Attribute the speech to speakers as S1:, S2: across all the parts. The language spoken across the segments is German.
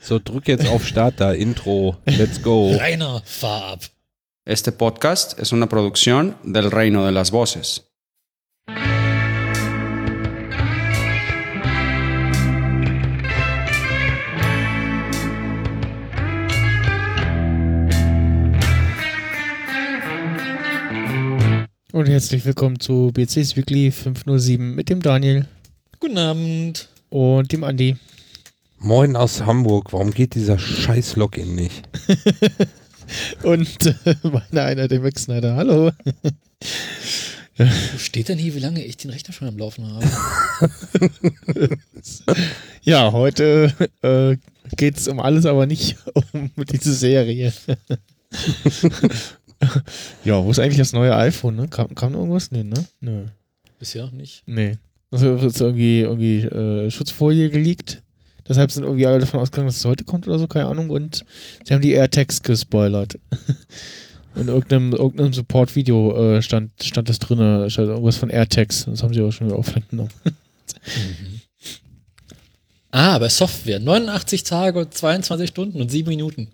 S1: So, drück jetzt auf Start da, Intro. Let's go.
S2: Rainer, fahr ab.
S3: Este podcast es una producción del Reino de las Voces.
S4: Und herzlich willkommen zu BC's Weekly 507 mit dem Daniel
S2: Guten Abend.
S4: und dem Andi.
S1: Moin aus Hamburg. Warum geht dieser scheiß Login nicht?
S4: Und äh, meiner einer, der Snyder. Hallo.
S2: Wo steht denn hier, wie lange ich den Rechner schon am Laufen habe?
S4: Ja, heute äh, geht es um alles, aber nicht um diese Serie. ja, wo ist eigentlich das neue iPhone? Ne? Kam, kam irgendwas? Nee, ne? Nö.
S2: Bisher nicht.
S4: Nee. Also ist irgendwie, irgendwie äh, Schutzfolie geleakt. Deshalb sind irgendwie alle davon ausgegangen, dass es heute kommt oder so, keine Ahnung. Und sie haben die AirTags gespoilert. In irgendeinem, irgendeinem Support-Video äh, stand, stand das drin, stand irgendwas von AirTags. Das haben sie aber schon wieder offline genommen.
S2: Ah, bei Software. 89 Tage und 22 Stunden und 7 Minuten.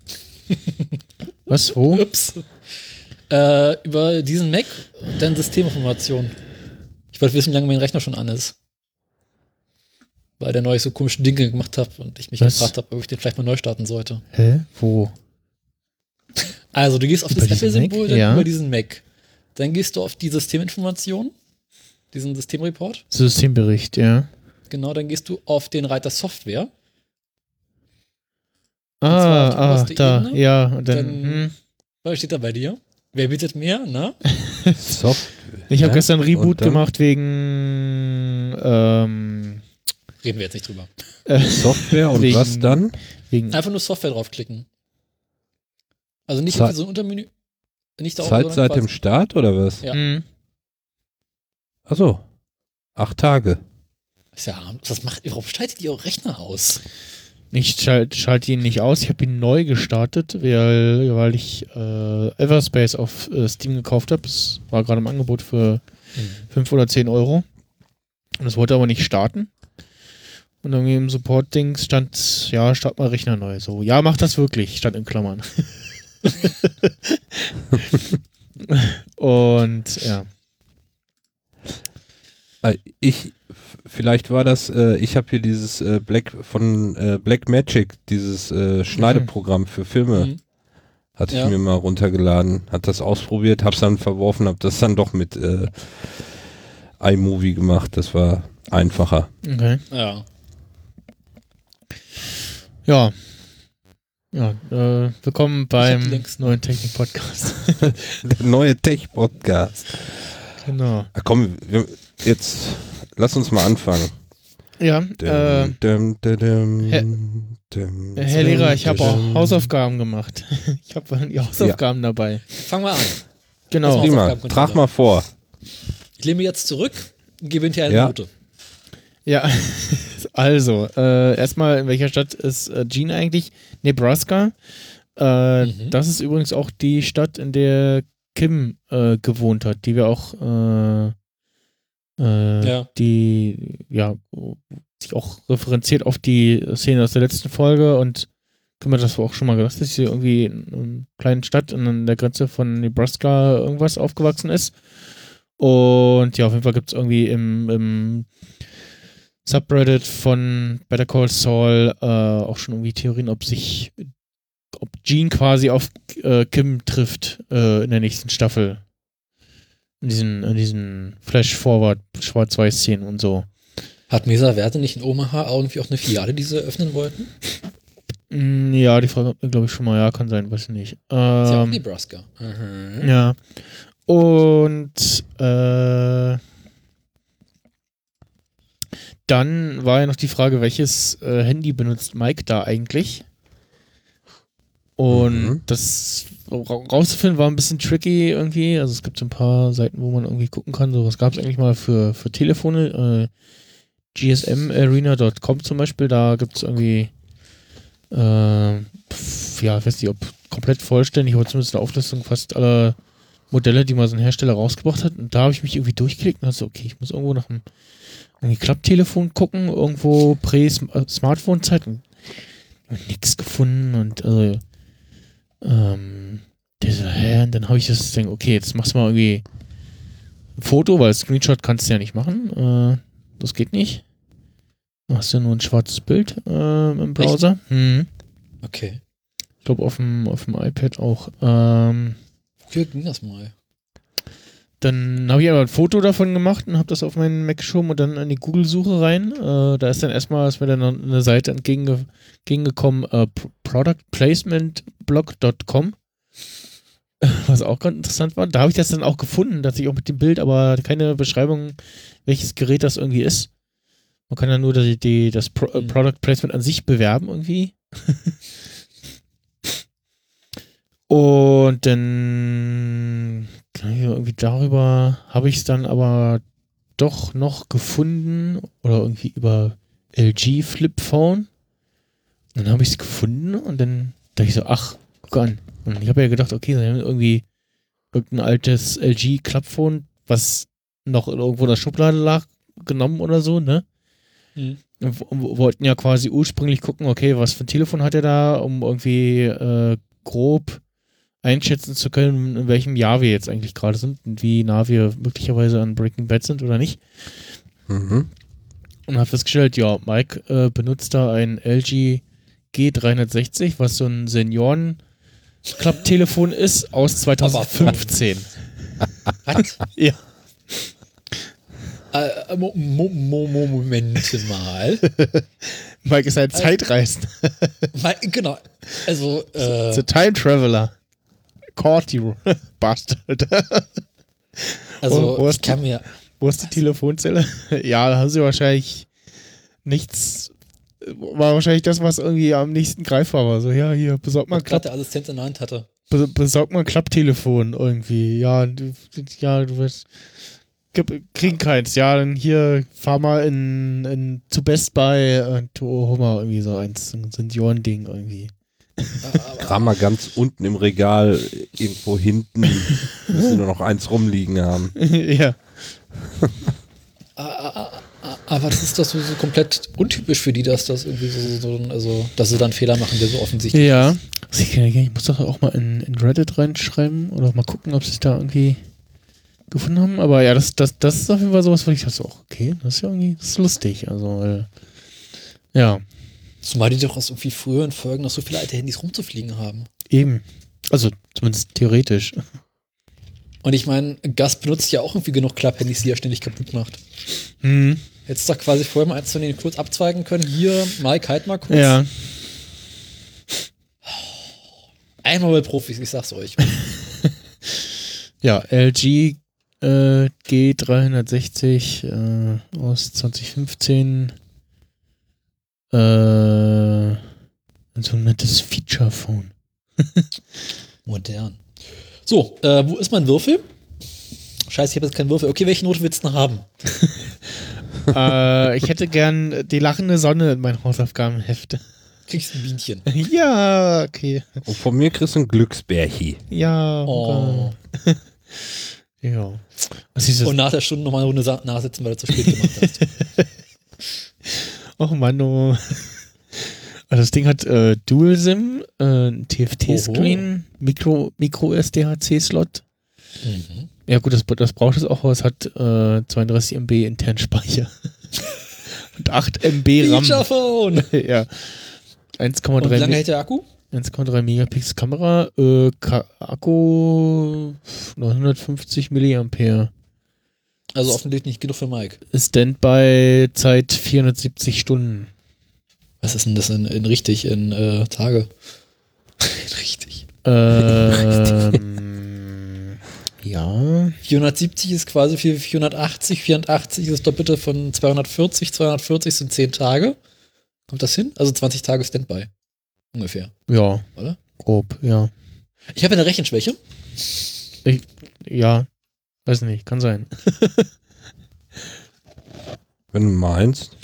S4: Was? Wo?
S2: Ups. Äh, über diesen Mac und dann Systeminformation. Ich wollte wissen, wie lange mein Rechner schon an ist. Weil der neulich so komische Dinge gemacht hat und ich mich
S4: Was?
S2: gefragt habe, ob ich den vielleicht mal neu starten sollte.
S4: Hä? Wo?
S2: Also, du gehst auf
S4: Über
S2: das Apple-Symbol,
S4: Mac?
S2: dann
S4: Ja.
S2: über diesen Mac. Dann gehst du auf die Systeminformation, diesen Systemreport.
S4: Systembericht, ja.
S2: Genau, dann gehst du auf den Reiter Software.
S4: Ah,
S2: zwar auf die
S4: ah, da,
S2: Ebene,
S4: ja. Und dann,
S2: dann-
S4: hm.
S2: Was steht da bei dir? Wer bietet mehr, ne?
S1: Soft.
S4: Ich habe gestern ein Reboot gemacht wegen, ähm,
S2: Reden wir jetzt nicht drüber.
S4: äh,
S1: Software und
S4: Wegen-
S1: was dann?
S4: wegen
S2: Einfach nur Software draufklicken. Also nicht
S1: Zeit-
S2: so ein Untermenü. Nicht da
S1: Zeit seit dem Start oder was?
S2: Ja.
S4: Hm.
S1: Achso. Acht Tage.
S2: Ist ja, was macht, warum schaltet ihr eure Rechner aus?
S4: Ich schalte schalt ihn nicht aus. Ich habe ihn neu gestartet, weil, weil ich äh, Everspace auf äh, Steam gekauft habe. Es war gerade im Angebot für 5 oder 10 Euro. Und es wollte aber nicht starten. Und irgendwie im Support-Dings stand, ja, start mal Rechner neu. So, ja, mach das wirklich, stand in Klammern. Und ja.
S1: Äh, Ich, vielleicht war das, äh, ich habe hier dieses äh, Black von äh, Black Magic, dieses äh, Schneideprogramm für Filme,
S2: Mhm.
S1: hatte ich
S2: Ja.
S1: mir mal runtergeladen, hat das ausprobiert, hab's dann verworfen, hab das dann doch mit äh, iMovie gemacht. Das war einfacher.
S4: Okay.
S2: Ja.
S4: Ja. Ja, äh, willkommen beim neuen Technik-Podcast.
S1: Der neue Tech-Podcast.
S4: genau.
S1: Ah, komm, wir, jetzt lass uns mal anfangen.
S4: Ja, äh,
S1: Dum, dum, dum, dum,
S4: Herr-
S1: dum,
S4: Herr Lehrer, ich habe auch. Hausaufgaben gemacht. Ich habe die Hausaufgaben dabei.
S2: Fang mal an.
S4: Genau.
S1: Prima, trag mal vor.
S2: Ich lehne mich jetzt zurück und gebe hinterher eine
S1: Ja.
S2: Note.
S4: Ja, also, äh, erstmal, in welcher Stadt ist äh, Gene eigentlich? Nebraska. Äh,
S2: Mhm.
S4: Das ist übrigens auch die Stadt, in der Kim äh, gewohnt hat, die wir auch, äh, äh,
S2: Ja.
S4: die, ja, sich auch referenziert auf die Szene aus der letzten Folge und Kim hat das auch schon mal gesagt, dass sie irgendwie in einer kleinen Stadt an der Grenze von Nebraska irgendwas aufgewachsen ist. Und ja, auf jeden Fall gibt es irgendwie im, im Subreddit von Better Call Saul äh, auch schon irgendwie Theorien, ob sich, ob Gene quasi auf äh, Kim trifft äh, in der nächsten Staffel. In diesen, in diesen Flash-Forward, Schwarz-Weiß-Szenen und so.
S2: Hat Mesa Werte nicht in Omaha irgendwie auch eine Filiale, die sie öffnen wollten?
S4: Mm, Ja, die Frage glaube ich, schon mal, ja, kann sein, weiß ich nicht.
S2: Ist ja auch
S4: Ähm,
S2: Nebraska. Mhm.
S4: Ja. Und äh, dann war ja noch die Frage, welches äh, Handy benutzt Mike da eigentlich? Und
S1: Mhm.
S4: das ra- rauszufinden war ein bisschen tricky irgendwie. Also es gibt so ein paar Seiten, wo man irgendwie gucken kann. So was gab es eigentlich mal für, für Telefone. Äh, GSMarena.com zum Beispiel, da gibt es irgendwie äh, pf, ja, ich weiß nicht, ob komplett vollständig, aber zumindest eine Auflistung fast aller Modelle, die mal so ein Hersteller rausgebracht hat. Und da habe ich mich irgendwie durchgeklickt und dachte so, okay, ich muss irgendwo nach einem irgendwie Klapptelefon gucken, irgendwo Prä-Smartphone-Zeit. Und nix gefunden und also, ähm, der so, hä? Und dann habe ich das Ding, okay, jetzt machst du mal irgendwie ein Foto, weil Screenshot kannst du ja nicht machen. Äh, das geht nicht. Hast du nur ein schwarzes Bild äh, im Browser? Hm.
S2: Okay.
S4: Ich glaube auf dem, auf dem iPad auch. Ähm,
S2: Früher ging das mal.
S4: Dann habe ich aber ein Foto davon gemacht und habe das auf meinen Mac geschoben und dann in die Google-Suche rein. Äh, da ist dann erstmal, ist mir dann eine Seite entgegenge, entgegengekommen, äh, Pro- productplacementblog.com. Was auch ganz interessant war. Da habe ich das dann auch gefunden, dass ich auch mit dem Bild, aber keine Beschreibung, welches Gerät das irgendwie ist. Man kann ja nur die, die, das Pro äh,
S2: Mhm.
S4: Product Placement an sich bewerben irgendwie. Und dann irgendwie darüber habe ich es dann aber doch noch gefunden oder irgendwie über LG Flip Phone. Dann habe ich es gefunden und dann dachte ich so, ach, guck an. Und ich habe ja gedacht, okay, sie haben irgendwie irgendein altes LG Clubphone, was noch irgendwo in der Schublade lag, genommen oder so, ne?
S2: Mhm.
S4: Und wollten ja quasi ursprünglich gucken, okay, was für ein Telefon hat er da, um irgendwie äh, grob einschätzen zu können, in welchem Jahr wir jetzt eigentlich gerade sind und wie nah wir möglicherweise an Breaking Bad sind oder nicht.
S1: Mhm.
S4: Und habe festgestellt, ja, Mike äh, benutzt da ein LG G360, was so ein Senioren-Klapptelefon ist, aus 2015.
S2: Was?
S4: ja.
S2: äh, mo mo mo mo Momente mal.
S4: Mike ist ein Zeitreisender.
S2: Mal, genau. Also, äh,
S4: The Time Traveler. Caught you, Bastard.
S2: also
S4: wo-
S2: ich
S4: ist
S2: kann mir.
S4: Wo ist die Telefonzelle? ja, da haben sie wahrscheinlich nichts. War wahrscheinlich das, was irgendwie am nächsten greifbar war. So, ja, hier, besorg mal Klapp,
S2: der Assistent in der Hand hatte.
S4: be- besorg mal ein Klapptelefon irgendwie. Ja, du, ja, du wirst. Kriegen keins. Ja, dann hier, fahr mal in, in zu Best Buy und hol mal irgendwie so eins, so ein Senioren-Ding irgendwie.
S1: Kram mal ganz unten im Regal, irgendwo hinten, müssen nur noch eins rumliegen haben.
S4: ja.
S2: Aber das ist doch so, so komplett untypisch für die, dass das irgendwie so, so, so also, dass sie dann Fehler machen, der so offensichtlich
S4: Ja.
S2: ist.
S4: Also ich, ich muss doch auch mal in, in Reddit reinschreiben oder mal gucken, ob sie es da irgendwie gefunden haben. Aber ja, das, das, das ist auf jeden Fall sowas, wo ich dachte, so, okay, das ist ja irgendwie das ist lustig. Also, weil, ja,
S2: Zumal die doch aus irgendwie früheren Folgen noch so viele alte Handys rumzufliegen haben.
S4: eben. Also, zumindest theoretisch.
S2: Und ich meine, Gus benutzt ja auch irgendwie genug Klapp-Handys, die er ständig kaputt macht.
S4: Hm.
S2: Hättest doch quasi vorher mal eins von denen kurz abzweigen können. Hier, Mike, halt mal kurz.
S4: Ja.
S2: Einmal bei Profis, ich sag's euch.
S4: Ja, LG äh, G360 äh, aus 2015. Äh, so ein nettes Feature-Phone.
S2: Modern. So, äh, wo ist mein Würfel? Scheiße, ich habe jetzt keinen Würfel. Okay, welche Note willst du noch haben?
S4: äh, ich hätte gern die lachende Sonne in mein Hausaufgabenheft.
S2: Kriegst ein Bienchen.
S4: ja, okay.
S1: Und von mir kriegst du ein Glücksbärchi.
S4: Ja.
S2: Oh.
S4: Ja. Was ist das?
S2: Und nach der Stunde nochmal eine Runde nachsitzen, weil du zu spät gemacht hast.
S4: Oh Mann, oh. Also das Ding hat äh, Dual SIM, äh, TFT-Screen, Micro, Micro SDHC-Slot.
S2: mhm.
S4: Ja gut, das, das braucht es auch, aber es hat äh, 32 MB internen Speicher. Und 8 MB RAM.
S2: Feature-Phone.
S4: ja.
S2: Und
S4: 1,3
S2: wie lange hält der Akku?
S4: 1,3 Megapixel Kamera, äh, Akku 950 Milliampere.
S2: Also offensichtlich nicht genug für Mike.
S4: Standby-Zeit 470 Stunden.
S2: Was ist denn das in, in richtig, in äh, Tage? richtig.
S4: Ähm, ja.
S2: 470 ist quasi für 480, 480 ist das Doppelte von 240, 240 sind 10 Tage. Kommt das hin? Also 20 Tage Standby. Ungefähr.
S4: Ja.
S2: Oder?
S4: Grob, ja.
S2: Ich habe eine Rechenschwäche.
S4: Ja. Weiß nicht, kann sein.
S1: Wenn du meinst.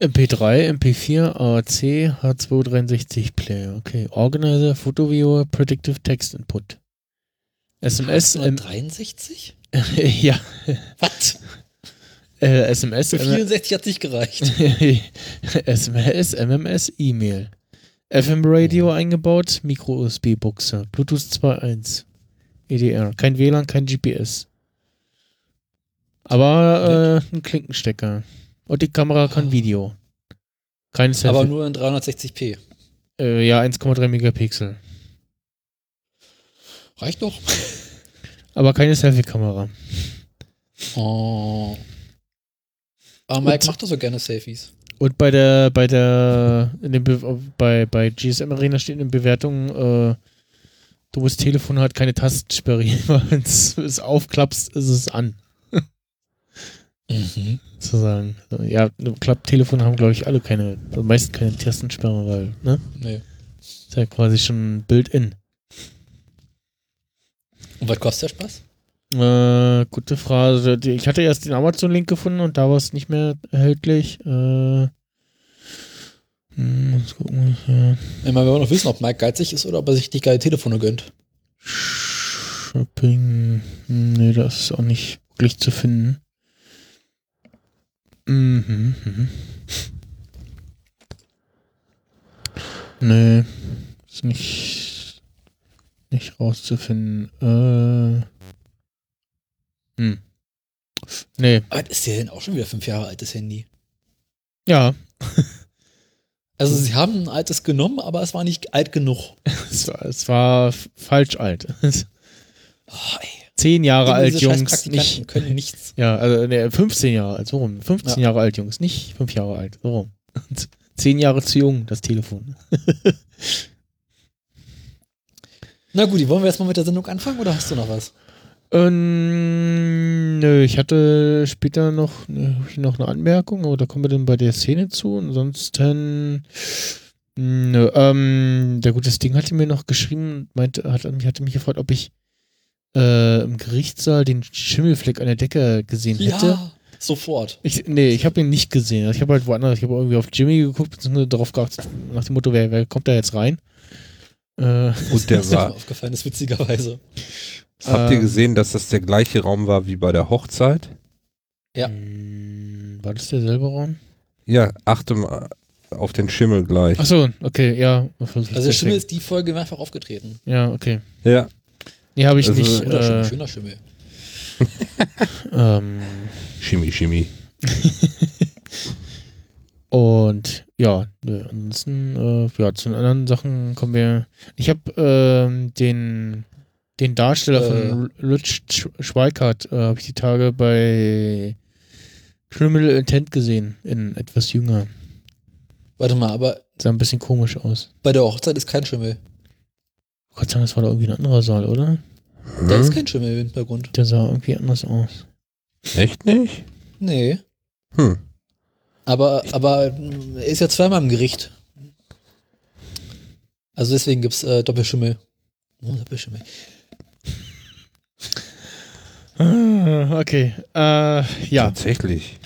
S4: MP3, MP4, AAC, H263 Player. Okay. Organizer, Photo Viewer, Predictive Text Input. SMS, ähm,
S2: 63?
S4: ja,
S2: Was?
S4: äh, SMS,
S2: Für
S4: M-
S2: 64 hat nicht gereicht.
S4: SMS, MMS, E-Mail. FM-Radio eingebaut, Micro-USB-Buchse, Bluetooth 2.1, EDR, E kein WLAN, kein GPS. Aber äh, ein Klinkenstecker. Und die Kamera kann Video. Kein Selfie.
S2: Aber nur in 360p.
S4: äh, ja, 1,3 Megapixel.
S2: Reicht doch.
S4: Aber keine Selfie-Kamera.
S2: Oh. Aber Mike
S4: Und-
S2: macht doch so gerne Selfies.
S4: Und bei der, bei der, in dem Be bei, bei GSM Arena steht in den Bewertungen, äh, dummes Telefon hat keine Tastensperre. Wenn du es aufklappst, ist es an,
S2: Mhm.
S4: sozusagen. Ja, Klapptelefone haben, glaube ich, alle keine, also meist keine Tastensperre, weil, ne?
S2: Nee.
S4: Ist ja quasi schon Built-in.
S2: Und was kostet der Spaß?
S4: Äh, gute Frage. Ich hatte erst den Amazon-Link gefunden und da war es nicht mehr erhältlich. Äh, hm, jetzt gucken hier.
S2: Ich meine, wir noch wissen, ob Mike geizig ist oder ob er sich die geile Telefone gönnt.
S4: Shopping. Hm, Nee, das ist auch nicht wirklich zu finden. Mhm. mhm. Nee, ist nicht, nicht rauszufinden. Äh. Hm. Nee,
S2: Aber ist ja denn auch schon wieder fünf Jahre altes Handy.
S4: ja,
S2: Also sie haben ein altes genommen, aber es war nicht alt genug.
S4: es war, es war falsch alt.
S2: Oh, ey.
S4: Zehn Jahre alt, Jungs. Nicht,
S2: können nichts.
S4: ja, also nee, 15 Jahre alt, so rum. 15
S2: Ja.
S4: Jahre alt, Jungs, nicht 5 Jahre alt, so rum. Zehn Jahre zu jung, das Telefon.
S2: Na gut, wollen wir jetzt mal mit der Sendung anfangen oder hast du noch was?
S4: Ähm, nö, ich hatte später noch, ne, noch eine Anmerkung, aber da kommen wir dann bei der Szene zu. Ansonsten, nö, ähm, der gute Ding hatte mir noch geschrieben, meinte, hat, hatte mich gefragt, ob ich äh, im Gerichtssaal den Schimmelfleck an der Decke gesehen hätte.
S2: Ja, sofort.
S4: Ich, nee, ich habe ihn nicht gesehen. Ich habe halt woanders, ich habe irgendwie auf Jimmy geguckt, beziehungsweise darauf geachtet, nach dem Motto, wer, wer kommt da jetzt rein? Äh,
S1: Und der
S2: das ist mir
S1: war,
S2: aufgefallen ist, witzigerweise.
S1: habt ihr
S4: ähm,
S1: gesehen, dass das der gleiche Raum war wie bei der Hochzeit?
S2: Ja.
S4: mh, War das derselbe Raum?
S1: Ja, achte mal auf den Schimmel gleich.
S4: Achso, okay, ja.
S2: Also der Schimmel ist die Folge mehrfach aufgetreten.
S4: Ja, okay.
S1: Ja,
S4: Nee, habe ich
S1: Also,
S4: nicht.
S2: Schöner Schimmel,
S4: Äh,
S2: schöner Schimmel.
S4: ähm,
S1: Chemie, Chemie.
S4: und ja, ansonsten, äh, ja, zu den anderen Sachen kommen wir. Ich habe ähm, den, den Darsteller von Rich Sch- Schweikart, äh, habe ich die Tage bei Criminal Intent gesehen, in etwas jünger.
S2: Warte mal, aber
S4: Sah ein bisschen komisch aus.
S2: bei der Hochzeit ist kein Schimmel.
S4: Gott sei Dank, das war da irgendwie ein anderer Saal, oder?
S2: Da ist
S1: Hm?
S2: kein Schimmel im Hintergrund.
S4: Der sah irgendwie anders aus.
S1: Echt nicht?
S2: Nee.
S1: Hm.
S2: Aber, aber er ist ja zweimal im Gericht. Also deswegen gibt's äh, Doppelschimmel. Oh, Doppelschimmel.
S4: Ah, okay. Äh, ja.
S1: Tatsächlich.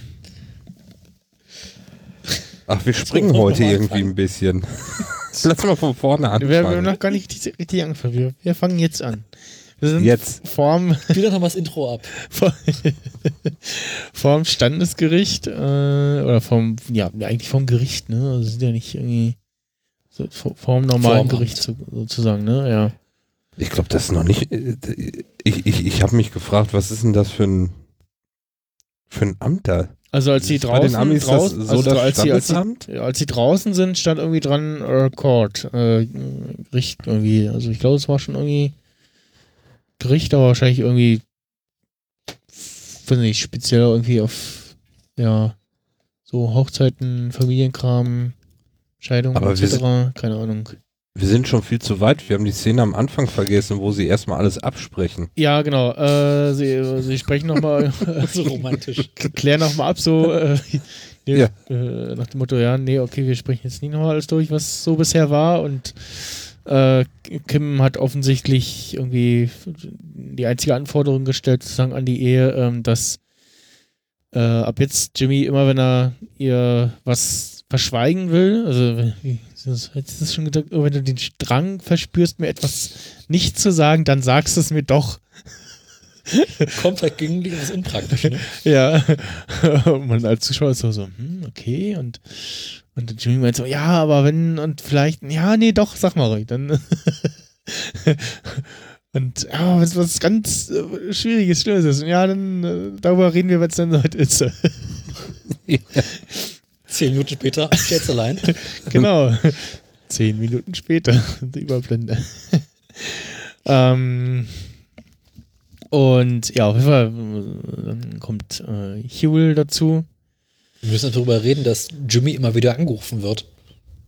S1: Ach, wir springen heute irgendwie ein bisschen. Lass mal von vorne
S4: Wir haben noch gar nicht richtig richtig angefangen. Wir, wir fangen jetzt an. Wir sind
S1: Jetzt.
S4: vorm,
S2: Spiel doch noch mal das Intro ab.
S4: vor- vorm Standesgericht äh, oder vom, ja, eigentlich vom Gericht, ne? Also sind ja nicht irgendwie so, vor- vorm normalen
S2: Vorm.
S4: Gericht so, sozusagen, ne? Ja.
S1: Ich glaube, das ist noch nicht. äh, Ich, ich, ich habe mich gefragt, was ist denn das für ein für ein Amt da?
S4: Also als sie
S1: bei
S4: draußen,
S1: Amis das
S4: draußen
S1: so
S4: also
S1: das
S4: als, sie, als, sie, als sie draußen sind, stand irgendwie dran äh, Court, äh, Gericht irgendwie. Also ich glaube, es war schon irgendwie Gericht, aber wahrscheinlich irgendwie, weiß nicht, speziell irgendwie auf, ja, so Hochzeiten, Familienkram, Scheidung
S1: Aber
S4: etc. Keine Ahnung.
S1: Wir sind schon viel zu weit. Wir haben die Szene am Anfang vergessen, wo sie erstmal alles absprechen.
S4: Ja, genau. Äh, sie, sie sprechen nochmal,
S2: So romantisch.
S4: klären nochmal ab, so äh,
S1: Ja.
S4: äh, nach dem Motto, ja, nee, okay, wir sprechen jetzt nicht nochmal alles durch, was so bisher war und äh, Kim hat offensichtlich irgendwie die einzige Anforderung gestellt, sozusagen an die Ehe, ähm, dass äh, ab jetzt Jimmy immer, wenn er ihr was verschweigen will, also wenn- sie das schon gesagt, wenn du den Drang verspürst, mir etwas nicht zu sagen, dann sagst du es mir doch.
S2: Komplett gegen das ist unpraktisch, ne?
S4: Ja. Und man als Zuschauer ist so, so hm, okay. Und, und Jimmy meint so, ja, aber wenn und vielleicht, ja, nee, doch, sag mal ruhig. Dann. und ja, was, was ganz äh, Schwieriges, Schlimmes ist. Ja, dann äh, darüber reden wir, wenn es dann soweit ist.
S2: Zehn Minuten später steht's allein.
S4: genau. Zehn Minuten später. Die Überblende. ähm, und ja, auf jeden Fall, dann kommt äh, Huel dazu.
S2: Wir müssen darüber reden, dass Jimmy immer wieder angerufen wird.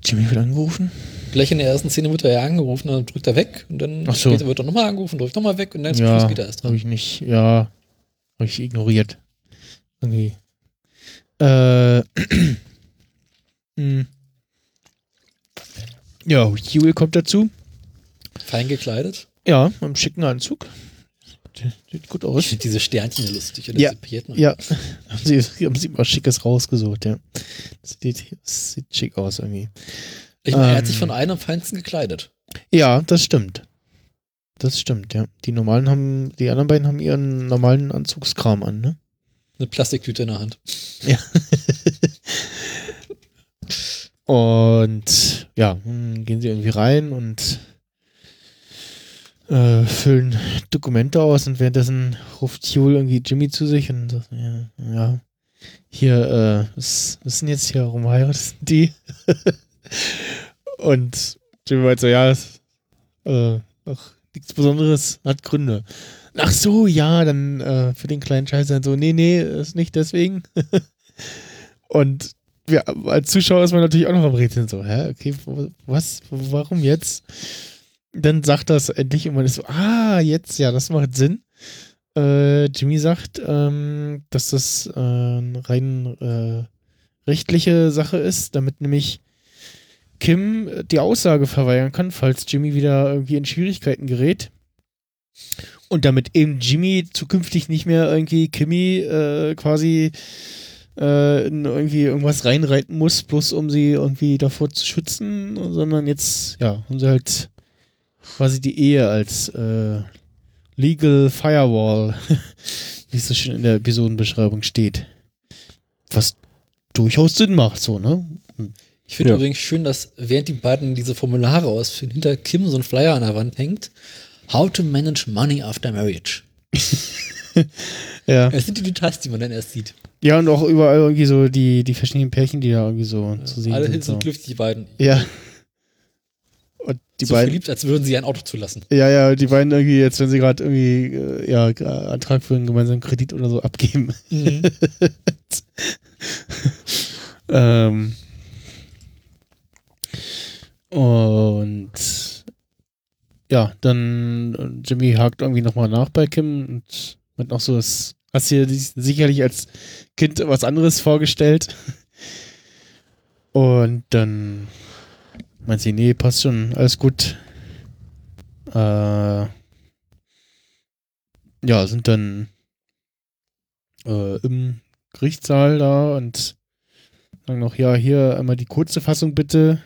S4: Jimmy wird angerufen.
S2: Gleich in der ersten Szene wird er ja angerufen, dann drückt er weg und dann
S4: Ach so.
S2: später wird er nochmal angerufen, drückt nochmal weg und dann
S4: Ja,
S2: geht er erst dran.
S4: ich nicht, ja, habe ich ignoriert. Irgendwie. Äh, hm. ja, Huel kommt dazu.
S2: Fein gekleidet.
S4: Ja, im schicken Anzug. Sieht- gut
S2: Ich
S4: aus.
S2: finde diese Sternchen lustig. Oder
S4: Ja. Ja, haben sie, haben sie was Schickes rausgesucht, ja. Das sieht, das sieht schick aus irgendwie.
S2: Ich meine, er hat
S4: Ähm.
S2: sich von einem am feinsten gekleidet.
S4: Ja, das stimmt. Das stimmt, ja. Die normalen haben, die anderen beiden haben ihren normalen Anzugskram an, ne?
S2: Eine Plastiktüte in der Hand.
S4: Und ja, gehen sie irgendwie rein und äh, füllen Dokumente aus und währenddessen ruft Huel irgendwie Jimmy zu sich und sagt, ja, ja hier, äh, was, was sind jetzt hier, warum heiraten die? und Jimmy meint so, ja, ist, äh, ach, nichts Besonderes, hat Gründe. Ach so, ja, dann äh, für den kleinen Scheiß dann so, nee, nee, ist nicht deswegen. und wir, als Zuschauer ist man natürlich auch noch am Rätseln so, hä, okay, was, warum jetzt? Dann sagt das endlich und man ist so, ah, jetzt, ja, das macht Sinn. Äh, Jimmy sagt, ähm, dass das äh, eine rein äh, rechtliche Sache ist, damit nämlich Kim die Aussage verweigern kann, falls Jimmy wieder irgendwie in Schwierigkeiten gerät. Und damit eben Jimmy zukünftig nicht mehr irgendwie Kimmy äh, quasi äh, in irgendwie irgendwas reinreiten muss, bloß um sie irgendwie davor zu schützen, sondern jetzt, ja, haben sie halt quasi die Ehe als äh, Legal Firewall, wie es so schön in der Episodenbeschreibung steht. Was durchaus Sinn macht, so, ne?
S2: Ich finde
S1: Ja.
S2: übrigens schön, dass während die beiden diese Formulare ausfüllen, hinter Kim so ein Flyer an der Wand hängt. How to manage money after marriage.
S4: Ja.
S2: Das sind die Details, die man dann erst sieht.
S4: Ja, und auch überall irgendwie so die, die verschiedenen Pärchen, die da irgendwie so zu sehen
S2: Alle
S4: sind.
S2: sind
S4: So.
S2: glücklich, die beiden.
S4: Ja. Und die
S2: so
S4: beiden.
S2: verliebt, als würden sie ein Auto zulassen.
S4: Ja, ja, die beiden irgendwie jetzt, wenn sie gerade irgendwie, äh, ja, g- Antrag für einen gemeinsamen Kredit oder so abgeben. ähm. Und ja, dann äh, Jimmy hakt irgendwie nochmal nach bei Kim und mit noch so das, hast dir sicherlich als Kind was anderes vorgestellt. Und dann meint sie, nee, passt schon, alles gut. Äh, ja, sind dann äh, im Gerichtssaal da und sagen noch, ja, hier einmal die kurze Fassung bitte.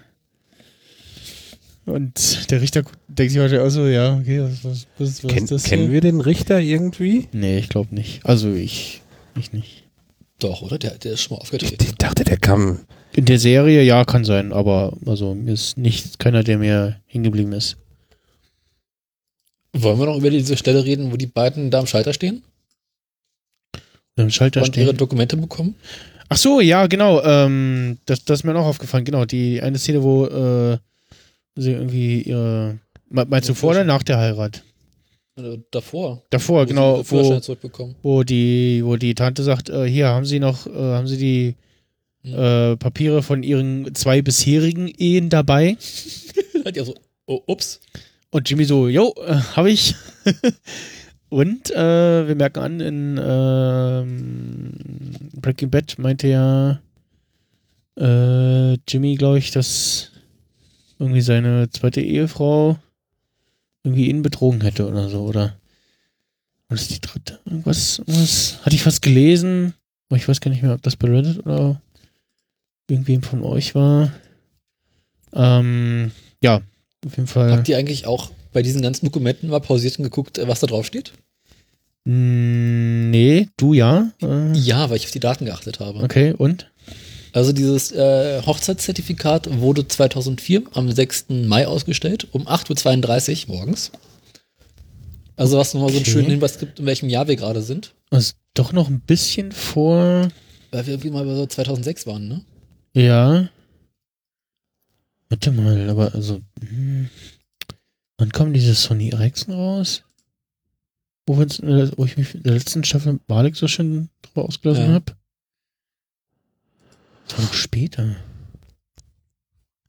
S4: Und der Richter denkt sich heute auch so, ja, okay, was, was, was, was
S1: Ken,
S4: ist das?
S1: kennen
S4: hier?
S1: wir den Richter irgendwie?
S4: Nee, ich glaube nicht. Also ich, ich nicht.
S2: Doch, oder? Der, der ist schon mal
S1: Ich,
S2: aufgetreten.
S1: ich dachte, der kam.
S4: In der Serie, ja, kann sein, aber also mir ist nicht keiner, der mir hingeblieben ist.
S2: Wollen wir noch über diese Stelle reden, wo die beiden da am Schalter stehen
S4: Im Schalter
S2: und ihre
S4: stehen.
S2: Dokumente bekommen?
S4: Ach so, ja, genau. Ähm, das, das ist mir auch aufgefallen. Genau, die eine Szene, wo äh, sie irgendwie ihre. Me- Meinst du
S2: Ja,
S4: vor oder nach der Heirat?
S2: Äh, davor.
S4: Davor,
S2: Wo
S4: genau, wo, wo die, wo die Tante sagt, äh, hier haben sie noch, äh, haben sie die äh, Papiere von ihren zwei bisherigen Ehen dabei?
S2: Hat ja so, oh, ups.
S4: Und Jimmy so, jo, äh, habe ich. Und äh, wir merken an, in ähm, Breaking Bad meinte ja Jimmy, glaube ich, dass irgendwie seine zweite Ehefrau irgendwie ihn betrogen hätte oder so, oder? War das die dritte? Irgendwas, irgendwas hatte ich was gelesen, aber ich weiß gar nicht mehr, ob das bei Reddit oder irgendwem von euch war. Ähm, ja, auf jeden Fall.
S2: Habt ihr eigentlich auch bei diesen ganzen Dokumenten mal pausiert und geguckt, äh, was da drauf steht?
S4: Nee, du ja. Äh,
S2: Ja, weil ich auf die Daten geachtet habe.
S4: okay, und?
S2: Also dieses äh, Hochzeitszertifikat wurde 2004 am 6. Mai ausgestellt, um 8.32 Uhr morgens. Also was nochmal so einen
S4: Okay.
S2: schönen Hinweis gibt, in welchem Jahr wir gerade sind.
S4: Also doch noch ein bisschen vor.
S2: Weil wir irgendwie mal bei so 2006 waren, ne?
S4: Ja. Warte mal, aber also. hm, Wann kommen diese Sony Ericsson raus? Wo, wo ich mich in der letzten Staffel Balik so schön drüber ausgelassen
S2: Ja.
S4: habe? Noch später.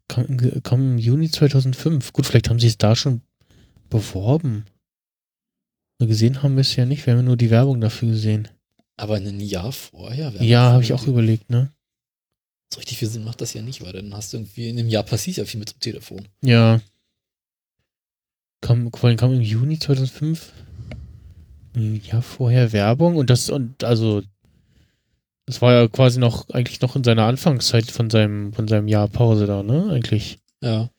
S4: Kam, im- kam im Juni 2005. Gut, vielleicht haben sie es da schon beworben. So gesehen haben wir es ja nicht. Wir haben ja nur die Werbung dafür gesehen.
S2: Aber ein Jahr vorher.
S4: Ja, habe ich auch überlegt, ne?
S2: So richtig viel Sinn macht das ja nicht, weil dann hast du irgendwie in einem Jahr passiert ja viel mit dem Telefon.
S4: Ja. Kam, vor allem kam im Juni 2005 ein Jahr vorher Werbung und das und also das war ja quasi noch eigentlich noch in seiner Anfangszeit von seinem von seinem Jahr Pause da, ne? Eigentlich.
S2: Ja.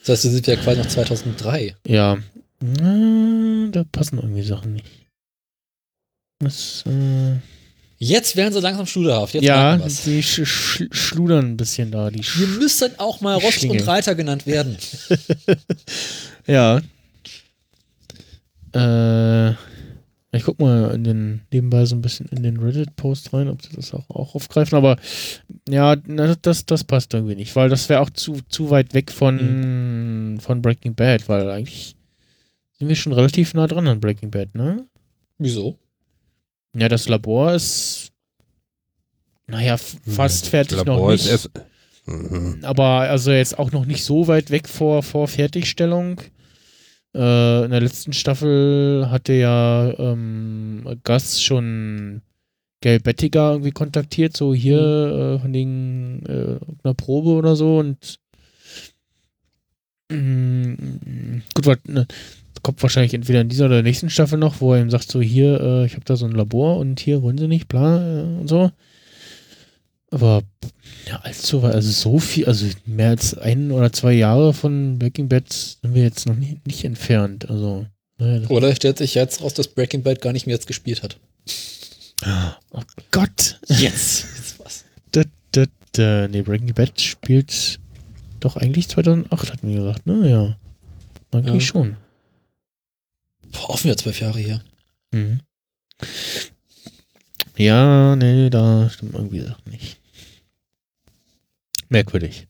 S2: Das heißt, wir sind ja quasi noch 2003.
S4: Ja. Da passen irgendwie Sachen nicht. Das, äh,
S2: Jetzt werden sie langsam studerhaft. Jetzt
S4: ja, die sch sch schludern ein bisschen da. Die
S2: Wir
S4: sch
S2: müssen auch mal Rost
S4: Schlingel.
S2: und Reiter genannt werden.
S4: ja. Äh, ich guck mal in den, nebenbei so ein bisschen in den Reddit-Post rein, ob sie das auch, auch aufgreifen, aber ja, das, das passt irgendwie nicht, weil das wäre auch zu, zu weit weg von, von Breaking Bad, weil eigentlich sind wir schon relativ nah dran an Breaking Bad, ne?
S2: Wieso?
S4: Ja, das Labor ist, naja, f- fast fertig noch nicht.
S1: erst- Mhm.
S4: aber also jetzt auch noch nicht so weit weg vor, vor Fertigstellung. Äh, in der letzten Staffel hatte ja ähm, Gus schon Gail Bettiger irgendwie kontaktiert, so hier äh, von wegen äh, einer Probe oder so und mm, gut, was, ne, kommt wahrscheinlich entweder in dieser oder der nächsten Staffel noch, wo er ihm sagt, so hier, äh, ich habe da so ein Labor und hier wollen sie nicht, bla äh, und so. Aber ja, allzu also so viel, also mehr als ein oder zwei Jahre von Breaking Bad sind wir jetzt noch nicht, nicht entfernt. Also, naja, das,
S2: Oder stellt sich jetzt raus, dass Breaking Bad gar nicht mehr jetzt gespielt hat.
S4: oh Gott.
S2: Jetzt. Jetzt was.
S4: Da, da, da, nee, Breaking Bad spielt doch eigentlich 2008, hatten wir gesagt, ne? Ja. Eigentlich
S2: Ja.
S4: schon.
S2: Boah, auch wieder zwölf Jahre her.
S4: Mhm. Ja, nee, da stimmt irgendwie Sachen nicht. Merkwürdig.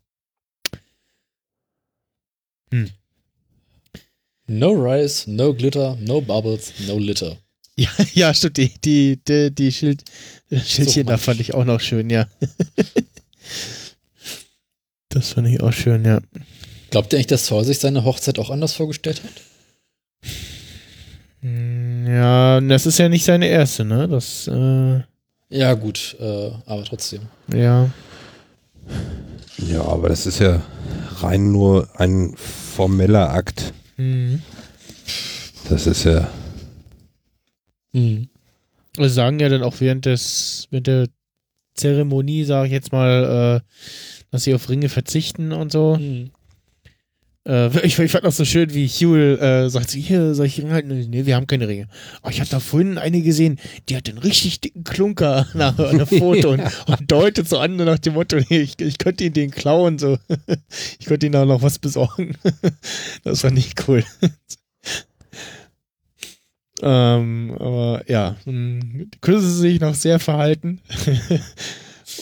S2: No Rice, no Glitter, no Bubbles, no Litter.
S4: Ja, ja, stimmt. Die, die, die, die Schild, Schildchen da
S2: romantisch.
S4: fand ich auch noch schön, ja. das fand ich auch schön, ja.
S2: Glaubt ihr eigentlich, dass Saul sich seine Hochzeit auch anders vorgestellt hat?
S4: Hm, Ja, das ist ja nicht seine erste, ne? Das, äh,
S2: Ja, gut, äh, aber trotzdem.
S4: ja.
S1: Ja, aber das ist ja rein nur ein formeller Akt.
S4: Hm.
S1: Das ist ja.
S2: Hm.
S4: Also sagen ja dann auch während des, während der Zeremonie, sage ich jetzt mal, äh, dass sie auf Ringe verzichten und so.
S2: Hm.
S4: Äh, ich, ich fand auch so schön, wie Huel äh, sagt, hier, soll ich Ringe halten? Nee, wir haben keine Ringe. Oh, ich habe da vorhin eine gesehen, die hat einen richtig dicken Klunker nach einem Foto und, und deutet so an nach dem Motto, nee, ich, ich könnte ihn den klauen, so. Ich könnte ihn da noch was besorgen. Das fand ich cool. ähm, aber ja, küssen sie sich noch sehr verhalten.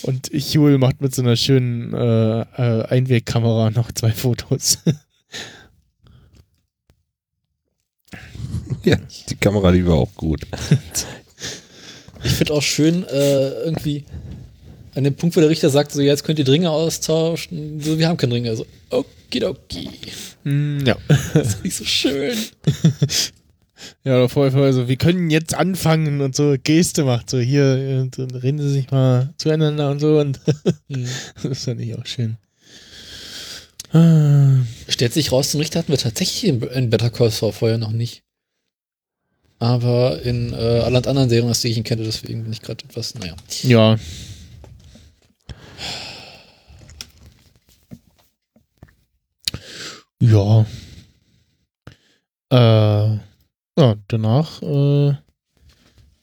S4: Und Huel macht mit so einer schönen äh, äh, Einwegkamera noch zwei Fotos.
S1: Ja, die Kamera, die war auch gut.
S2: Ich finde auch schön, äh, irgendwie an dem Punkt, wo der Richter sagt, so jetzt könnt ihr Ringe austauschen. So, wir haben keine Ringe. So, okidoki.
S4: Mm, ja.
S2: Das ist nicht so schön.
S4: Ja, oder vorher, vorher so, wir können jetzt anfangen und so Geste macht, so hier, und dann reden sie sich mal zueinander und so und
S2: Hm.
S4: das fand ich auch schön. Ah,
S2: Stellt sich raus, den Richter hatten wir tatsächlich in, in Better Call Saul vorher noch nicht. Aber in äh, allen anderen Serien, aus denen ich ihn kenne, deswegen bin ich gerade etwas, naja.
S4: Ja. Ja. Äh, Ja, danach äh,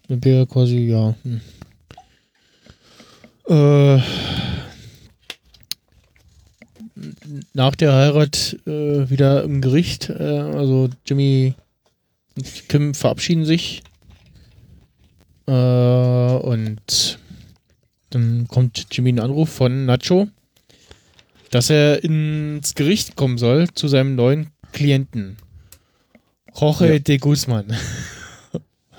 S4: sind wir quasi, ja. Hm. Äh, nach der Heirat äh, wieder im Gericht. Äh, also Jimmy Kim verabschieden sich. Äh, und dann kommt Jimmy ein Anruf von Nacho, dass er ins Gericht kommen soll zu seinem neuen Klienten. Jorge
S1: Ja.
S4: de Guzman.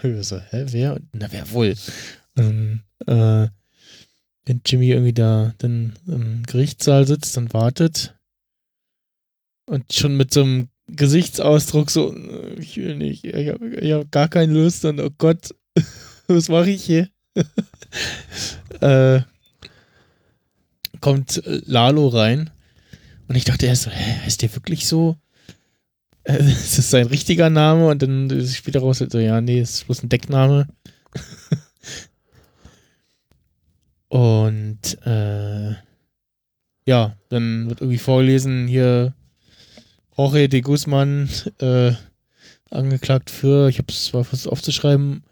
S4: Ich so, hä, wer? Na, wer wohl? Und, äh, wenn Jimmy irgendwie da dann im Gerichtssaal sitzt und wartet und schon mit so einem Gesichtsausdruck so, äh, ich will nicht, ich habe hab gar keine Lust und oh Gott, was mache ich hier? äh, kommt Lalo rein und ich dachte erst so, hä, ist der wirklich so? Äh, ist das sein richtiger Name? Und dann später raus, so, ja, nee, ist bloß ein Deckname. Und äh, ja, dann wird irgendwie vorgelesen, hier Jorge de Guzman äh, angeklagt für, ich habe es zwar versucht aufzuschreiben,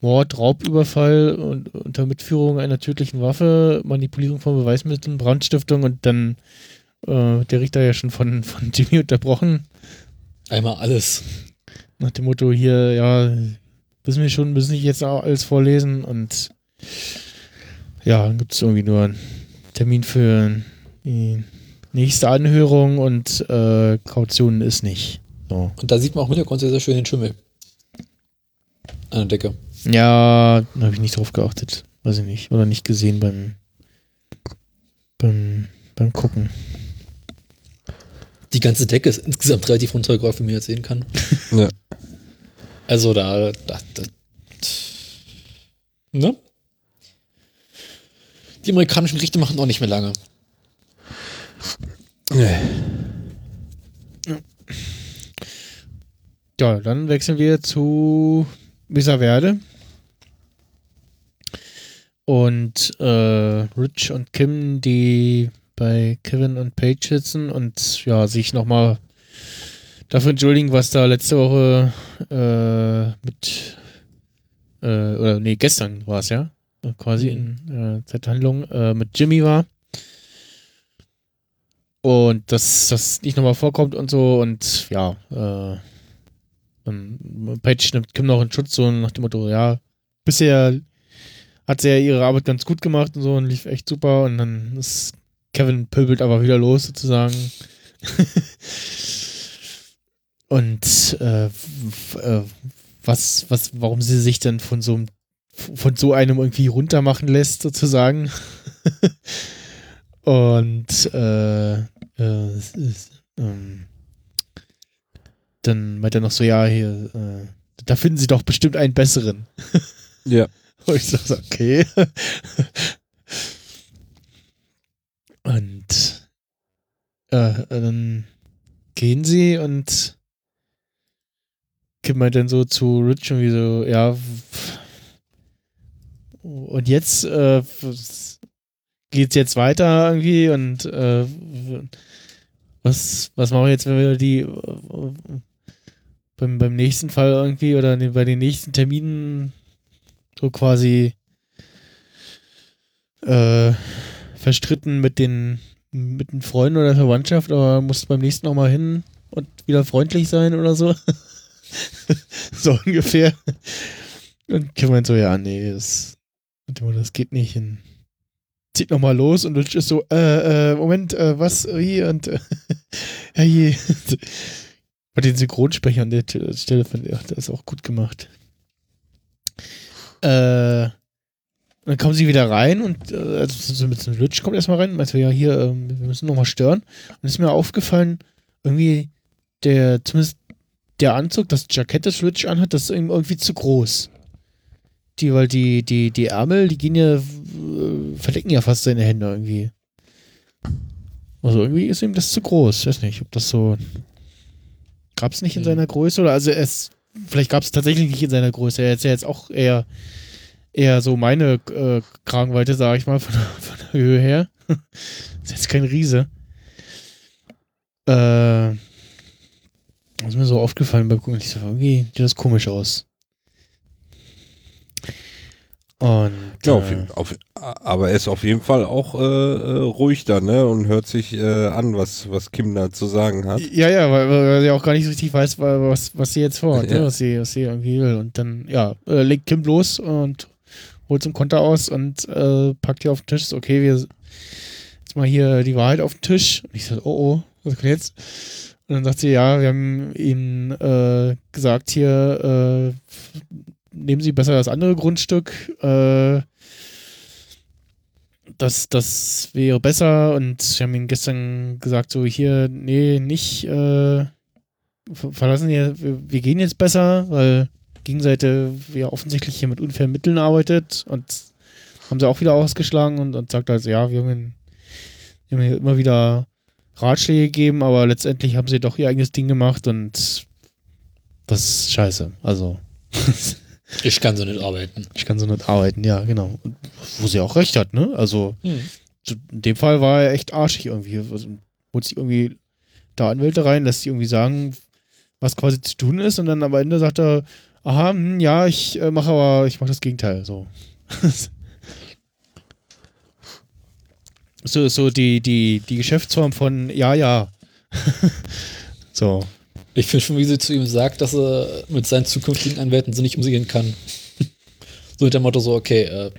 S4: Mord, Raubüberfall und unter Mitführung einer tödlichen Waffe, Manipulierung von Beweismitteln, Brandstiftung und dann äh, der Richter ja schon von, von Jimmy unterbrochen.
S2: Einmal alles.
S4: Nach dem Motto hier, ja, wissen wir schon, müssen nicht jetzt auch alles vorlesen und ja, dann gibt es irgendwie nur einen Termin für die nächste Anhörung und äh, Kaution ist nicht. So.
S2: Und da sieht man auch im Hintergrund sehr, sehr schön den Schimmel. An der Decke.
S4: Ja, da habe ich nicht drauf geachtet. Weiß ich nicht. Oder nicht gesehen beim, beim, beim Gucken.
S2: Die ganze Decke ist insgesamt relativ runtergeräumt, wie man jetzt sehen kann.
S1: Ja.
S2: Also da, da, da ne? Die amerikanischen Gerichte machen auch nicht mehr lange.
S4: Ja, dann wechseln wir zu Mesa Verde. Und äh, Rich und Kim, die bei Kevin und Paige sitzen und ja, sich nochmal dafür entschuldigen, was da letzte Woche äh, mit äh, oder nee, gestern war es ja, quasi in äh, Zeithandlung äh, mit Jimmy war. Und dass das nicht nochmal vorkommt und so und ja, äh, dann Paige nimmt Kim noch in Schutz, so nach dem Motto, ja, bisher hat sie ja ihre Arbeit ganz gut gemacht und so und lief echt super und dann ist Kevin pöbelt aber wieder los sozusagen. und äh, äh, was, was, warum sie sich dann von so einem von so einem irgendwie runtermachen lässt, sozusagen. und äh, äh, ist, ähm, dann meint er noch so, ja, hier, äh, da finden sie doch bestimmt einen besseren.
S1: Ja.
S4: Und ich so, okay. Und äh, dann gehen sie und Kim meint dann so zu Rich irgendwie so, ja, und jetzt äh, geht's jetzt weiter irgendwie und äh, was, was machen wir jetzt, wenn wir die äh, beim, beim nächsten Fall irgendwie oder ne- bei den nächsten Terminen so quasi äh, verstritten mit den mit den Freunden oder Verwandtschaft, aber musst beim nächsten auch mal hin und wieder freundlich sein oder so. so ungefähr. Und Kim meint so, ja, nee, das, das geht nicht. Und zieht nochmal los und Rich ist so, äh, äh, Moment, äh, was, wie und äh, hey, bei den Synchronsprechern der T- Stelle fand ich, ach, das ist auch gut gemacht. Äh, dann kommen sie wieder rein und äh, also so mit so einem Rich kommt erstmal rein und meint so, ja, hier, ähm, wir müssen nochmal stören. Und ist mir aufgefallen, irgendwie der, zumindest der Anzug, das Jackett, das Rich anhat, das ist irgendwie zu groß. Die, weil die, die, die Ärmel, die gehen ja, äh, verdecken ja fast seine Hände irgendwie. Also irgendwie ist ihm das zu groß. Ich weiß nicht, ob das so. Gab es nicht in
S2: Mhm.
S4: seiner Größe oder also es. Vielleicht gab es tatsächlich nicht in seiner Größe. Er ist ja jetzt auch eher, eher so meine äh, Kragenweite, sage ich mal, von, der- von der Höhe her. ist jetzt kein Riese. Äh, ist mir so aufgefallen beim Gucken. Ich so, irgendwie sieht das komisch aus. Und
S1: Ja, auf,
S4: äh,
S1: jeden- auf, aber er ist auf jeden Fall auch äh, äh, ruhig da, ne? Und hört sich äh, an, was, was Kim da zu sagen hat.
S4: Ja, ja, weil, weil sie auch gar nicht so richtig weiß, wa- was, was sie jetzt vorhat,
S1: Ja.
S4: ne? was, sie, was sie irgendwie will. Und dann, ja, äh, legt Kim los und holt zum Konter aus und äh, packt hier auf den Tisch. So, okay, wir jetzt mal hier die Wahrheit auf den Tisch. Und ich so, oh, oh, was kommt jetzt? Und dann sagt sie, ja, wir haben äh, gesagt, hier, äh, nehmen Sie besser das andere Grundstück. Äh, das, das wäre besser und wir haben ihnen gestern gesagt, so hier, nee, nicht äh, ver- verlassen wir, wir, wir gehen jetzt besser, weil Gegenseite ja offensichtlich hier mit unfairen Mitteln arbeitet und haben sie auch wieder ausgeschlagen und, und sagt also, ja, wir haben, ihnen, wir haben hier immer wieder Ratschläge gegeben, aber letztendlich haben sie doch ihr eigenes Ding gemacht und das ist scheiße. Also,
S2: Ich kann so nicht arbeiten.
S4: ich kann so nicht arbeiten, ja, genau. Wo sie auch recht hat, ne? Also,
S2: Hm.
S4: in dem Fall war er echt arschig irgendwie. Also, holt sich irgendwie da Anwälte rein, lässt sie irgendwie sagen, was quasi zu tun ist und dann am Ende sagt er, aha, hm, ja, ich äh, mache aber, ich mache das Gegenteil. So. so so die, die, die Geschäftsform von ja, ja. so.
S2: Ich finde schon, wie sie zu ihm sagt, dass er mit seinen zukünftigen Anwälten so nicht umgehen kann. so mit dem Motto so, okay, äh,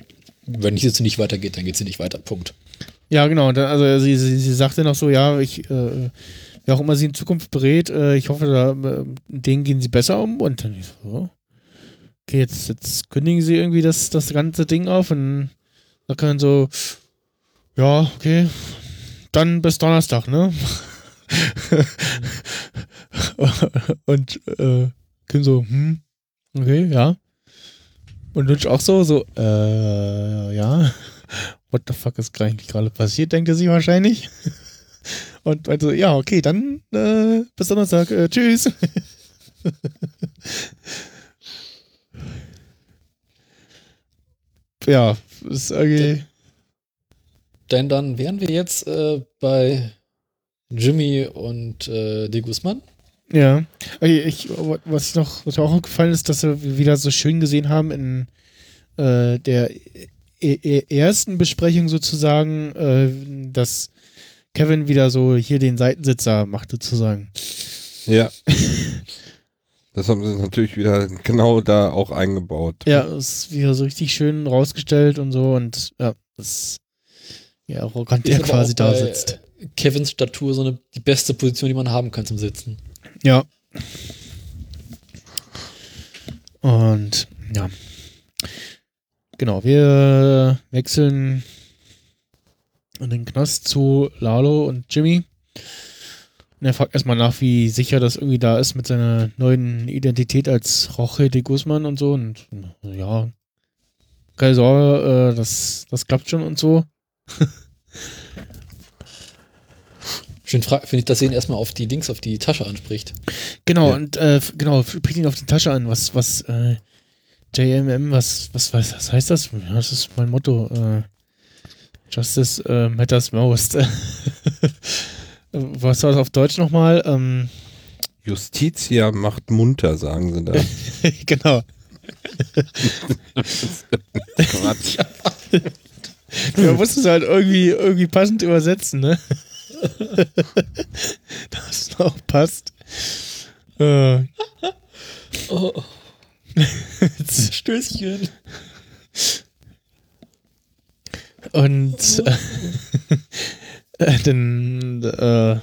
S2: wenn es jetzt nicht weitergeht, dann geht sie nicht weiter. Punkt.
S4: Ja, genau. Also sie, sie, sie sagte noch so, ja, ich, äh, wer auch immer sie in Zukunft berät, äh, ich hoffe, da, äh, denen gehen sie besser um. Und dann ich so, okay, jetzt, jetzt kündigen sie irgendwie das, das ganze Ding auf und da können so, ja, okay, dann bis Donnerstag, ne? und äh, Kim so, hm, okay, ja. Und Lynch auch so, so, äh, ja. What the fuck ist eigentlich gerade passiert, denkt er sich wahrscheinlich. Und also, ja, okay, dann äh, bis Donnerstag, äh, tschüss. ja, ist irgendwie.
S2: Denn dann wären wir jetzt äh, bei Jimmy und äh, De Guzman.
S4: Ja, Okay, ich, was noch, was mir auch aufgefallen ist, dass wir wieder so schön gesehen haben in äh, der e e ersten Besprechung sozusagen, äh, dass Kevin wieder so hier den Seitensitzer macht sozusagen.
S1: Ja. Das haben sie natürlich wieder genau da auch eingebaut.
S4: Ja, ist wieder so richtig schön rausgestellt und so und ja, das ja arrogant der quasi
S2: auch
S4: da sitzt.
S2: Kevins Statur so eine, die beste Position, die man haben kann zum Sitzen.
S4: Ja. Und ja. Genau, wir wechseln in den Knast zu Lalo und Jimmy. Und er fragt erstmal nach, wie sicher das irgendwie da ist mit seiner neuen Identität als Roche de Guzman und so. Und ja, keine Sorge, äh, das, das klappt schon und so.
S2: Schön finde ich, dass er ihn erstmal auf die Dings, auf die Tasche anspricht.
S4: Genau,
S1: Ja.
S4: und äh, genau, spricht ihn auf die Tasche an, was, was, äh, JMM, was, was, was, was heißt das? Ja, das ist mein Motto. Äh, Justice äh, matters most. was war das auf Deutsch nochmal? Ähm,
S1: Justitia macht munter, sagen sie da.
S4: genau.
S1: Quatsch.
S4: Man muss es halt irgendwie, irgendwie passend übersetzen, ne? Dass es auch passt. Äh,
S2: Oh, Stößchen.
S4: Und äh, dann äh,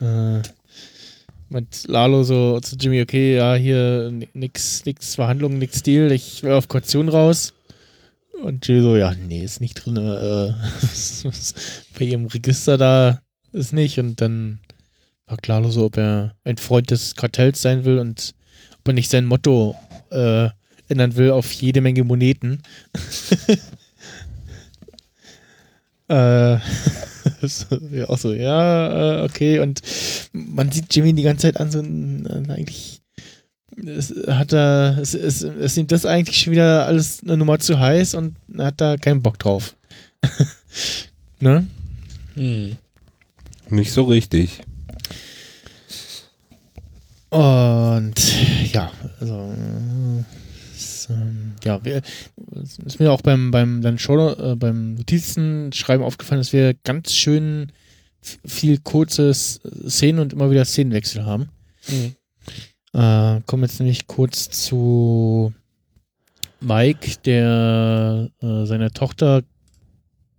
S4: äh, mit Lalo so zu Jimmy, okay, ja, hier ni- nix, nix Verhandlungen, nix Deal, ich will auf Kaution raus. Und Jimmy so, ja, nee, ist nicht drin. Äh, bei ihrem Register da ist nicht. Und dann fragt Lalo so, ob er ein Freund des Kartells sein will und ob er nicht sein Motto äh, ändern will auf jede Menge Moneten. Äh, ja, auch so, ja, äh, okay. Und man sieht Jimmy die ganze Zeit an, so eigentlich es, hat er, es, es, es ihm das eigentlich schon wieder alles eine Nummer zu heiß und er hat da keinen Bock drauf. ne?
S2: Hm.
S1: Nicht so richtig.
S4: Und ja, also äh, es, ähm, ja, wir, es ist mir auch beim beim dann Show, äh, beim Notizenschreiben aufgefallen, dass wir ganz schön viel kurze Szenen und immer wieder Szenenwechsel haben.
S2: Mhm.
S4: Äh, kommen jetzt nämlich kurz zu Mike, der äh, seine Tochter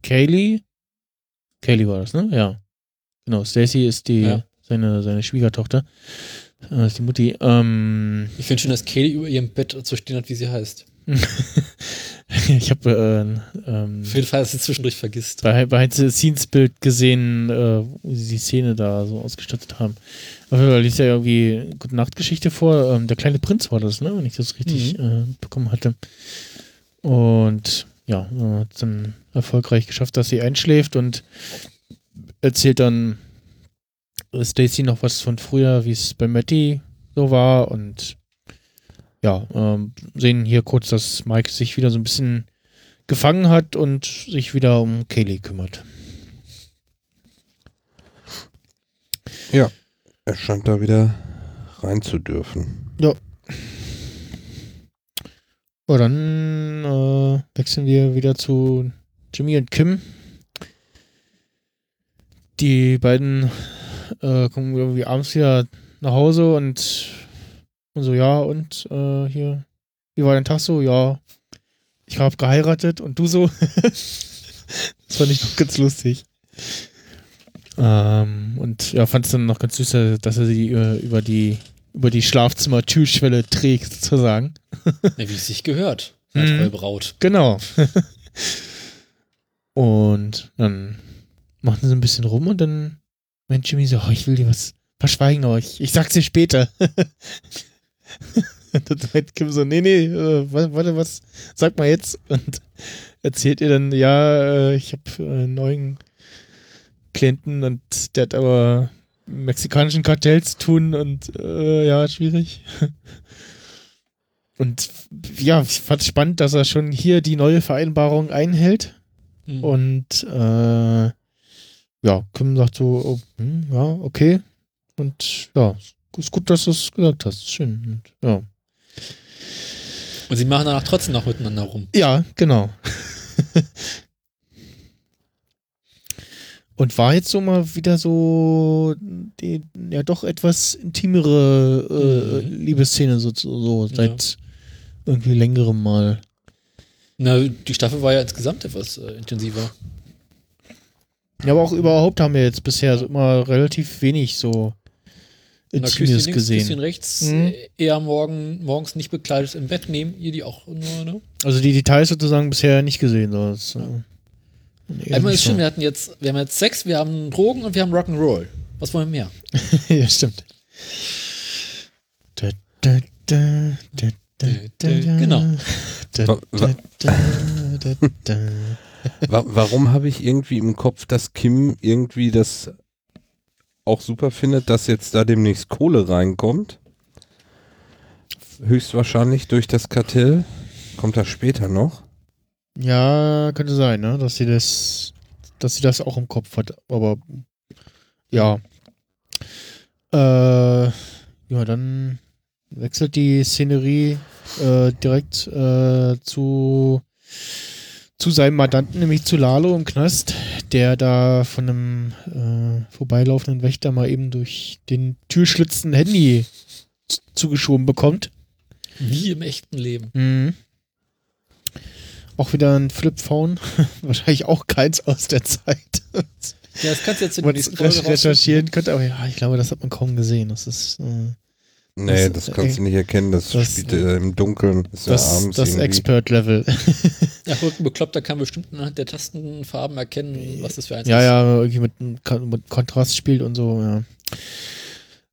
S4: Kaylee, Kaylee war das, ne? Ja. Genau, Stacy ist die
S2: Ja.
S4: seine seine Schwiegertochter. Äh, ist die Mutti. Ähm,
S2: Ich finde schön, dass Kaylee über ihrem Bett so stehen hat, wie sie heißt.
S4: ich habe äh, ähm,
S2: Auf jeden Fall, dass sie zwischendurch vergisst.
S4: bei, bei Scenes Bild gesehen, äh, wo sie die Szene da so ausgestattet haben. Aber da liest ja irgendwie eine Gute Nachtgeschichte vor. Ähm, der kleine Prinz war das, ne? Wenn ich das richtig äh, bekommen hatte. Und ja, hat dann erfolgreich geschafft, dass sie einschläft und erzählt dann Stacy noch was von früher, wie es bei Matty so war und ja, ähm, sehen hier kurz, dass Mike sich wieder so ein bisschen gefangen hat und sich wieder um Kaylee kümmert.
S1: Er scheint da wieder rein zu dürfen.
S4: Ja, dann äh, wechseln wir wieder zu Jimmy und Kim. Die beiden äh, kommen irgendwie abends wieder nach Hause und, und so, ja, und äh, hier, wie war dein Tag so? Ja, ich habe geheiratet und du so? das fand ich noch ganz lustig. Ähm, und ja, fand es dann noch ganz süß, dass er sie äh, über die über die Schlafzimmer-Türschwelle trägt, sozusagen.
S2: Ja, wie es sich gehört. Als
S4: Mhm.
S2: Braut.
S4: Genau. und dann machen sie ein bisschen rum und dann meint Jimmy so, oh, ich will dir was verschweigen, ich, ich sag's dir später. und Kim so, nee, nee, äh, wa- warte, was, sag mal jetzt. Und erzählt ihr dann, ja, äh, ich habe äh, einen neuen Klienten und der hat aber mexikanischen Kartell zu tun und äh, ja, schwierig. Und ja, ich fand es spannend, dass er schon hier die neue Vereinbarung einhält.
S2: Mhm.
S4: Und äh, ja, Kim sagt so, oh, hm, ja, okay. Und ja, ist gut, dass du es gesagt hast. Schön. Und, ja.
S2: Und sie machen danach trotzdem noch miteinander rum.
S4: ja, genau. Und war jetzt so mal wieder so die ja doch etwas intimere äh,
S2: Mhm.
S4: Liebesszene so, so seit irgendwie längerem Mal.
S2: Na, die Staffel war ja insgesamt etwas äh, intensiver.
S4: Ja, aber auch überhaupt haben wir jetzt bisher so immer relativ wenig so
S2: Na,
S4: Intimes
S2: Küsschen links,
S4: gesehen.
S2: Küsschen rechts,
S4: Mhm.
S2: eher morgen, morgens nicht bekleidet im Bett nehmen. Ihr die auch nur, ne?
S4: Also die Details sozusagen bisher nicht gesehen. So. Das, äh, eher
S2: Einmal ist schön, wir hatten jetzt, wir haben jetzt Sex, wir haben Drogen und wir haben Rock'n'Roll. Was wollen wir mehr?
S4: ja, stimmt. Da, da, da, da, da, da, da.
S2: Genau.
S4: Da,
S1: Wa- wa-
S4: da, da, da, da.
S1: Wa warum habe ich irgendwie im Kopf, dass Kim irgendwie das auch super findet, dass jetzt da demnächst Kohle reinkommt? Höchstwahrscheinlich durch das Kartell. Kommt das später noch?
S4: Ja, könnte sein, ne? Dass sie das, dass sie das auch im Kopf hat. Aber ja. Äh, ja, dann wechselt die Szenerie äh, direkt äh, zu zu seinem Mandanten, nämlich zu Lalo im Knast, der da von einem äh, vorbeilaufenden Wächter mal eben durch den Türschlitz ein Handy zugeschoben bekommt.
S2: Wie im echten Leben.
S4: Mhm. Auch wieder ein Flipphone. Wahrscheinlich auch keins aus der Zeit.
S2: Ja, das kannst du jetzt in der nächsten Folge
S4: recherchieren könnte, aber ja, ich glaube, das hat man kaum gesehen. Das ist äh,
S1: Nee,
S4: Das-
S1: das, kannst du nicht erkennen. Das,
S4: das-
S1: spielt äh, im Dunkeln. Ist ja
S4: das,
S1: abends
S4: das. Expert-Level.
S2: Ja, ein Bekloppter kann bestimmt anhand der Tastenfarben erkennen, was das für eins
S4: ja,
S2: ist.
S4: ja, irgendwie mit, mit Kontrast spielt und so, ja.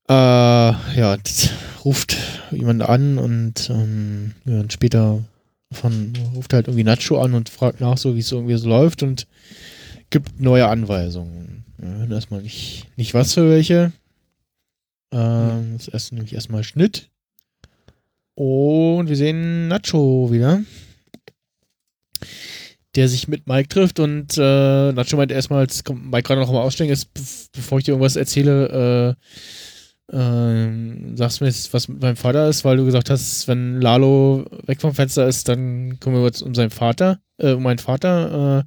S4: Äh, ja, das ruft jemand an und ähm, ja, dann später von, ruft halt irgendwie Nacho an und fragt nach, so wie es irgendwie so läuft und gibt neue Anweisungen. Ja, hören erstmal nicht, nicht was für welche. Ähm, das erste nämlich erstmal Schnitt. Und wir sehen Nacho wieder. Der sich mit Mike trifft und äh, Nacho meint erstmal, jetzt kommt Mike gerade noch mal aussteigen, ist, bev- bevor ich dir irgendwas erzähle, ähm, sagst mir jetzt, was mit meinem Vater ist, weil du gesagt hast, wenn Lalo weg vom Fenster ist, dann kümmern wir uns um seinen Vater, äh, um meinen Vater, äh,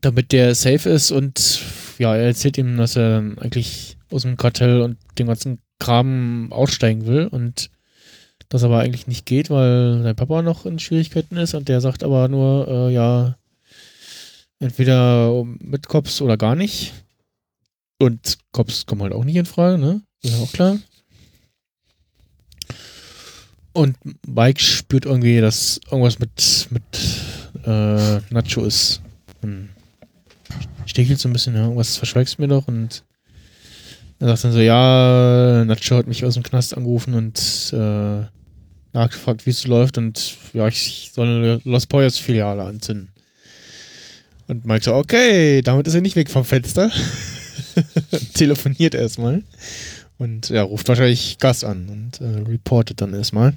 S4: damit der safe ist und ja, er erzählt ihm, dass er dann eigentlich aus dem Kartell und dem ganzen Kram aussteigen will und das aber eigentlich nicht geht, weil sein Papa noch in Schwierigkeiten ist und der sagt aber nur, äh, ja, entweder mit Cops oder gar nicht. Und Cops kommen halt auch nicht in Frage, ne? Ist ja auch klar. Und Mike spürt irgendwie, dass irgendwas mit, mit äh, Nacho ist. Hm. Stichelt so ein bisschen, ja, irgendwas verschweigst du mir doch und er sagt dann so, ja, Nacho hat mich aus dem Knast angerufen und äh, nachgefragt, wie es läuft und ja, ich soll eine Los Poyos Filiale anzünden. Und Mike so, okay, damit ist er nicht weg vom Fenster. Telefoniert erstmal. Und ja, ruft wahrscheinlich Gas an und äh, reportet dann erstmal.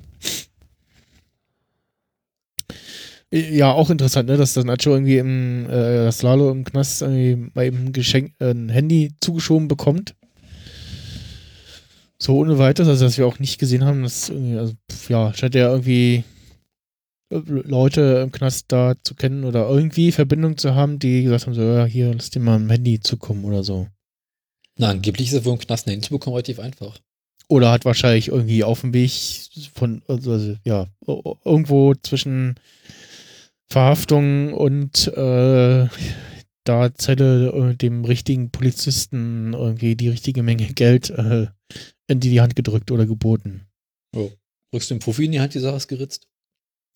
S4: Ja, auch interessant, ne, dass das Nacho irgendwie im, äh, das Lalo im Knast irgendwie bei ihm Geschenk, äh, ein Handy zugeschoben bekommt. So ohne weiteres, also dass wir auch nicht gesehen haben, dass irgendwie, also, ja, scheint ja irgendwie Leute im Knast da zu kennen oder irgendwie Verbindung zu haben, die gesagt haben, so, ja, hier, lass dir mal ein Handy zukommen oder so.
S2: Na, angeblich ist er wohl im Knast einen hinzubekommen relativ einfach.
S4: Oder hat wahrscheinlich irgendwie auf dem Weg von, also, also ja, irgendwo zwischen Verhaftung und äh, da Zelle äh, dem richtigen Polizisten irgendwie die richtige Menge Geld äh, in die, die Hand gedrückt oder geboten.
S2: Rückst du den Profi in die Hand, die Sache ist geritzt.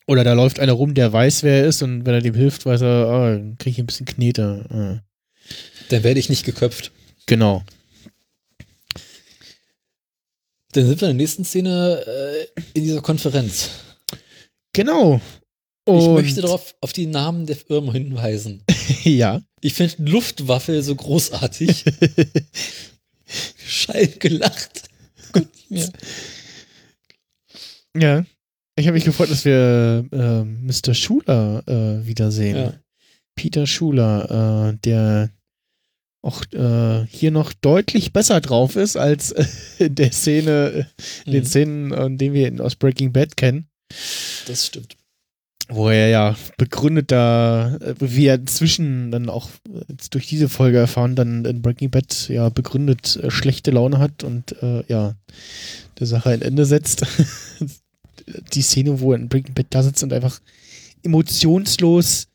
S4: Oder da läuft einer rum, der weiß, wer er ist und wenn er dem hilft, weiß er, ah, dann kriege ich ein bisschen Knete. Äh.
S2: Dann werde ich nicht geköpft.
S4: Genau.
S2: Dann sind wir in der nächsten Szene äh, in dieser Konferenz.
S4: Genau.
S2: Ich
S4: Und-
S2: möchte darauf auf die Namen der Firma hinweisen.
S4: ja.
S2: Ich finde Luftwaffe so großartig. Schall gelacht. Ja.
S4: Ja. Ich habe mich gefreut, dass wir äh, Mr. Schuler äh, wiedersehen.
S2: Ja.
S4: Peter Schuler, äh, der auch äh, hier noch deutlich besser drauf ist als äh, in der Szene, in den
S2: Mhm.
S4: Szenen, in denen wir ihn aus Breaking Bad kennen.
S2: Das stimmt.
S4: Wo er ja begründet da, äh, wie er inzwischen dann auch äh, jetzt durch diese Folge erfahren, dann in Breaking Bad ja begründet äh, schlechte Laune hat und äh, ja, der Sache ein Ende setzt. Die Szene, wo er in Breaking Bad da sitzt und einfach emotionslos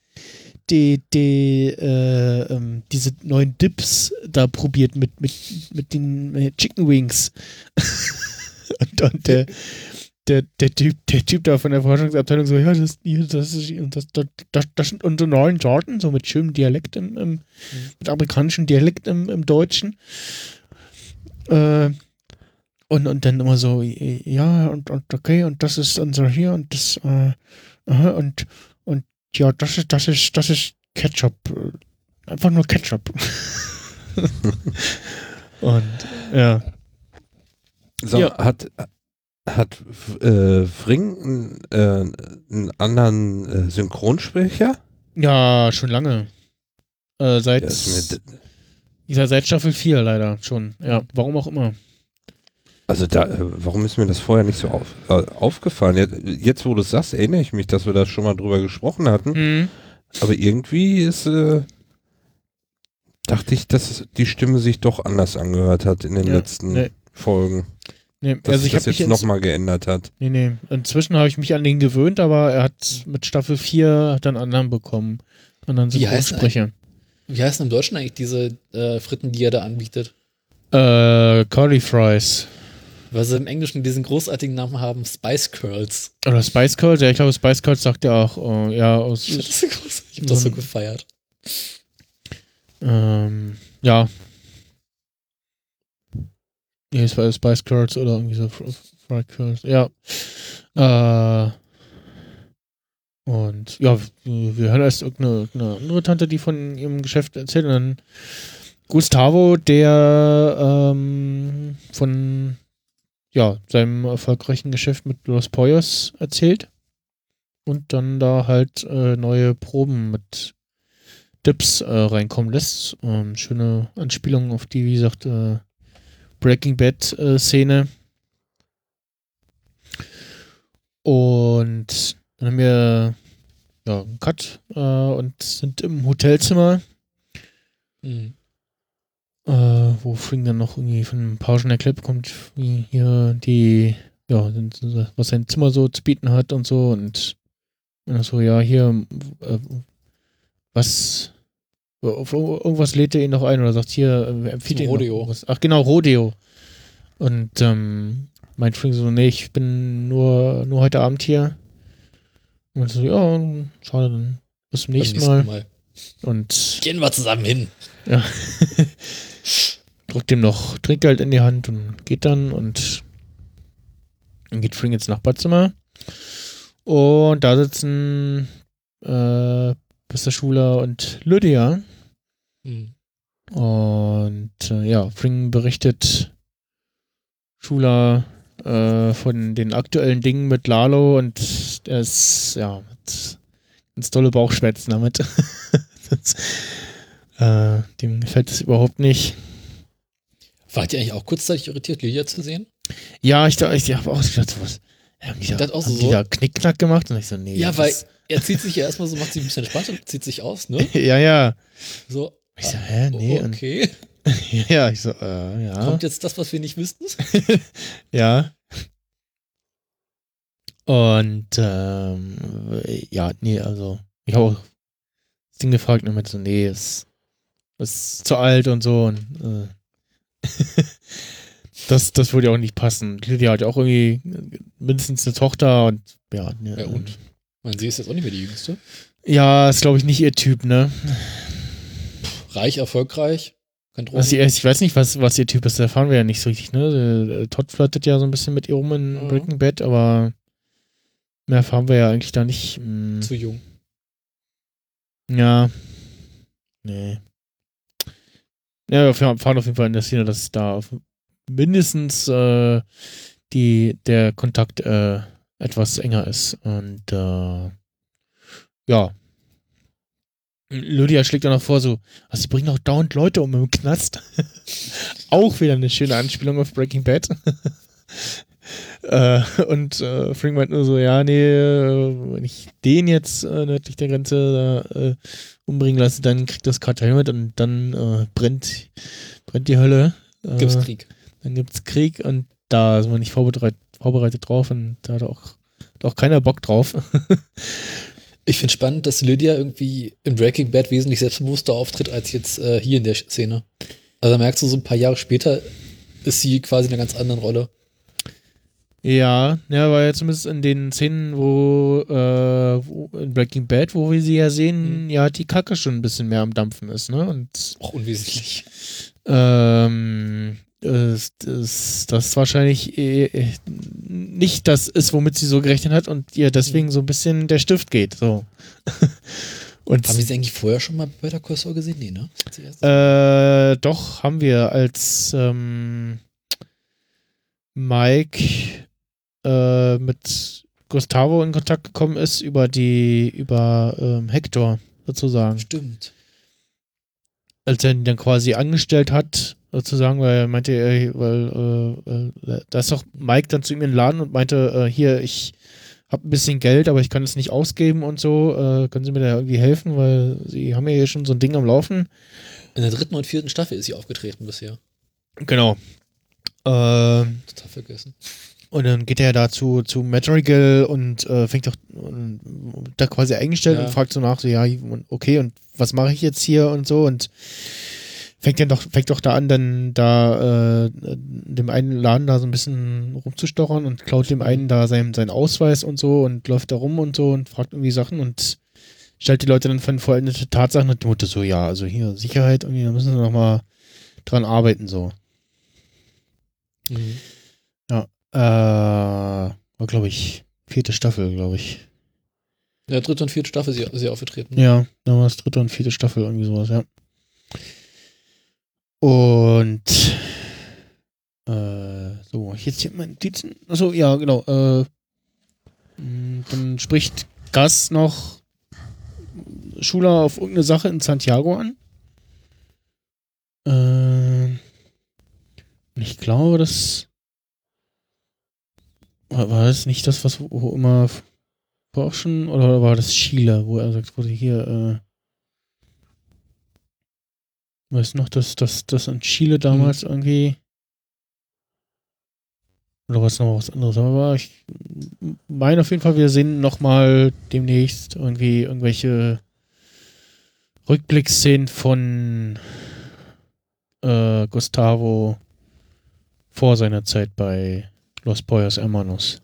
S4: die, die, äh, ähm, diese neuen Dips da probiert mit, mit, mit den äh, Chicken Wings. und, und der, der, der Typ, der Typ da von der Forschungsabteilung so, ja, das, hier, das ist, das, das, das, das sind unsere neuen Sorten, so mit schönem Dialekt im, im mit amerikanischem Dialekt im, im Deutschen. Äh, und, und dann immer so, ja, und, und okay, und das ist unser hier und das, äh, aha, und, und ja, das ist, das ist, das ist Ketchup. Einfach nur Ketchup. und ja.
S1: So,
S4: Ja.
S1: hat, hat äh, Fring einen, äh, einen anderen äh, Synchronsprecher?
S4: Ja, schon lange. Äh, seit, ja, seit Staffel 4 leider schon. Ja, warum auch immer.
S1: also da, äh, warum ist mir das vorher nicht so auf, äh, aufgefallen? Jetzt, jetzt, wo du es sagst, erinnere ich mich, dass wir da schon mal drüber gesprochen hatten.
S4: Mhm.
S1: Aber irgendwie ist, äh, dachte ich, dass die Stimme sich doch anders angehört hat in den
S4: Ja,
S1: letzten
S4: nee.
S1: Folgen.
S4: Nee,
S1: Dass
S4: also
S1: sich
S4: ich
S1: das
S4: habe
S1: jetzt
S4: ins-
S1: nochmal geändert hat.
S4: Nee, nee. Inzwischen habe ich mich an den gewöhnt, aber er hat mit Staffel 4 dann einen anderen bekommen. Anderen
S2: Wie heißt
S4: Synchronsprecher.
S2: Wie heißen im Deutschen eigentlich diese äh, Fritten, die er da anbietet?
S4: Äh, Curly Fries.
S2: Weil sie im Englischen diesen großartigen Namen haben, Spice Curls.
S4: Oder Spice Curls. Ja, ich glaube, Spice Curls sagt ja auch, äh, ja, aus,
S2: Ich hab das so, groß- ich hab das so gefeiert.
S4: ähm, ja. Nee, es war Spice Curls oder irgendwie so Fr- Fried Curls. Ja. Äh, und ja, wir wir hören erst irgendeine, irgendeine andere Tante, die von ihrem Geschäft erzählt. Und dann Gustavo, der ähm, von ja, seinem erfolgreichen Geschäft mit Los Poyos erzählt. Und dann da halt äh, neue Proben mit Dips äh, reinkommen lässt. Ähm, schöne Anspielung auf die, wie gesagt, äh, Breaking Bad äh. Und dann haben wir ja, einen Cut äh, und sind im Hotelzimmer,
S2: Mhm.
S4: äh, wo Fring dann noch irgendwie von einem Pauschen erklärt bekommt, wie hier die, ja, was sein Zimmer so zu bieten hat und so und und so, ja, hier, äh, was, irgendwas lädt er ihn noch ein oder sagt, hier, äh, empfiehlt ihn
S2: Rodeo.
S4: Ach genau, Rodeo. Und ähm, meint Fring so, nee, ich bin nur, nur heute Abend hier. Und so, ja, schade, dann bis zum
S2: Beim
S4: nächsten Mal. Und
S2: Gehen wir zusammen hin.
S4: ja, drückt ihm noch Trinkgeld in die Hand und geht dann und dann geht Fring ins Nachbarzimmer. Und da sitzen äh, Mr. Schuler und Lydia.
S2: Mhm.
S4: Und äh, ja, Fring berichtet Schuler äh, von den aktuellen Dingen mit Lalo und er ist, ja, ganz tolle Bauchschmerzen damit. das, äh, dem gefällt es überhaupt nicht.
S2: Wart ihr eigentlich auch kurzzeitig irritiert, Lydia zu sehen?
S4: Ja, ich, da- ich habe auch gedacht, was. Haben die da,
S2: Das auch
S4: haben
S2: so-
S4: die da Knickknack gemacht? Und ich so, nee.
S2: Ja, weil er zieht sich ja erstmal so, macht sich ein bisschen entspannt und zieht sich aus, ne?
S4: ja, ja.
S2: So,
S4: Ich so, hä, nee. Und,
S2: okay.
S4: ja, ich so, äh, ja.
S2: Kommt jetzt das, was wir nicht wüssten?
S4: Ja. Und ähm, ja, nee, also ich habe auch das Ding gefragt und meinte so, nee, ist, ist zu alt und so und äh, das, das würde ja auch nicht passen. Lydia hat ja auch irgendwie mindestens eine Tochter und ja.
S2: Ja, und? Man, sie ist jetzt auch nicht mehr die Jüngste.
S4: Ja, ist glaube ich nicht ihr Typ, ne?
S2: Reich, erfolgreich.
S4: Was sie, ich weiß nicht, was, was ihr Typ ist, da erfahren wir ja nicht so richtig, ne? Todd flirtet ja so ein bisschen mit ihr rum in
S2: Mhm.
S4: Breaking Bad, aber mehr erfahren wir ja eigentlich da nicht. Hm.
S2: Zu jung.
S4: Ja. Nee. Ja, wir erfahren auf jeden Fall in der Szene, dass da mindestens äh, die, der Kontakt äh, etwas enger ist. Und äh, ja. Lydia schlägt dann noch vor, so, also sie bringen auch dauernd Leute um im Knast. auch wieder eine schöne Anspielung auf Breaking Bad. äh, und äh, Frank meint nur so, ja, nee, äh, wenn ich den jetzt äh, nördlich der Grenze äh, umbringen lasse, dann kriegt das Kartell mit und dann äh, brennt, brennt die Hölle.
S2: Gibt's Krieg.
S4: Dann gibt's Krieg und da ist man nicht vorbereitet, vorbereitet drauf und da hat auch, hat auch keiner Bock drauf.
S2: Ich finde spannend, dass Lydia irgendwie in Breaking Bad wesentlich selbstbewusster auftritt als jetzt äh, hier in der Szene. Also da merkst du, so ein paar Jahre später ist sie quasi in einer ganz anderen Rolle.
S4: Ja, ja, ja zumindest in den Szenen, wo, äh, wo in Breaking Bad, wo wir sie ja sehen,
S2: Mhm.
S4: ja, die Kacke schon ein bisschen mehr am Dampfen ist, ne? Und
S2: Auch unwesentlich.
S4: ähm, das, das, wahrscheinlich äh, äh, nicht das ist, womit sie so gerechnet hat und ihr deswegen so ein bisschen der Stift geht. So. und
S2: Haben wir sie eigentlich vorher schon mal bei Call Saul gesehen? Nee, ne?
S4: Äh, doch, haben wir, als ähm, Mike äh, mit Gustavo in Kontakt gekommen ist über die, über ähm, Hector sozusagen.
S2: Stimmt.
S4: Als er ihn dann quasi angestellt hat, sozusagen, weil er meinte, ey, weil äh, äh, da ist doch Mike dann zu ihm in den Laden und meinte, äh, hier, ich habe ein bisschen Geld, aber ich kann es nicht ausgeben und so. Äh, können Sie mir da irgendwie helfen, weil Sie haben ja hier schon so ein Ding am Laufen.
S2: In der dritten und vierten Staffel ist sie aufgetreten bisher.
S4: Genau. Ähm,
S2: Total vergessen.
S4: Und dann geht er da zu, zu Madrigal und äh, fängt doch und, da quasi eingestellt
S2: Ja.
S4: und fragt so nach, so, ja, okay, und was mache ich jetzt hier und so und fängt dann doch, fängt doch da an, dann da äh, dem einen Laden da so ein bisschen rumzustochern und klaut dem einen da seinen, seinen Ausweis und so und läuft da rum und so und fragt irgendwie Sachen und stellt die Leute dann von vollendete Tatsachen und die Mutter so, ja, also hier Sicherheit irgendwie, da müssen wir noch mal dran arbeiten so.
S2: Mhm.
S4: Äh, war, glaube ich, vierte Staffel, glaube ich.
S2: In der dritten und vierten Staffel sie, sie aufgetreten.
S4: Ja, da war es dritte und vierte Staffel, irgendwie sowas, ja. Und äh, so, jetzt hier mein Notizen. Achso, ja, genau. Äh, mh, dann spricht Gas noch Schuler auf irgendeine Sache in Santiago an. Äh, Ich glaube, das war, war das nicht das, was wo immer forschen oder war das Chile, wo er sagt, wurde hier, äh, weißt du noch, dass das dass in Chile damals irgendwie oder was noch was anderes aber ich meine auf jeden Fall, wir sehen noch mal demnächst irgendwie irgendwelche Rückblickszenen von äh, Gustavo vor seiner Zeit bei Los Pollos Hermanos.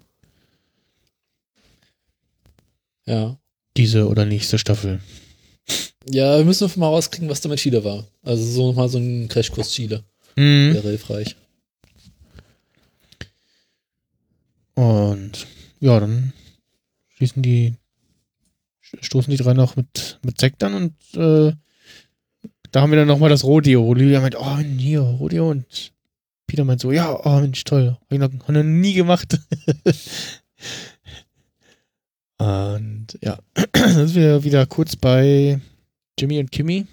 S2: Ja.
S4: Diese oder nächste Staffel.
S2: Ja, wir müssen mal rauskriegen, was da mit Chile war. Also so nochmal so ein Crashkurs Chile.
S4: Mhm.
S2: Wäre hilfreich.
S4: Und ja, dann schließen die, stoßen die drei noch mit, mit Sekt an und äh, da haben wir dann nochmal das Rodeo, wo Lydia meint, oh, hier, Rodeo und Peter meint so, ja, oh Mensch, toll, hab ich noch, noch nie gemacht. und ja, dann sind wir wieder kurz bei Jimmy und Kimmy.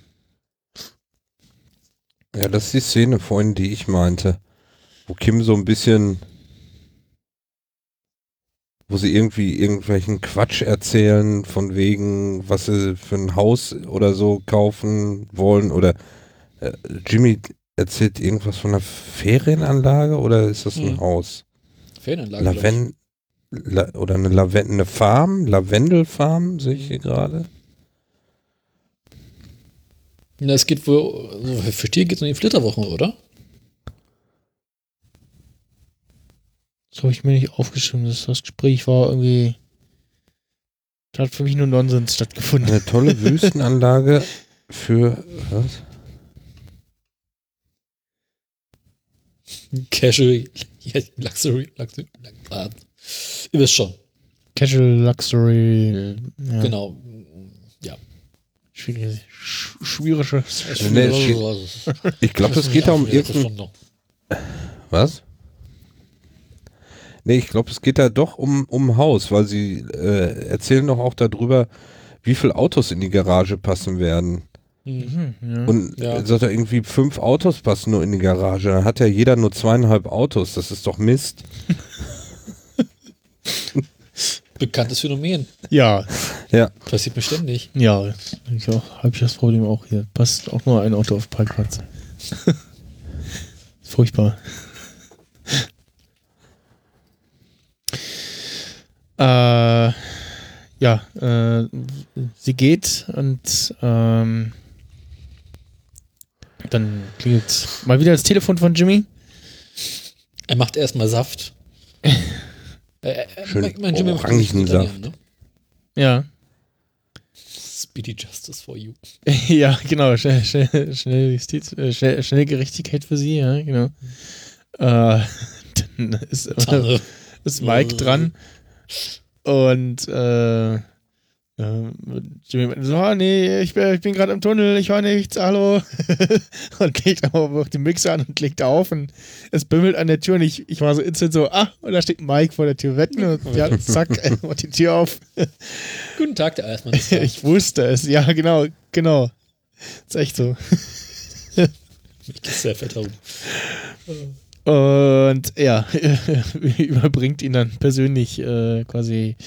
S1: Ja, das ist die Szene vorhin, die ich meinte. Wo Kim so ein bisschen, wo sie irgendwie irgendwelchen Quatsch erzählen, von wegen, was sie für ein Haus oder so kaufen wollen. Oder äh, Jimmy erzählt irgendwas von einer Ferienanlage oder ist das ein
S2: Mhm.
S1: Haus?
S2: Ferienanlage.
S1: Laven La oder eine Laven eine Farm, Lavendelfarm, sehe ich hier gerade.
S2: Na, es geht wohl, so, ich verstehe, geht es um die Flitterwochen, oder?
S4: Das habe ich mir nicht aufgeschrieben. Das, das Gespräch war irgendwie. Da hat für mich nur Nonsens stattgefunden.
S1: Eine tolle Wüstenanlage für was?
S2: Casual, Luxury, Luxury, ah, ihr wisst schon.
S4: Casual Luxury. Ja,
S2: Genau.
S4: Schwierige, sch- schwierige.
S1: Nee, Ich glaube, es geht da um irgendein Was? Nee, ich glaube, es geht da doch um, um Haus, weil sie äh, erzählen doch auch darüber, wie viele Autos in die Garage passen werden.
S2: Mhm.
S4: Ja.
S1: Und
S2: Ja.
S1: ja. sagt er irgendwie, fünf Autos passen nur in die Garage. Dann hat ja jeder nur zweieinhalb Autos. Das ist doch Mist.
S2: Bekanntes Phänomen.
S4: ja,
S1: Ja.
S2: Passiert mir ständig.
S4: ja. Ich auch, habe ich das Problem auch hier. Passt auch nur ein Auto auf Parkplatz. Furchtbar. äh, ja, äh, sie geht und ähm, dann klingelt mal wieder das Telefon von Jimmy.
S2: Er macht erstmal Saft. Äh, äh,
S1: Schön
S2: mein- Jimmy. Italien, ne?
S4: Ja.
S2: Speedy Justice for you.
S4: ja, genau. Schnell, schnell, schnell, Justiz, äh, schnell, schnell Gerechtigkeit für sie, ja, genau. Äh, dann ist, ist Mike dran und äh, Jimmy meint so, ah, nee, ich bin, ich bin gerade im Tunnel, ich höre nichts, hallo. und aber auch den Mixer an und legt auf und es bimmelt an der Tür und ich, ich war so instant so, ah, und da steht Mike vor der Tür wetten und ja, zack, macht die Tür auf.
S2: Guten Tag, der Eismann
S4: ich wusste es, ja, genau, genau. Ist echt so.
S2: Ich gehe sehr fett herum.
S4: Und ja, überbringt ihn dann persönlich äh, quasi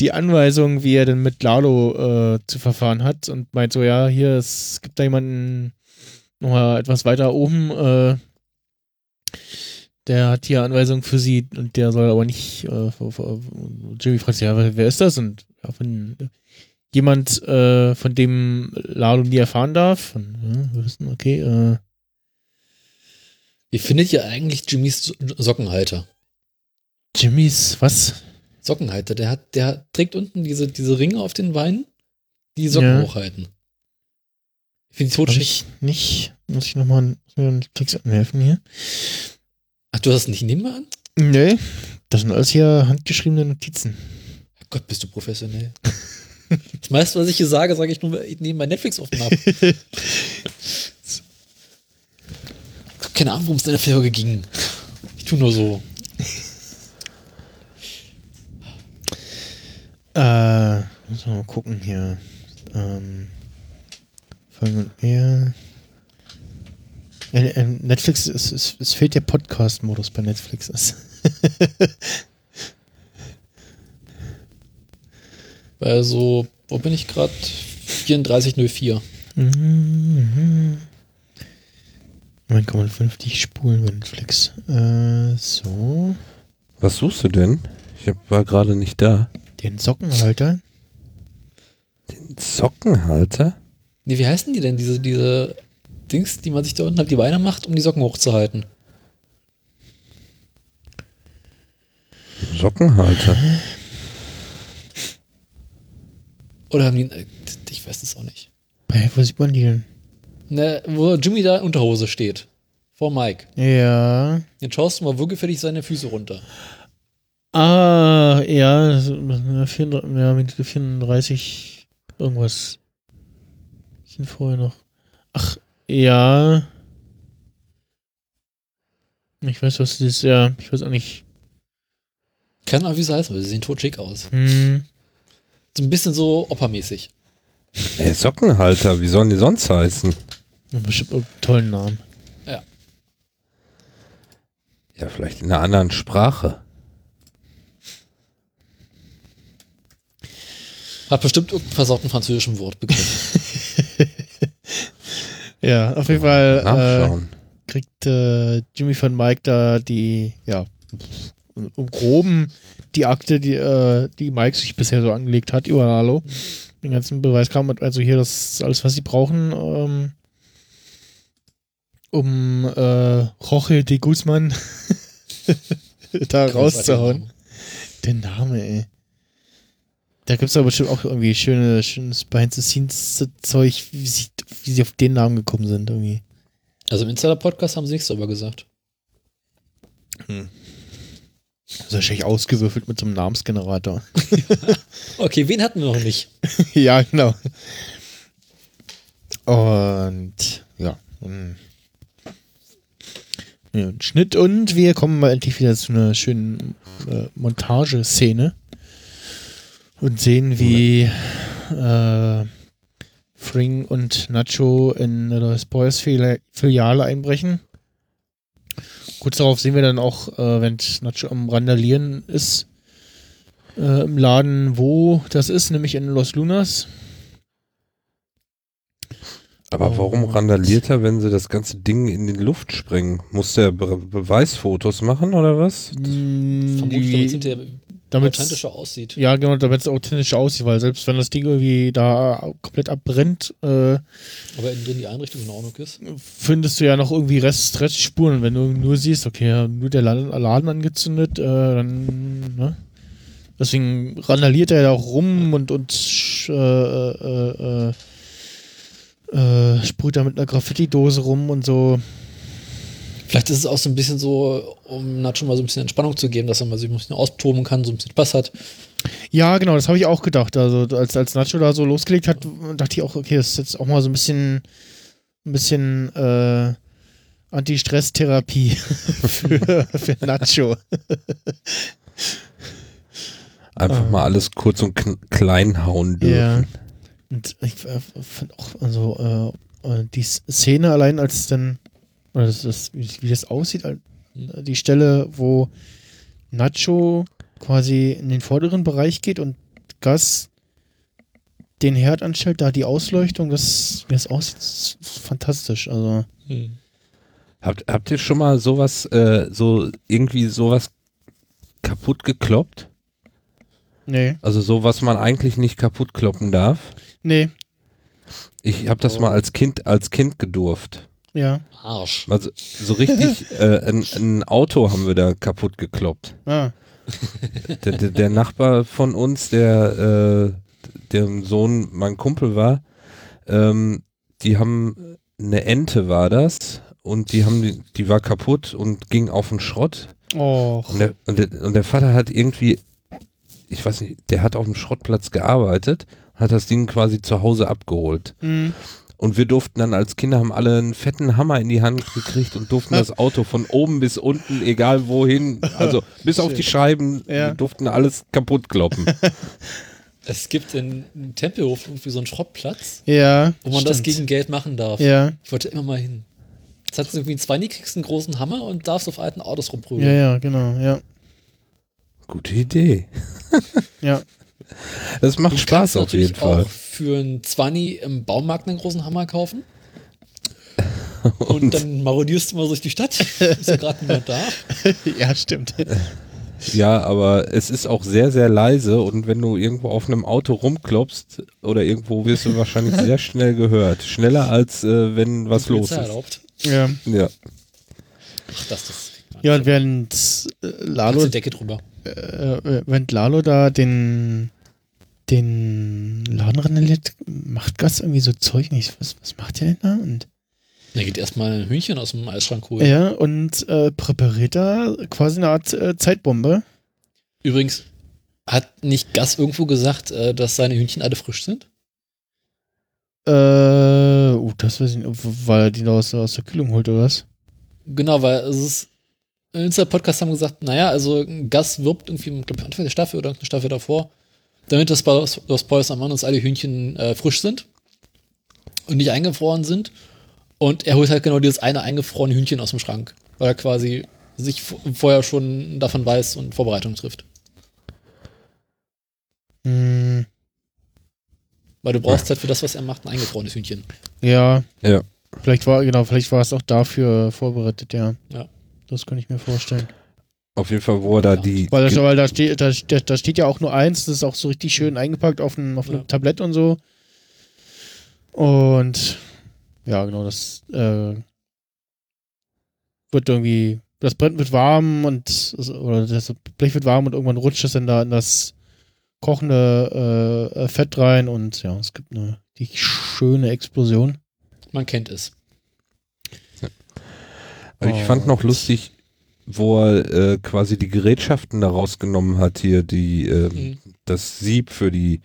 S4: die Anweisung, wie er denn mit Lalo äh, zu verfahren hat und meint so, ja, hier, es gibt da jemanden nochmal etwas weiter oben, äh, der hat hier Anweisungen für sie und der soll aber nicht, äh, Jimmy fragt sich, ja, wer ist das? Und ja, von jemand, äh, von dem Lalo nie erfahren darf. Und, ja, wir wissen, okay, äh,
S2: Wie findet ihr eigentlich Jimmys So- Sockenhalter?
S4: Jimmys, was?
S2: Sockenhalter, der hat, der trägt unten diese, diese Ringe auf den Beinen, die Socken
S4: Ja.
S2: hochhalten. Ich finde die totschick.
S4: ich nicht. Muss ich nochmal einen Text helfen hier?
S2: Ach, du hast nicht nebenan?
S4: Nee. Das sind alles hier handgeschriebene Notizen.
S2: Gott, bist du professionell. Das meiste, was ich hier sage, sage ich nur, nebenbei Netflix offen habe. Keine Ahnung, worum es in der Folge ging. Ich tu nur so.
S4: Äh, muss mal gucken hier. Ähm, Folgen und mehr. Äh, äh, Netflix, es, es, es fehlt der Podcast-Modus bei Netflix.
S2: Also, wo bin ich gerade? 3404.
S4: Mhm. Man kann man vernünftig spulen bei Netflix. Äh, so.
S1: Was suchst du denn? Ich hab, war gerade nicht da.
S4: Den Sockenhalter.
S1: Den Sockenhalter?
S2: Nee, wie heißen die denn? Diese, diese Dings, die man sich da unten auf die Beine macht, um die Socken hochzuhalten.
S1: Sockenhalter.
S2: Oder haben die. äh, Ich weiß es auch nicht.
S4: Hä, wo sieht man die denn?
S2: Ne, wo Jimmy da in Unterhose steht. Vor Mike.
S4: Ja.
S2: Jetzt schaust du mal würgefällig seine Füße runter.
S4: Ah, ja, das ist, ja, 34, ja, Minute 34 irgendwas. Sind vorher noch. Ach, ja. Ich weiß, was das ist, ja. Ich weiß auch nicht.
S2: Keine Ahnung, wie es heißt, aber sie sehen totschick aus.
S4: Hm.
S2: So ein bisschen so oppermäßig.
S1: Ey, Sockenhalter, wie sollen die sonst heißen?
S4: Bestimmt einen tollen Namen.
S1: Ja, vielleicht in einer anderen Sprache.
S2: Hat bestimmt irgendeinen versauten französischen Wortbegriff.
S4: Ja, auf jeden Fall äh, kriegt äh, Jimmy von Mike da die, ja, im Groben die Akte, die, äh, die Mike sich bisher so angelegt hat über Hallo. Den ganzen Beweiskram und also hier das ist alles, was sie brauchen, ähm, um äh, Jorge de Guzman da rauszuhauen. Der Name, ey. Da gibt es aber bestimmt auch irgendwie schöne, schönes Behind-the-Scenes-Zeug, wie sie, wie sie auf den Namen gekommen sind, irgendwie.
S2: Also im Insider-Podcast haben sie nichts darüber gesagt.
S4: Das ist wahrscheinlich ausgewürfelt mit so einem Namensgenerator.
S2: Okay, wen hatten wir noch nicht?
S4: ja, genau. Und ja. mm. ja und Schnitt und wir kommen mal endlich wieder zu einer schönen äh, Montageszene und sehen, wie äh, Fring und Nacho in das Boys Filiale einbrechen. Kurz darauf sehen wir dann auch, äh, wenn Nacho am Randalieren ist, äh, im Laden, wo das ist, nämlich in Los Lunas.
S1: Aber warum
S4: Oh.
S1: randaliert er, wenn sie das ganze Ding in die Luft sprengen? Muss der Be Beweisfotos machen oder was?
S2: Vermutlich, damit hinterher
S4: damit
S2: authentischer aussieht.
S4: ja, genau, damit es authentisch aussieht, weil selbst wenn das Ding irgendwie da komplett abbrennt, äh,
S2: Aber innen drin die Einrichtung in Ordnung ist.
S4: findest du ja noch irgendwie Rest, Restspuren. Wenn du nur siehst, okay, nur der Laden, Laden angezündet, äh, dann, ne? Deswegen randaliert er ja auch rum und, und äh, äh, äh, äh, sprüht da mit einer Graffiti-Dose rum und so.
S2: Vielleicht ist es auch so ein bisschen so, um Nacho mal so ein bisschen Entspannung zu geben, dass er mal sich ein bisschen austoben kann, so ein bisschen Spaß hat.
S4: Ja, genau, das habe ich auch gedacht. Also als, als Nacho da so losgelegt hat, dachte ich auch, okay, das ist jetzt auch mal so ein bisschen, ein bisschen äh, Anti-Stress-Therapie für, für Nacho.
S1: Einfach mal alles kurz und klein hauen dürfen.
S4: Ja. Und ich äh, fand auch, also äh, äh, die Szene allein als dann, oder das, das, wie, das aussieht, die Stelle, wo Nacho quasi in den vorderen Bereich geht und Gas den Herd anstellt, da die Ausleuchtung, das, wie das aussieht, ist fantastisch. Also,
S1: Habt, habt ihr schon mal sowas, äh, so irgendwie sowas kaputt gekloppt?
S4: nee.
S1: Also so, was man eigentlich nicht kaputt kloppen darf?
S4: Nee,
S1: Ich habe das mal als Kind, als Kind gedurft.
S4: ja.
S2: Arsch.
S1: Also so richtig, äh, ein, ein Auto haben wir da kaputt gekloppt.
S4: Ah,
S1: Der, der, der Nachbar von uns, der, äh, deren Sohn mein Kumpel war, ähm, die haben eine Ente war das und die haben die, die war kaputt und ging auf den Schrott
S4: oh.
S1: und der, und der, und der Vater hat irgendwie, ich weiß nicht, der hat auf dem Schrottplatz gearbeitet, hat das Ding quasi zu Hause abgeholt.
S4: Hm.
S1: Und wir durften dann als Kinder haben alle einen fetten Hammer in die Hand gekriegt und durften das Auto von oben bis unten, egal wohin, also bis auf die Scheiben,
S4: Ja.
S1: wir durften alles kaputt kloppen.
S2: Es gibt in in Tempelhof irgendwie so einen Schrottplatz,
S4: Ja.
S2: wo man das
S4: stimmt.
S2: gegen Geld machen darf.
S4: Ja.
S2: Ich wollte immer mal hin. Jetzt hat du irgendwie einen kriegst einen großen Hammer und darfst auf alten Autos rumprügeln.
S4: Ja, ja, genau, ja.
S1: Gute Idee.
S4: Ja.
S1: Das macht
S2: Du
S1: Spaß auf jeden Fall.
S2: auch für einen Zwanni im Baumarkt einen großen Hammer kaufen. Und, dann marodierst du mal durch die Stadt. Ist ja gerade niemand da.
S4: ja, stimmt.
S1: Ja, aber es ist auch sehr, sehr leise und wenn du irgendwo auf einem Auto rumklopfst oder irgendwo wirst du wahrscheinlich sehr schnell gehört. Schneller als äh, wenn was
S2: Die
S1: los ist.
S2: erlaubt.
S4: Ja.
S1: Ja.
S2: Ach, das, das.
S4: Ja, und während äh, Lalo,
S2: die Decke drüber.
S4: Äh, während Lalo da den, den Laden renoviert, macht Gas irgendwie so Zeug nicht. Was, was macht der denn da? Und,
S2: Da geht erstmal ein Hühnchen aus dem Eisschrank holen.
S4: ja, und äh, präpariert da quasi eine Art äh, Zeitbombe.
S2: Übrigens, hat nicht Gas irgendwo gesagt, äh, dass seine Hühnchen alle frisch sind?
S4: Äh, oh, das weiß ich nicht, weil er die da aus, aus der Kühlung holt oder was?
S2: Genau, weil es ist. In unserem Podcast haben gesagt, naja, also Gas wirbt irgendwie, glaube ich, Anfang der Staffel oder eine Staffel davor, damit das bei Los Boys am Mann uns alle Hühnchen äh, frisch sind und nicht eingefroren sind. Und er holt halt genau dieses eine eingefrorene Hühnchen aus dem Schrank, weil er quasi sich vorher schon davon weiß und Vorbereitung trifft.
S4: Hm,
S2: Weil du brauchst halt für das, was er macht, ein eingefrorenes Hühnchen.
S4: ja.
S1: Ja.
S4: Vielleicht war, genau, vielleicht war es auch dafür vorbereitet, ja.
S2: Ja.
S4: Das kann ich mir vorstellen.
S1: Auf jeden Fall, wo er da die.
S4: Weil, das, weil da, steht, da, da, steht ja auch nur eins, das ist auch so richtig schön eingepackt auf einem, auf einem
S2: Ja.
S4: Tablett und so. Und ja, genau, das äh, wird irgendwie, das Brett wird warm und oder das Blech wird warm und irgendwann rutscht es dann da in das kochende äh, Fett rein und ja, es gibt eine die schöne Explosion.
S2: Man kennt es.
S1: Ich fand noch lustig, wo er äh, quasi die Gerätschaften da rausgenommen hat, hier die, äh,
S2: Mhm.
S1: das Sieb für die,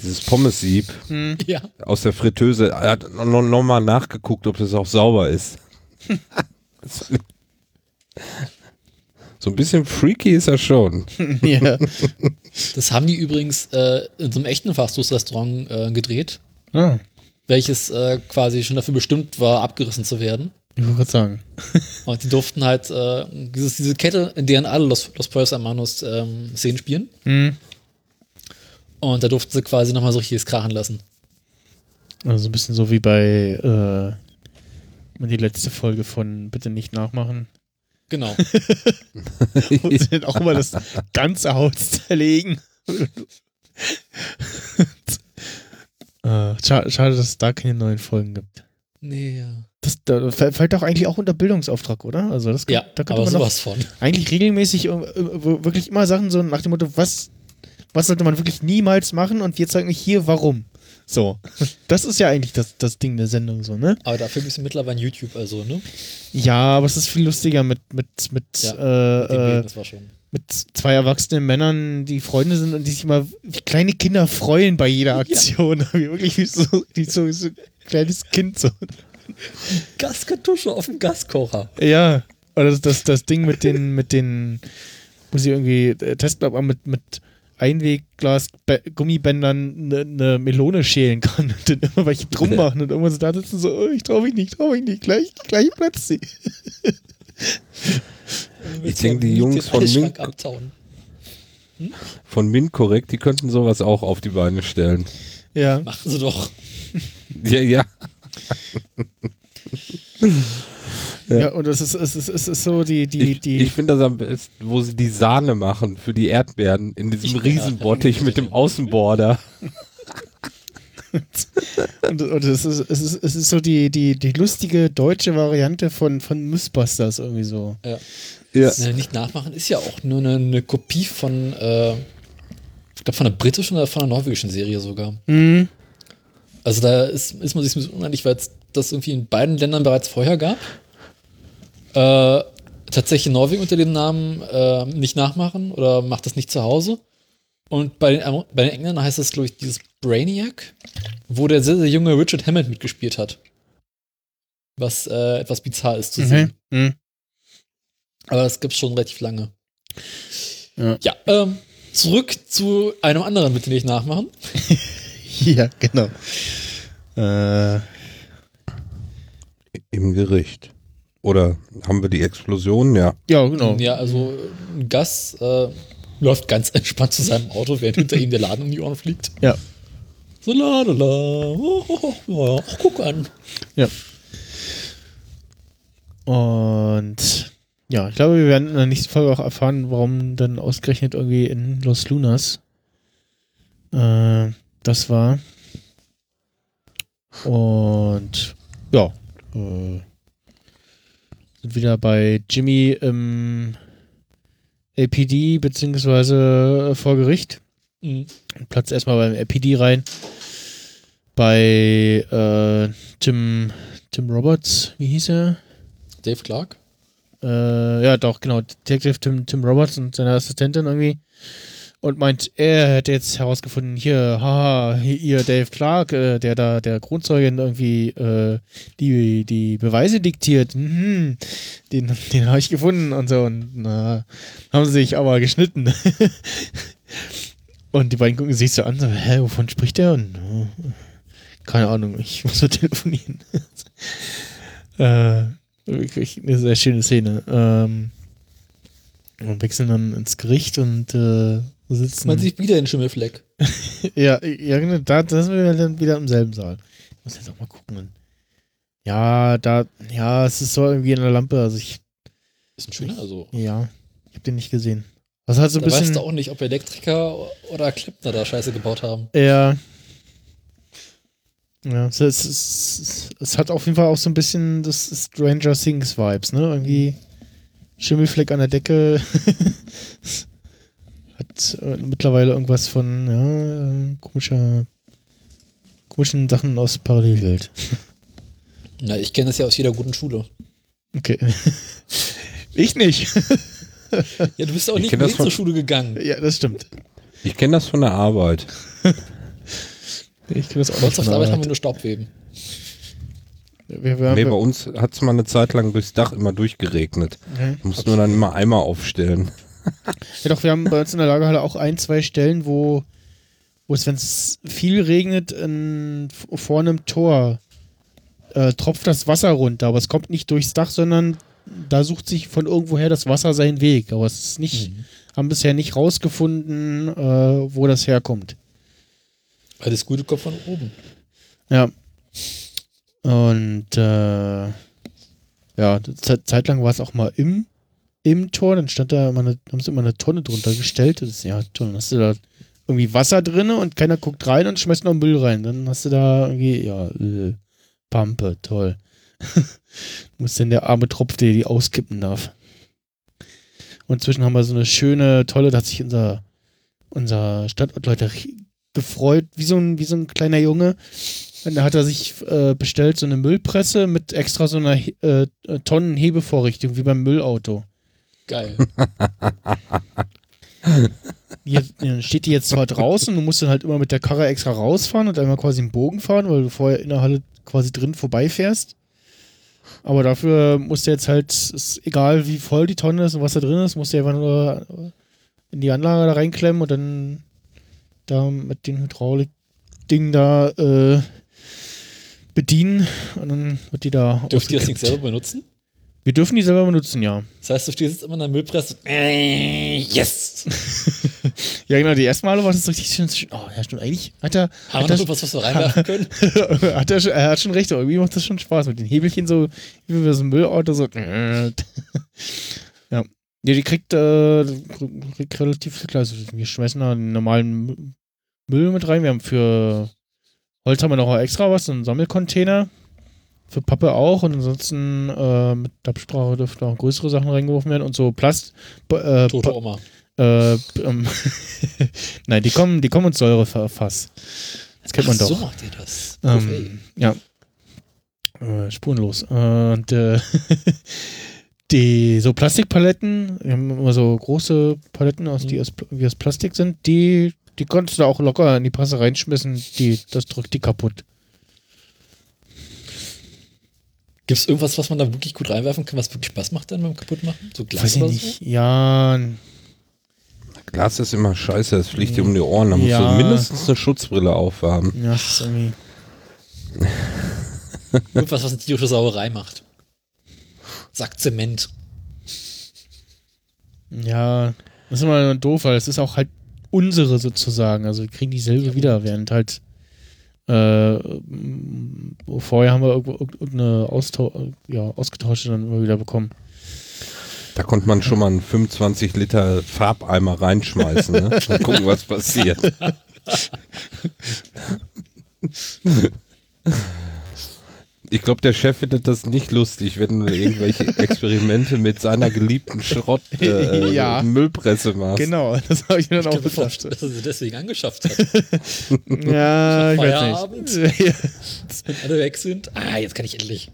S1: dieses Pommes-Sieb
S2: Ja.
S1: aus der Fritteuse. Er hat noch, noch mal nachgeguckt, ob das auch sauber ist. So ein bisschen freaky ist er schon.
S4: ja.
S2: Das haben die übrigens äh, in so einem echten Fastfood-Restaurant äh, gedreht,
S4: Ah,
S2: welches äh, quasi schon dafür bestimmt war, abgerissen zu werden.
S4: Ich wollte gerade sagen.
S2: Und die durften halt äh, dieses, diese Kette, in deren alle Los, Los Pollos Hermanos ähm, Szenen spielen.
S4: Hm.
S2: Und da durften sie quasi nochmal so richtiges krachen lassen.
S4: Also ein bisschen so wie bei äh, die letzte Folge von Bitte nicht nachmachen.
S2: Genau.
S4: Sie dann auch immer das ganze Haus zerlegen. äh, schade, schade, dass es da keine neuen Folgen gibt.
S2: nee, ja.
S4: Das da fällt doch eigentlich auch unter Bildungsauftrag, oder? Also das,
S2: Ja,
S4: da
S2: aber
S4: man
S2: sowas von.
S4: eigentlich regelmäßig äh, äh, wirklich immer Sachen so nach dem Motto, was, was sollte man wirklich niemals machen und wir zeigen euch hier, warum. So. Das ist ja eigentlich das, das Ding der Sendung so, ne?
S2: Aber dafür gibt es mittlerweile YouTube, also, ne?
S4: Ja, aber es ist viel lustiger mit, mit, mit,
S2: Ja,
S4: äh,
S2: Mit
S4: äh,
S2: Bild, das schon.
S4: mit zwei erwachsenen Männern, die Freunde sind und die sich immer wie kleine Kinder freuen bei jeder Aktion. Wie wirklich wie so, wie so, wie so ein kleines Kind so.
S2: Gaskartusche auf dem Gaskocher.
S4: Ja. Oder das, das, das Ding mit den, mit den, muss ich irgendwie äh, testen, ob man mit, mit Einwegglas Gummibändern eine ne Melone schälen kann und dann immer welche drum machen und irgendwann so da sitzen so, oh, ich trau mich nicht, trau mich nicht, gleich, gleich platzt sie.
S1: Ich denke, die Jungs von Mink-
S2: abtauen.
S1: Von Mint korrekt, die könnten sowas auch auf die Beine stellen.
S4: Ja.
S2: Machen sie doch.
S1: Ja, ja.
S4: Ja, und es ist, es ist, es ist so die, die,
S1: Ich,
S4: die.
S1: ich finde das am besten, wo sie die Sahne machen für die Erdbeeren in diesem
S2: Ja.
S1: Riesenbottich mit dem Außenborder.
S4: Und, und es, ist, es, ist, es ist so die, die, die lustige deutsche Variante von, von Mythbusters irgendwie so.
S1: Ja.
S2: Ja, nicht nachmachen ist ja auch nur eine, eine Kopie von, äh, ich glaube, von einer britischen oder von einer norwegischen Serie sogar.
S4: Mhm.
S2: Also da ist, ist man sich ein bisschen uneinig, weil es das irgendwie in beiden Ländern bereits vorher gab. Äh, tatsächlich Norwegen unter dem Namen äh, nicht nachmachen oder macht das nicht zu Hause. Und bei den, bei den Engländern heißt das, glaube ich, dieses Brainiac, wo der sehr, sehr junge Richard Hammond mitgespielt hat. Was äh, etwas bizarr ist zu sehen.
S4: Mhm. Mhm.
S2: Aber das gibt's schon relativ lange.
S4: Ja.
S2: Ja, ähm, zurück zu einem anderen, bitte nicht nachmachen.
S4: Ja, genau. Äh,
S1: Im Gericht. Oder haben wir die Explosion? Ja.
S4: Ja, genau.
S2: Ja, also ein Gas äh, läuft ganz entspannt zu seinem Auto, während hinter ihm der Laden um die Ohren fliegt.
S4: Ja.
S2: So la la la. Oh, oh, oh, ach, guck an.
S4: Ja. Und ja, ich glaube, wir werden in der nächsten Folge auch erfahren, warum dann ausgerechnet irgendwie in Los Lunas äh, das war. Und ja, äh, sind wieder bei Jimmy im LPD beziehungsweise vor Gericht.
S2: Mhm.
S4: Platz erstmal beim LPD rein. Bei äh, Tim, Tim Roberts, wie hieß er?
S2: Dave Clark.
S4: Äh, ja, doch, genau. Detective Tim, Tim Roberts und seine Assistentin irgendwie. Und meint, er hätte jetzt herausgefunden, hier, haha, ihr Dave Clark, äh, der da der Kronzeugin irgendwie äh, die, die Beweise diktiert, mhm, den, den habe ich gefunden und so. Und na, haben sie sich aber geschnitten. und die beiden gucken sich so an, so, hä, wovon spricht der? Und äh, keine Ahnung, ich muss so telefonieren. äh, wirklich eine sehr schöne Szene. Ähm, und wechseln dann ins Gericht und äh, sitzen.
S2: Man sieht wieder den Schimmelfleck.
S4: ja, ja, genau, da, da sind wir dann wieder im selben Saal. Ich muss jetzt auch mal gucken. Ja, da, ja, es ist so irgendwie in der Lampe. Also ich,
S2: Ist ein schöner, also.
S4: ja, ich habe den nicht gesehen. Was hat so ein
S2: Da weißt
S4: bisschen.
S2: du auch nicht, ob Elektriker oder Klempner da Scheiße gebaut haben.
S4: Ja. Ja, es, es, es, es hat auf jeden Fall auch so ein bisschen das Stranger Things Vibes, ne? Irgendwie Schimmelfleck an der Decke. äh, mittlerweile irgendwas von, ja, äh, komischer, komischen Sachen aus Parallelwelt.
S2: Na, ich kenne das ja aus jeder guten Schule.
S4: Okay. ich nicht.
S2: Ja, du bist auch
S1: Ich
S2: nicht mit
S1: das von-
S2: zur Schule gegangen.
S4: ja, das stimmt.
S1: Ich kenne das von der Arbeit.
S4: Ich kenne das auch
S2: Bei uns
S4: nicht von
S2: der Arbeit haben wir
S4: Arbeit.
S2: nur Staubweben.
S4: wir, wir,
S1: Nee,
S4: wir,
S1: bei uns hat es mal eine Zeit lang durchs Dach immer durchgeregnet.
S4: Okay.
S1: Mussten wir dann immer Eimer aufstellen.
S4: Ja, doch, wir haben bei uns in der Lagerhalle auch ein, zwei Stellen, wo, wo es, wenn es viel regnet, in, vor einem Tor äh, tropft das Wasser runter, aber es kommt nicht durchs Dach, sondern da sucht sich von irgendwoher das Wasser seinen Weg. Aber es ist nicht, haben bisher nicht rausgefunden, äh, wo das herkommt.
S2: Das Gute kommt von oben.
S4: Ja. Und äh, ja, Ze- zeitlang war es auch mal im, im Tor, dann stand da immer eine, haben sie immer eine Tonne drunter gestellt. Das ist ja toll. Dann hast du da irgendwie Wasser drin und keiner guckt rein und schmeißt noch Müll rein. Dann hast du da irgendwie, ja, äh, Pampe, toll. Muss denn der arme Tropf, der die auskippen darf. Und inzwischen haben wir so eine schöne, tolle, da hat sich unser, unser Standortleiter gefreut, wie so ein, wie so ein kleiner Junge. Und da hat er sich äh, bestellt, so eine Müllpresse mit extra so einer He- äh, Tonnenhebevorrichtung, wie beim Müllauto.
S2: Geil.
S4: Äh, steht die jetzt zwar draußen, du musst dann halt immer mit der Karre extra rausfahren und einmal quasi einen Bogen fahren, weil du vorher in der Halle quasi drin vorbeifährst. Aber dafür musst du jetzt halt, ist egal wie voll die Tonne ist und was da drin ist, musst du einfach nur in die Anlage da reinklemmen und dann da mit dem Hydraulik-Ding da äh, bedienen und dann wird die da
S2: Dürft ihr das nicht selber benutzen?
S4: Wir dürfen die selber benutzen, ja.
S2: Das heißt, du stehst jetzt immer in der Müllpresse. Äh, yes!
S4: Ja, genau, die ersten Male war das richtig schön. Oh, ja, stimmt. Eigentlich hat er,
S2: Haben wir noch was, was wir reinwerfen können?
S4: hat er, schon- er hat schon recht, irgendwie macht das schon Spaß mit den Hebelchen so, wie wir so ein Müllauto so. ja. Ja, die kriegt, äh, kriegt relativ klar. Also wir schmeißen da einen normalen Müll mit rein. Wir haben für Holz haben wir noch extra was, so einen Sammelcontainer. Für Pappe auch und ansonsten äh, mit Absprache dürften auch größere Sachen reingeworfen werden und so Plast. Äh,
S2: Tote Oma.
S4: äh, ähm, Nein, die kommen, die kommen ins Säurefass. Das kennt man
S2: Ach,
S4: doch.
S2: So macht ihr das.
S4: Ähm, ja. Äh, spurenlos. Und äh, die so Plastikpaletten, wir haben immer so große Paletten, aus, die aus, wie aus Plastik sind, die, die konntest du auch locker in die Presse reinschmissen, die, das drückt die kaputt.
S2: Gibt es irgendwas, was man da wirklich gut reinwerfen kann, was wirklich Spaß macht dann beim Kaputtmachen? So Glas
S4: Weiß ich
S2: oder
S4: nicht. Ja,
S1: Glas ist immer scheiße, es fliegt dir um die Ohren. Da musst
S4: Ja.
S1: du mindestens eine Schutzbrille aufhaben.
S4: ja, das ist irgendwie.
S2: Irgendwas, was eine tierische Sauerei macht. Sagt Zement.
S4: Ja, das ist immer doof, weil es ist auch halt unsere sozusagen. Also wir kriegen dieselbe wieder, während halt äh, vorher haben wir irgendeine Austau ja, ausgetauschte dann immer wieder bekommen.
S1: Da konnte man schon mal einen 25 Liter Farbeimer reinschmeißen, ne? Und gucken, was passiert. Ich glaube, der Chef findet das nicht lustig, wenn du irgendwelche Experimente mit seiner geliebten Schrott äh,
S4: Ja.
S1: Müllpresse machst.
S4: Genau, das habe ich mir dann
S2: Ich
S4: auch gedacht.
S2: dass er sie deswegen angeschafft hat.
S4: Ja, ich
S2: Feierabend?
S4: weiß nicht.
S2: Wenn alle weg sind. Ah, jetzt kann ich endlich.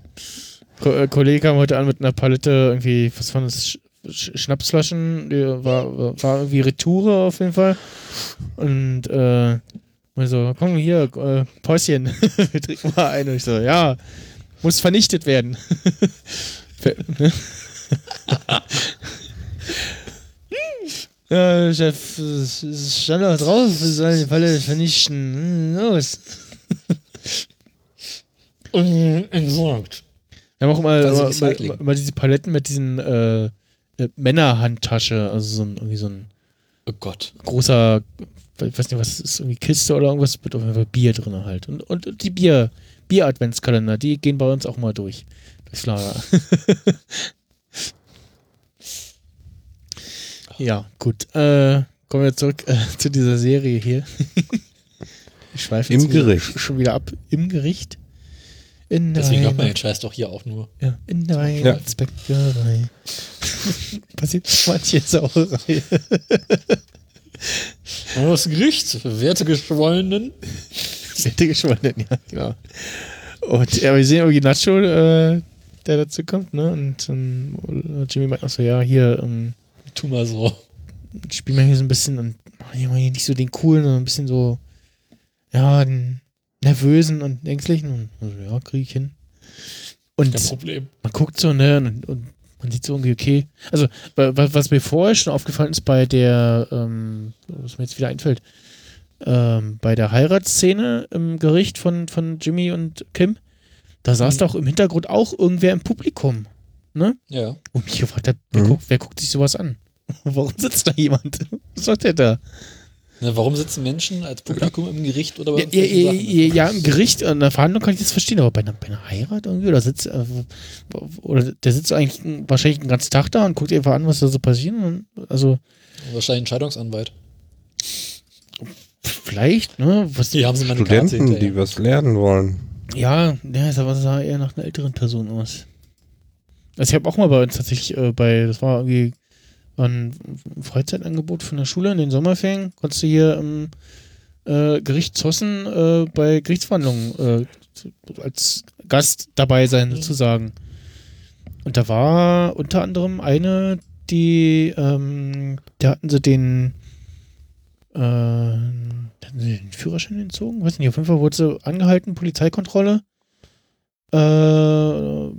S4: Ko äh, Kollege kam heute an mit einer Palette irgendwie, was waren das? Sch Sch Schnapsflaschen, die war, war irgendwie Retoure auf jeden Fall. Und äh, und so, komm hier, äh, Päuschen, wir trinken mal ein. Und ich so, ja, muss vernichtet werden. Ne? ja, Chef, stand doch drauf, wir sollen die Palette vernichten. Hm, Los.
S2: Entsorgt.
S4: Wir haben auch immer,
S2: Recycling.
S4: immer, immer diese Paletten mit diesen äh, äh, Männerhandtasche, also so ein, irgendwie so ein
S2: Oh Gott.
S4: großer, ich weiß nicht, was ist, irgendwie Kiste oder irgendwas, mit auf jeden Fall Bier drin halt. Und, und die Bier, Bier-Adventskalender, die gehen bei uns auch mal durch. Durchs Lager. ja, gut. Äh, kommen wir zurück äh, zu dieser Serie hier. ich schweife
S1: Im
S4: jetzt wieder-
S1: Gericht.
S4: schon wieder ab. Im Gericht. In
S2: Deswegen
S4: der
S2: hört man den Scheiß doch hier auch nur.
S4: ja, in der
S1: Ja.
S4: Weihnachtsbäckerei. Passiert manche Sauerei.
S2: Das Gericht, werte Geschwollenen.
S4: Hätte geschwollen, ja, genau. Und ja, wir sehen irgendwie Nacho, äh, der dazu kommt, ne? Und ähm, Jimmy meint auch so, ja, hier, ähm,
S2: Tu mal so.
S4: spielen wir hier so ein bisschen und machen hier mal hier nicht so den coolen, sondern ein bisschen so, ja, den nervösen und ängstlichen. Und also, ja, krieg ich hin. Und
S2: Kein Problem.
S4: man guckt so, ne, und, und man sieht so irgendwie, okay. Also, wa- wa- was mir vorher schon aufgefallen ist bei der, ähm, was mir jetzt wieder einfällt, ähm, bei der Heiratsszene im Gericht von, von Jimmy und Kim, da saß
S2: Mhm.
S4: doch im Hintergrund auch irgendwer im Publikum.
S2: Ja.
S4: Und mich gefragt hat, wer,
S1: Mhm.
S4: guckt, wer guckt sich sowas an? Warum sitzt da jemand? Was macht der da?
S2: Na, warum sitzen Menschen als Publikum im Gericht oder bei
S4: Ja, ja, ja, ja, im Gericht, an der Verhandlung kann ich das verstehen, aber bei einer, bei einer Heirat irgendwie, oder sitzt, äh, oder der sitzt eigentlich wahrscheinlich den ganzen Tag da und guckt einfach an, was da so passiert. Und, also,
S2: Wahrscheinlich ein Scheidungsanwalt.
S4: vielleicht, ne? Was,
S2: Hier haben sie meine Karte
S1: Studenten,
S2: hinterher.
S1: die was lernen wollen.
S4: Ja, ja, das sah- sah eher nach einer älteren Person aus. Also ich habe auch mal bei uns tatsächlich äh, bei, das war irgendwie ein Freizeitangebot von der Schule in den Sommerferien, konntest du hier im äh, Gericht Zossen äh, bei Gerichtsverhandlungen äh, als Gast dabei sein sozusagen. Und da war unter anderem eine, die, ähm, da hatten sie den, äh, hatten sie den Führerschein entzogen? Weiß nicht, auf jeden Fall wurde sie angehalten, Polizeikontrolle. Äh, und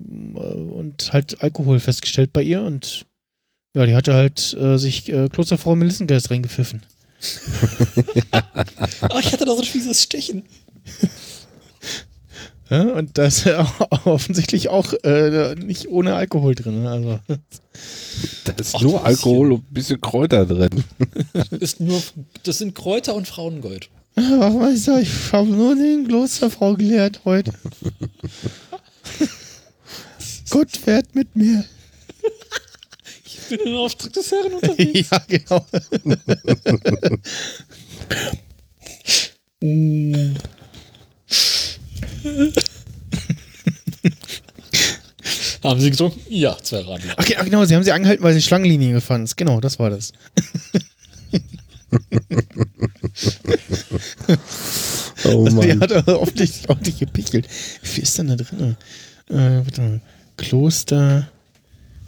S4: halt Alkohol festgestellt bei ihr und ja, die hatte halt äh, sich äh, Klosterfrau Melissengeist reingepfiffen.
S2: Oh, ich hatte da so ein fieses Stechen.
S4: Ja, und da ist offensichtlich auch äh, nicht ohne Alkohol drin. ne? Also,
S1: Da ist
S2: Ach,
S1: nur. Alkohol und ein bisschen Kräuter drin.
S2: Ist nur, das sind Kräuter und Frauengold.
S4: ach, weißt du, ich habe nur den Klosterfrau gelehrt heute. Gott fährt mit mir.
S2: Ich bin in Auftrag des Herrn unterwegs.
S4: ja, genau.
S2: Haben sie getrunken? Ja, zwei Radler.
S4: Ach, genau, sie haben sie angehalten, weil sie Schlangenlinien gefahren ist. Genau, das war das.
S1: Oh
S4: Also die
S1: Mann.
S4: hat aber offensichtlich auch nicht gepichelt. Wie viel ist denn da drin? Äh, warte mal. Kloster,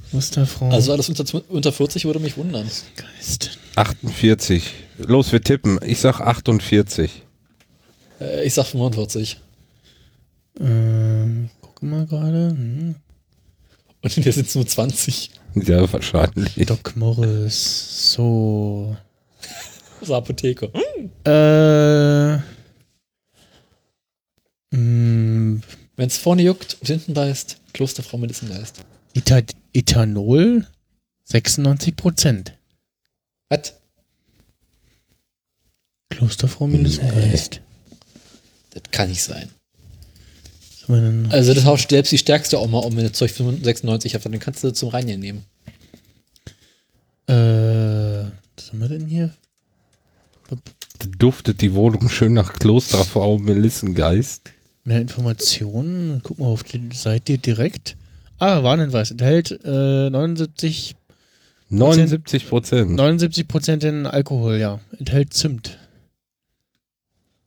S4: Klosterfrau,
S2: Also alles unter, unter 40 würde mich wundern.
S4: Geist.
S1: 48. Los, wir tippen. Ich sag 48.
S2: Äh, ich sag 45.
S4: Ähm, ich gucke mal gerade. Hm.
S2: Und in der sind es nur 20.
S1: Ja, wahrscheinlich.
S4: Doc Morris. So.
S2: Der Apotheke.
S4: Äh. Mh,
S2: Wenn es vorne juckt und hinten beißt, Klosterfrau Melissengeist.
S4: Etha Ethanol 96 Prozent.
S2: Was?
S4: Klosterfrau Melissengeist.
S2: Das kann nicht sein. Also das haust selbst die stärkste auch mal um, wenn du Zeug 96 hast, dann kannst du zum Reinigen nehmen.
S4: Äh, was haben wir denn hier?
S1: Duftet die Wohnung schön nach Klosterfrau Melissengeist.
S4: Mehr Informationen. Guck mal auf die Seite direkt. Ah, Warnhinweis. Enthält äh, 79,
S1: 79 Prozent.
S4: 79 Prozent in Alkohol, ja. Enthält Zimt.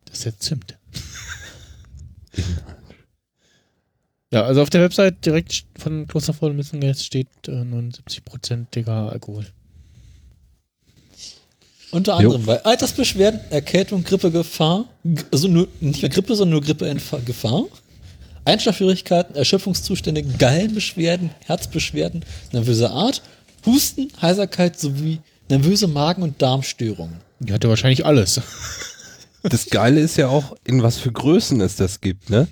S4: Das ist ja Zimt. ja, also auf der Website direkt von Klosterfrau Missengeist steht äh, 79 Prozentiger Alkohol.
S2: Unter
S1: Jo.
S2: anderem bei Altersbeschwerden, Erkältung, Grippegefahr, g- also nur, nicht mehr Grippe, sondern nur Grippegefahr, Einschlafschwierigkeiten, Erschöpfungszustände, Gallenbeschwerden, Herzbeschwerden, nervöse Art, Husten, Heiserkeit sowie nervöse Magen- und Darmstörungen.
S4: Die hatte wahrscheinlich alles.
S1: Das Geile ist ja auch, in was für Größen es das gibt, ne?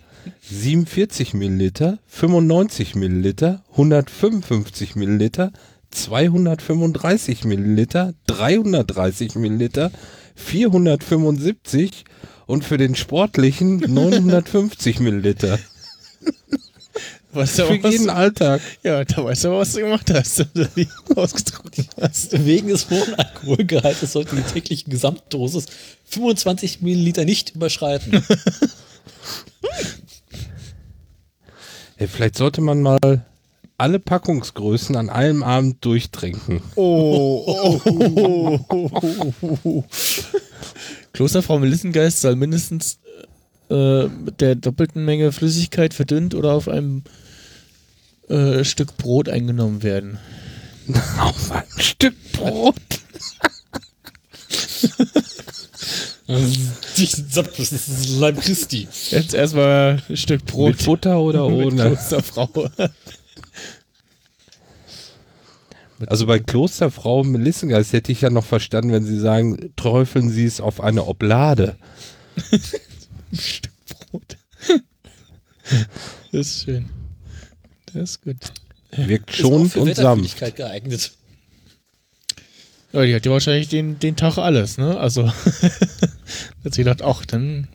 S1: 47 Milliliter, 95 Milliliter, 155 Milliliter, 235 Milliliter, 330 Milliliter, 475 und für den sportlichen 950 Milliliter.
S4: Was du
S1: Für jeden Alltag.
S4: ja, da weißt du aber, was du gemacht hast. oder wie du ausgedrückt hast.
S2: Wegen des hohen Alkoholgehaltes sollte die tägliche Gesamtdosis 25 Milliliter nicht überschreiten.
S1: Ey, vielleicht sollte man mal alle Packungsgrößen an einem Abend durchtrinken.
S4: Oh, oh, oh, oh, oh. Klosterfrau Melissengeist soll mindestens äh, mit der doppelten Menge Flüssigkeit verdünnt oder auf einem äh, Stück Brot eingenommen werden.
S1: Auf ein Stück Brot.
S2: das ist Leib Christi.
S4: Jetzt erstmal ein Stück Brot
S1: Mit Butter oder
S4: mit
S1: ohne?
S4: Klosterfrau.
S1: Also bei Klosterfrau Melissengeist hätte ich ja noch verstanden, wenn sie sagen, träufeln Sie es auf eine Oblade.
S4: Ein Stück Brot. Das ist schön. Das ist gut.
S1: Wirkt
S2: für
S1: und sanft.
S2: Geeignet.
S4: Ja, die hat ja wahrscheinlich den, den Tag alles, ne? Also, hat sie gedacht, ach, dann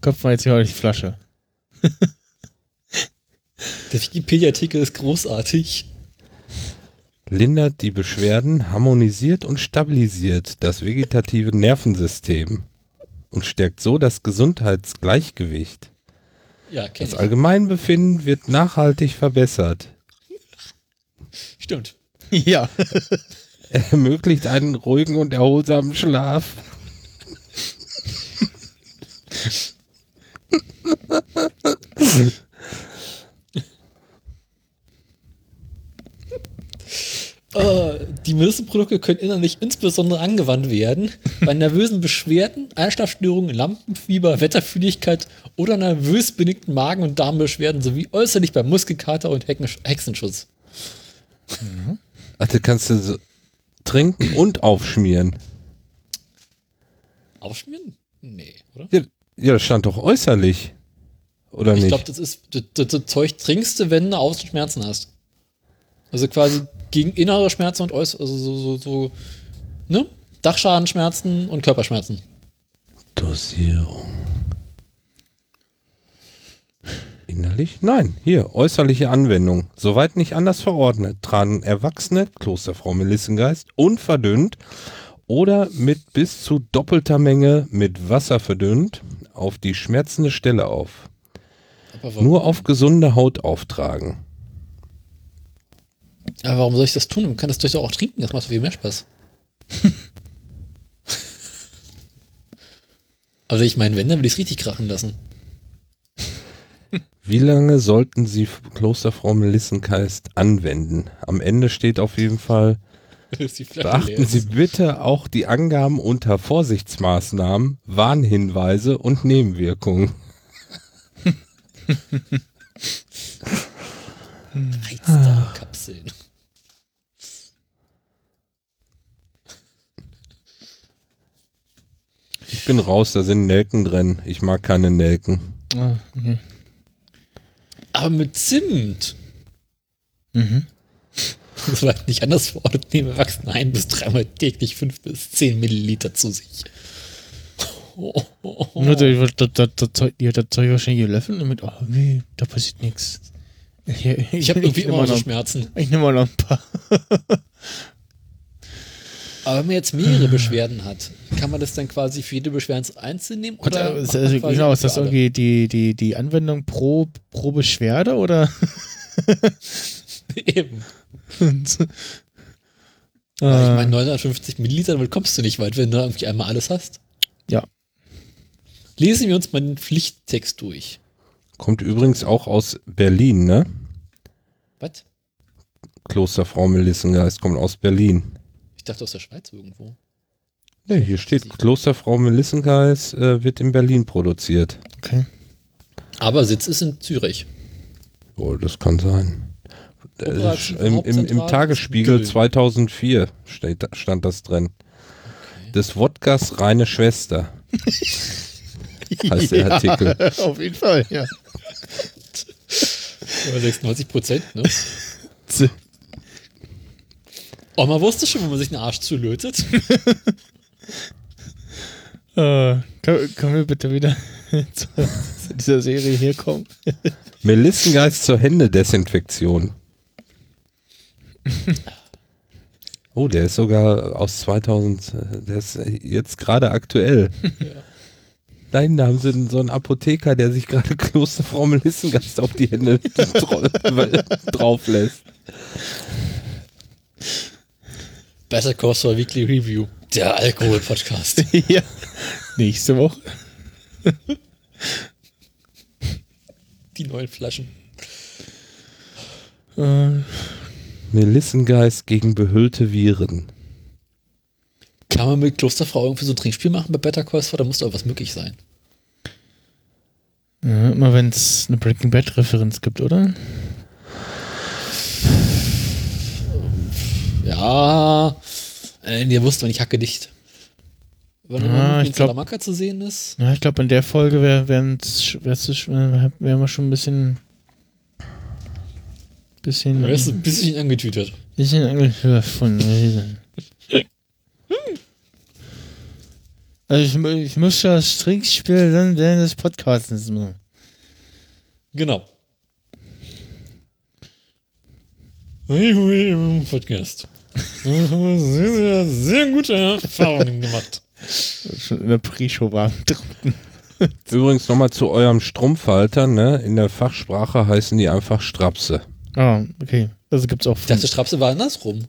S4: köpfen wir jetzt hier die Flasche.
S2: Der Wikipedia-Artikel ist großartig.
S1: Lindert die Beschwerden, harmonisiert und stabilisiert das vegetative Nervensystem und stärkt so das Gesundheitsgleichgewicht.
S2: Ja,
S1: Das
S2: ich.
S1: Allgemeinbefinden wird nachhaltig verbessert.
S2: Stimmt.
S4: Ja.
S1: Er ermöglicht einen ruhigen und erholsamen Schlaf.
S2: Äh, die Melissenprodukte können innerlich insbesondere angewandt werden bei nervösen Beschwerden, Einschlafstörungen, Lampenfieber, Wetterfühligkeit oder nervös bedingten Magen- und Darmbeschwerden sowie äußerlich bei Muskelkater und Hexenschutz.
S1: Ach, das kannst du so trinken und aufschmieren.
S2: Aufschmieren? Nee, oder?
S1: Ja, ja, das stand doch äußerlich. Oder
S2: Ich
S1: nicht?
S2: glaube, das ist das, das, das Zeug trinkst du, wenn du Außenschmerzen hast. Also quasi gegen innere Schmerzen und äußere, also so, so, so, ne? Dachschadenschmerzen und Körperschmerzen.
S1: Dosierung. Innerlich? Nein, hier, äußerliche Anwendung. Soweit nicht anders verordnet, tragen Erwachsene, Klosterfrau Melissengeist, unverdünnt oder mit bis zu doppelter Menge mit Wasser verdünnt auf die schmerzende Stelle auf. Nur auf gesunde Haut auftragen.
S2: Aber warum soll ich das tun? Man kann das doch auch trinken, das macht so viel mehr Spaß. also ich meine, wenn, dann will ich es richtig krachen lassen.
S1: Wie lange sollten Sie Klosterfrau Melissengeist anwenden? Am Ende steht auf jeden Fall, Beachten. Sie bitte auch die Angaben unter Vorsichtsmaßnahmen, Warnhinweise und Nebenwirkungen.
S2: Reizdarmkapseln.
S1: Ich bin raus, da sind Nelken drin. Ich mag keine Nelken.
S4: Ah.
S2: Aber mit Zimt.
S4: Mhm.
S2: Das war nicht anders verordnet. Nehmen Erwachsene ein bis dreimal täglich fünf bis zehn Milliliter zu sich. Oh, oh, oh.
S4: Nur das, das, das, das, Zeug, das Zeug wahrscheinlich gelöffelt und mit, oh nee, da passiert nichts. Ich,
S2: Ich habe irgendwie
S4: nehm
S2: immer
S4: noch,
S2: Schmerzen.
S4: Ich nehme mal noch ein paar.
S2: Aber wenn man jetzt mehrere Beschwerden hat, kann man das dann quasi für jede Beschwerde einzeln nehmen?
S4: Und,
S2: Oder
S4: äh,
S2: man
S4: also, genau, ist das irgendwie die, die, die Anwendung pro, pro Beschwerde oder?
S2: Eben.
S4: äh,
S2: Ja, ich meine, 950 Milliliter, damit kommst du nicht weit, wenn du irgendwie einmal alles hast.
S4: ja.
S2: Lesen wir uns mal den Pflichttext durch.
S1: Kommt übrigens auch aus Berlin, ne?
S2: Was?
S1: Klosterfrau Melissengeist kommt aus Berlin.
S2: Ich dachte aus der Schweiz irgendwo.
S1: Ne, hier steht Klosterfrau Melissengeist äh, wird in Berlin produziert.
S4: Okay.
S2: Aber Sitz ist in Zürich.
S1: Oh, das kann sein. Äh,
S2: Operative
S1: Im, im, Im Tagesspiegel
S2: ist
S1: 2004 steht, stand das drin. Des Wodkas reine Schwester. Heißt der Artikel.
S4: Auf jeden Fall, ja.
S2: Über 96 Prozent, ne? Man wusste schon, wenn man sich einen Arsch zulötet.
S4: Äh, können, können wir bitte wieder zu, zu dieser Serie hier kommen?
S1: Melissengeist zur Händedesinfektion. Oh, der ist sogar aus 2000, äh, der ist jetzt gerade aktuell. Nein, da haben sie so einen Apotheker, der sich gerade Klosterfrau Melissengeist auf die Hände dra- drauf lässt.
S2: Better Call Saul Weekly Review. Der Alkohol-Podcast.
S4: ja. Nächste Woche.
S2: Die neuen Flaschen.
S4: Äh,
S1: Melissengeist gegen behüllte Viren.
S2: Kann man mit Klosterfrau irgendwie so ein Trinkspiel machen bei Better Call Saul? Da muss doch was möglich sein.
S4: ja, immer wenn es eine Breaking Bad Referenz gibt, oder?
S2: Ja. Äh, ihr wusst, wenn ich hacke dicht. Wenn
S4: Ah, ich
S2: in
S4: glaub-
S2: Salamanca zu sehen ist.
S4: Ja, ich glaube, in der Folge wären wär, wär, wär wir schon ein bisschen. Bisschen.
S2: Ist ein bisschen angetütet.
S4: bisschen angeschürft von Riesen. Also ich, ich muss das Trinkspiel dann während des Podcasts machen.
S2: Genau. Podcast. Sehr, sehr, sehr gute Erfahrungen gemacht.
S4: Schon in der Pre-Show war.
S1: Übrigens nochmal zu eurem Strumpfhalter, ne? In der Fachsprache heißen die einfach Strapse.
S4: Ah, okay. Also gibt's auch.
S2: Ich dachte, Strapse war andersrum.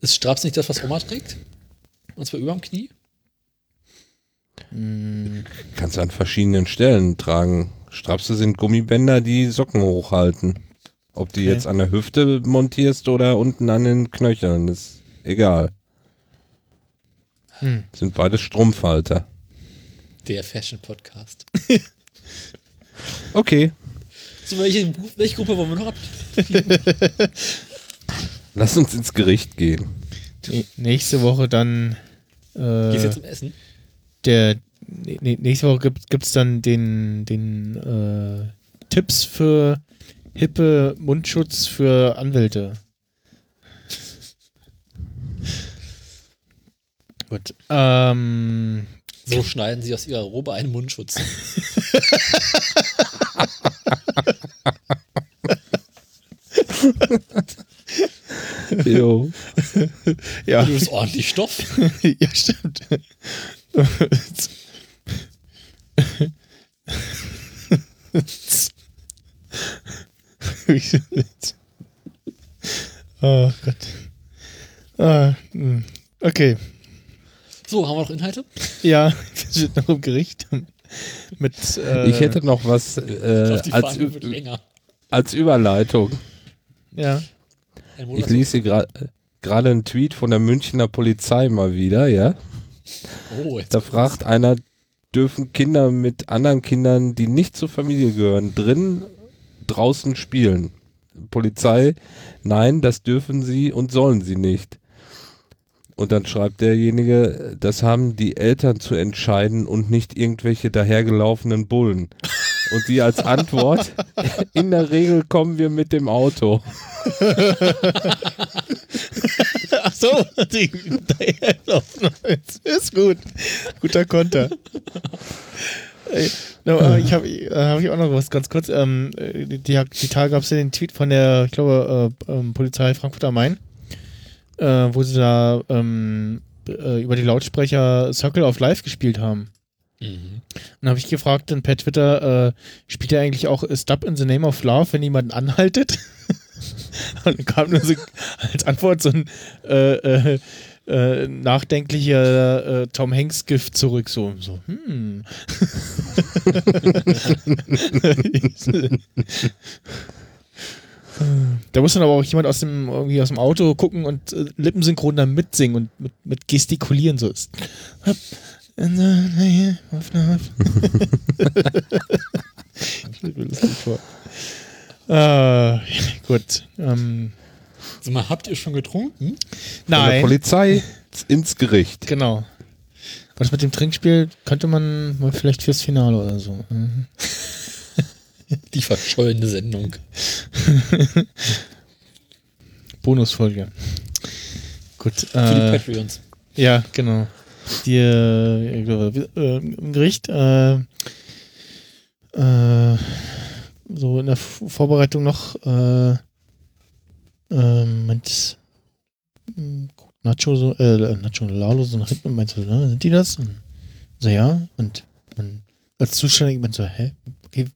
S2: Ist Straps nicht das, was Oma trägt? Und zwar über dem Knie?
S1: Kannst du an verschiedenen Stellen tragen. Strapse sind Gummibänder, die Socken hochhalten. Ob die
S4: Okay.
S1: jetzt an der Hüfte montierst oder unten an den Knöcheln, ist egal.
S4: Hm.
S1: Sind beides Strumpfhalter.
S2: Der Fashion-Podcast.
S1: Okay,
S2: So, welche, welche Gruppe wollen wir noch ab?
S1: lass uns ins Gericht gehen.
S4: Nächste Woche dann. Äh,
S2: Gehst du jetzt zum Essen?
S4: der nächste Woche gibt gibt's dann den den äh, Tipps für hippe Mundschutz für Anwälte. Gut. Ähm,
S2: So schneiden sie aus ihrer Robe einen Mundschutz.
S1: Jo.
S4: ja,
S2: Du bist ordentlich Stoff.
S4: ja, stimmt. Oh Gott. Ah, hm. okay.
S2: So, haben wir noch Inhalte?
S4: Ja, wir sind noch im Gericht. Mit, äh,
S1: Ich hätte noch was äh,
S2: glaub,
S1: als, als Überleitung.
S4: Ja.
S1: Ich lese hier gra- gerade einen Tweet von der Münchner Polizei mal wieder, ja.
S2: Oh, jetzt
S1: Da fragt einer, dürfen Kinder mit anderen Kindern, die nicht zur Familie gehören, drin, draußen spielen? Polizei, nein, das dürfen sie und sollen sie nicht. Und dann schreibt derjenige, das haben die Eltern zu entscheiden und nicht irgendwelche dahergelaufenen Bullen. Und sie als Antwort, in der Regel kommen wir mit dem Auto.
S4: Ach so, die, ist gut. Guter Konter. No, äh, ich habe äh, hab ich auch noch was ganz kurz. Ähm, die, die, die Tage gab es ja den Tweet von der, ich glaube, äh, ähm, Polizei Frankfurt am Main, äh, wo sie da ähm, äh, über die Lautsprecher Circle of Life gespielt haben.
S2: Mhm.
S4: Dann habe ich gefragt dann per Twitter, äh, spielt er eigentlich auch Stop in the Name of Love, wenn jemand anhaltet? Und dann kam nur so als Antwort so ein äh, äh, äh, nachdenklicher äh, Tom Hanks Gift zurück, so, so hm. Da muss dann aber auch jemand aus dem, irgendwie aus dem Auto gucken und äh, lippensynchron dann mitsingen und mit, mit gestikulieren so ist. Love. Stellt mir lustig vor. Äh, gut. Ähm,
S2: Sag mal, habt ihr schon getrunken?
S1: Von der
S4: nein,
S1: Polizei ins Gericht.
S4: genau. Was mit dem Trinkspiel könnte man mal vielleicht fürs Finale oder so. Mhm.
S2: Die verschollene Sendung.
S4: Bonusfolge. Gut.
S2: Für die
S4: Äh,
S2: Patreons.
S4: ja, genau. Die äh, äh, im Gericht äh, äh, so in der Vorbereitung noch äh, äh, meint mh, Nacho so, äh, Nacho und Lalo so nach hinten und meint so, ne, sind die das? Und so, ja. Und man als Zuschauer meint so, hä? Okay,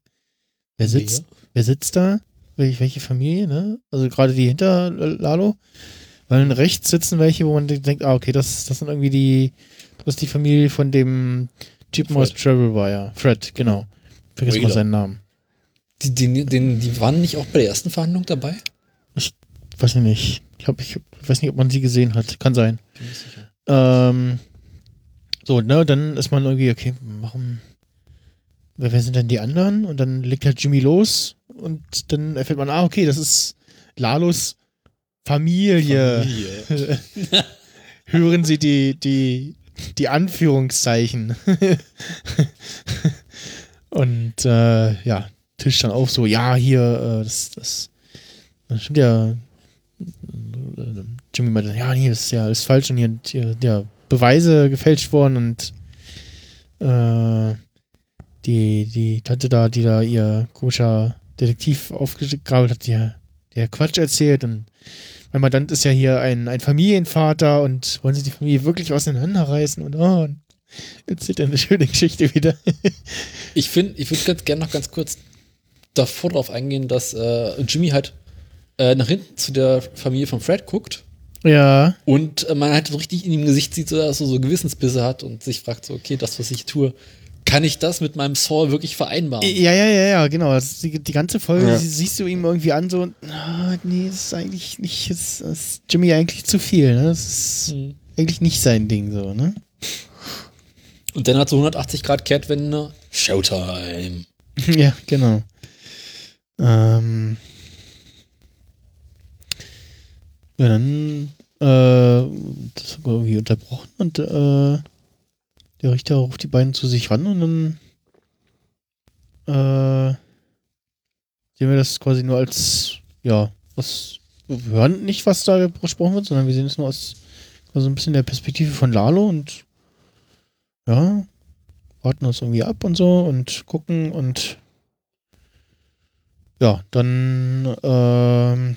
S4: wer sitzt, wer sitzt da? Wel welche Familie, ne? Also gerade die hinter Lalo. Weil rechts sitzen welche, wo man denkt, ah, okay, das, das sind irgendwie die, das ist die Familie von dem Typen aus
S2: Fred.
S4: Travel Wire. Fred, genau. Vergiss mal
S2: Wheeler.
S4: seinen Namen.
S2: Die, die, die, die waren nicht auch bei der ersten Verhandlung dabei?
S4: Weiß ich nicht. Ich, hab, ich weiß nicht, ob man sie gesehen hat. Kann sein. Ähm, so, ne, dann ist man irgendwie, okay, warum, wer, wer sind denn die anderen? Und dann legt halt Jimmy los und dann erfährt man, ah, okay, das ist Lalos Familie.
S2: Familie.
S4: Hören Sie die, die, die Anführungszeichen. und äh, ja, Tisch dann auf so, ja, hier, äh, das, das, das stimmt ja. Äh, Jimmy meinte, ja, nee, das ist ja ist falsch und hier, hier ja, Beweise gefälscht worden und äh, die, die Tante da, die da ihr komischer Detektiv aufgegraben hat, die, der Quatsch erzählt und mein Mandant ist ja hier ein, ein Familienvater und wollen sie die Familie wirklich auseinanderreißen und oh, und erzählt er eine schöne Geschichte wieder.
S2: Ich finde, ich würde ganz gerne noch ganz kurz davor darauf eingehen, dass äh, Jimmy halt äh, nach hinten zu der Familie von Fred guckt
S4: ja.
S2: und äh, man halt so richtig in ihm Gesicht sieht, so, dass er so Gewissensbisse hat und sich fragt so, okay, das, was ich tue, kann ich das mit meinem Saul wirklich vereinbaren?
S4: Ja, ja, ja, ja, genau. Die, die ganze Folge
S1: Ja.
S4: sie, siehst du ihm irgendwie an, so, ah, nee, das ist eigentlich nicht, das, das ist Jimmy eigentlich zu viel, ne? Das ist
S2: Hm.
S4: eigentlich nicht sein Ding, so, ne?
S2: Und dann hat so 180 Grad Kehrtwende. Showtime.
S4: ja, genau. Ähm. Ja, dann äh, das war irgendwie unterbrochen und äh, der Richter ruft die beiden zu sich ran und dann äh, sehen wir das quasi nur als, ja, was, wir hören nicht, was da besprochen wird, sondern wir sehen es nur aus also ein bisschen der Perspektive von Lalo und ja, warten uns irgendwie ab und so und gucken und ja, dann ähm,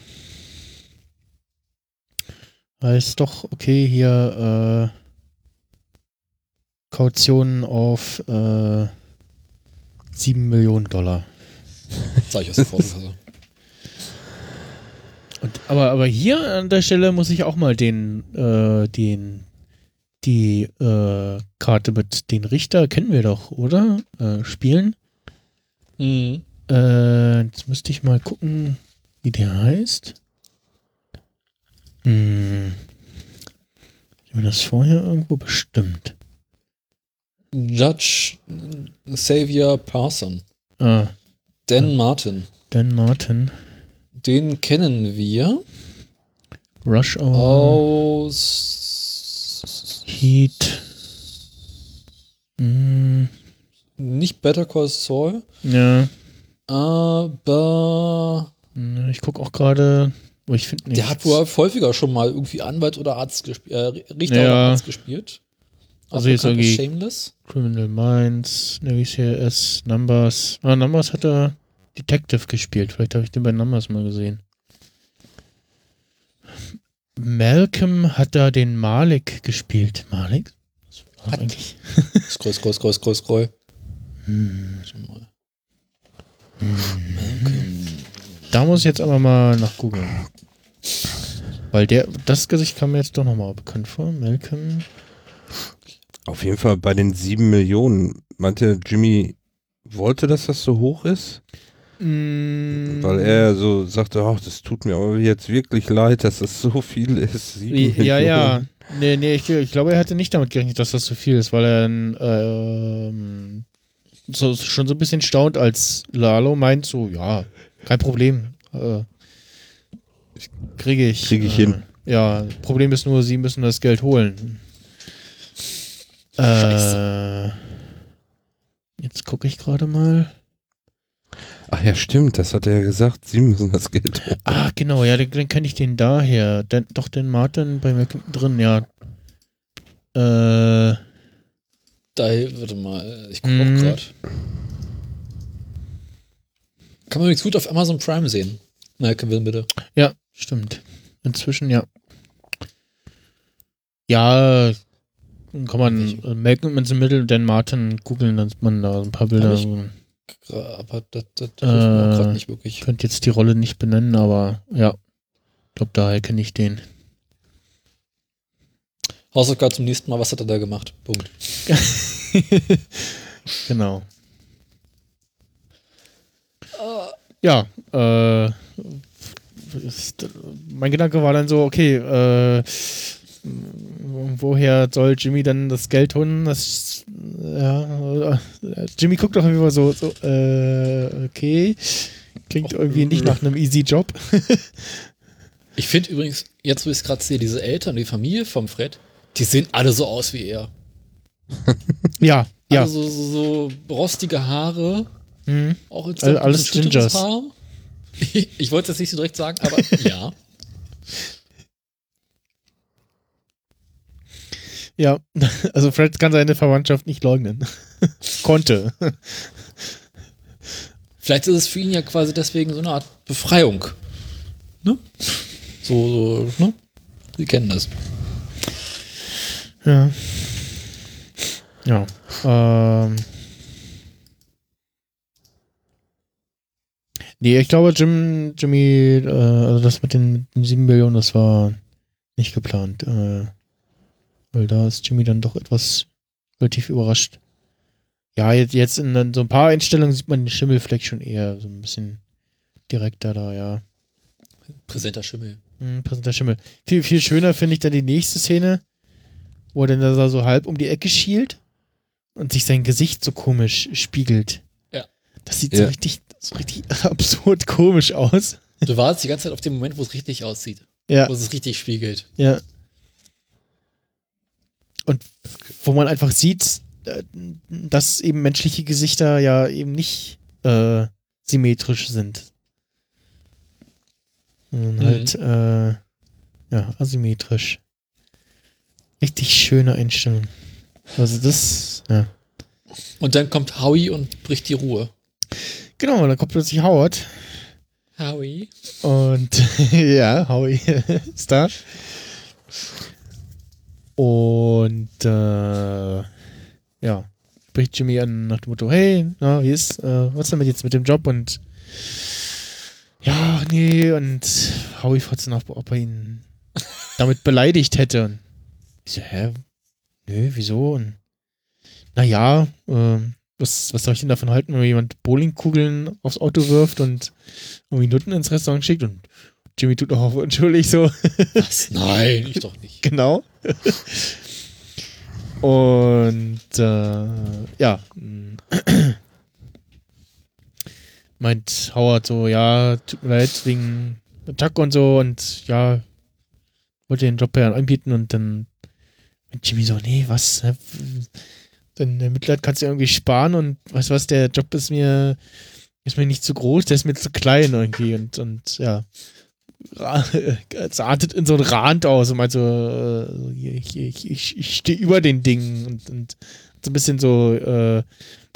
S4: heißt doch, okay, hier äh, Kaution auf äh, 7 Millionen Dollar.
S2: Sag ich aus der Vorfassung.
S4: Und, aber, aber hier an der Stelle muss ich auch mal den, äh, den, die äh, Karte mit den Richter kennen wir doch, oder? Äh, spielen.
S2: Mhm.
S4: Äh, jetzt müsste ich mal gucken, wie der heißt. Hm. Ich habe das vorher irgendwo bestimmt.
S2: Judge Xavier Parson.
S4: Ah,
S2: Dan Martin.
S4: Dan Martin.
S2: Den kennen wir
S4: Rush. Hour.
S2: aus
S4: Heat. Hm.
S2: Nicht Better Call Saul,
S4: Ja.
S2: aber
S4: Ja, Ich gucke auch gerade, ich finde
S2: der hat wohl häufiger schon mal irgendwie Anwalt oder Arzt gespielt, äh, Richter
S4: Ja.
S2: oder Arzt gespielt.
S4: Also
S2: Auch
S4: jetzt irgendwie-
S2: Shameless.
S4: Criminal Minds, Navy CRS, Numbers. Ah, Numbers hat er Detective gespielt. Vielleicht habe ich den bei Numbers mal gesehen. Malcolm hat da den Malik gespielt. Malik?
S2: Hat-
S4: eigentlich?
S2: Scroll, scroll, scroll, scroll, scroll.
S4: Hm.
S2: Schon mal.
S4: Da muss ich jetzt aber mal nach googeln. Weil der, das Gesicht kam mir jetzt doch nochmal bekannt vor. Malcolm.
S1: Auf jeden Fall bei den sieben Millionen. Meinte Jimmy, wollte, dass das so hoch ist?
S4: Mm,
S1: Weil er so sagte, ach, das tut mir aber jetzt wirklich leid, dass das so viel ist. Sieben
S4: Ja, ja.
S1: Millionen.
S4: Nee, nee, ich, ich glaube, er hatte nicht damit gerechnet, dass das so viel ist, weil er ähm, so, schon so ein bisschen staunt, als Lalo meint, so, ja, kein Problem. Äh, kriege ich.
S1: Kriege ich
S4: äh,
S1: hin.
S4: Ja, Problem ist nur, sie müssen das Geld holen. Äh, jetzt gucke ich gerade mal.
S1: Ach ja, stimmt, das hat er ja gesagt. Sie müssen das Geld holen.
S4: Ah, genau, ja, dann, dann kenne ich den daher. Den, doch, den Martin bei mir drin, ja. Äh,
S2: Da, warte mal, ich gucke
S4: Mhm.
S2: auch gerade. Kann man übrigens gut auf Amazon Prime sehen. Malcolm Will, bitte.
S4: Ja, stimmt. Inzwischen, ja. Ja, kann man äh, Malcolm in the Middle, Dan Martin googeln, dann sieht man da ein paar Bilder.
S2: Ich- Aber das, das
S4: Äh,
S2: gerade nicht wirklich.
S4: Ich könnte jetzt die Rolle nicht benennen, aber ja. Ich glaube, daher kenne ich den.
S2: Hausaufgabe zum nächsten Mal, was hat er da gemacht? Punkt.
S4: genau. Ja, äh, mein Gedanke war dann so, okay, äh, woher soll Jimmy dann das Geld holen? Das, ja, äh, Jimmy guckt doch immer so, so äh, okay, klingt irgendwie nicht nach einem easy Job.
S2: Ich finde übrigens, jetzt wo ich es gerade sehe, diese Eltern, die Familie vom Fred, die sehen alle so aus wie er.
S4: Ja, ja.
S2: Also so, so, rostige Haare,
S4: Mhm.
S2: auch jetzt
S4: All- alles Gingers.
S2: Haar. Ich wollte das nicht so direkt sagen, aber ja.
S4: Ja, also Fred kann seine Verwandtschaft nicht leugnen. Konnte.
S2: Vielleicht ist es für ihn ja quasi deswegen so eine Art Befreiung. Ne? So, so, ne? Sie kennen das.
S4: Ja. Ja. Ähm. Nee, ich glaube, Jim, Jimmy, äh, also das mit den, mit den 7 Millionen, das war nicht geplant. Äh, weil da ist Jimmy dann doch etwas relativ überrascht. Ja, jetzt, jetzt in so ein paar Einstellungen sieht man den Schimmelfleck schon eher so ein bisschen direkter da, ja.
S2: Präsenter Schimmel.
S4: Hm, präsenter Schimmel. Viel, viel schöner finde ich dann die nächste Szene, wo er dann da so halb um die Ecke schielt und sich sein Gesicht so komisch spiegelt.
S2: Ja.
S4: Das sieht so
S1: Ja.
S4: richtig, so richtig absurd komisch aus.
S2: Du warst die ganze Zeit auf dem Moment, wo es richtig aussieht.
S4: Ja,
S2: Wo es richtig spiegelt.
S4: ja. Und wo man einfach sieht, äh, dass eben menschliche Gesichter ja eben nicht äh, symmetrisch sind. Sondern
S2: Mhm.
S4: halt, äh, ja, asymmetrisch. Richtig schöne Einstellung. Also das, ja.
S2: Und dann kommt Howie und bricht die Ruhe.
S4: Genau, dann kommt plötzlich Howard
S2: Howie?
S4: und ja, Howie ist da. Und äh, ja, spricht Jimmy an nach dem Motto, hey, na, wie ist, äh, was denn mit jetzt mit dem Job? Und ja, nee, und Howie fragt sie nach, ob er ihn damit beleidigt hätte. Und ich so, hä? Nö, wieso? Und naja, ähm, was, was soll ich denn davon halten, wenn jemand Bowlingkugeln aufs Auto wirft und irgendwie Nutten ins Restaurant schickt und Jimmy tut auch auf entschuldigt so.
S2: Was? Nein, ich doch nicht.
S4: Genau. Und äh, ja. Meint Howard so, ja, tut mir leid wegen Attack und so und ja, wollte den Job ja anbieten und dann meint Jimmy so, nee, was? Denn Mitleid kannst du irgendwie sparen und weißt was, der Job ist mir, ist mir nicht zu groß, der ist mir zu klein irgendwie und, und ja. Es artet in so einen Rand aus und meint so, äh, ich, ich, ich, ich stehe über den Dingen und, und so ein bisschen so, äh,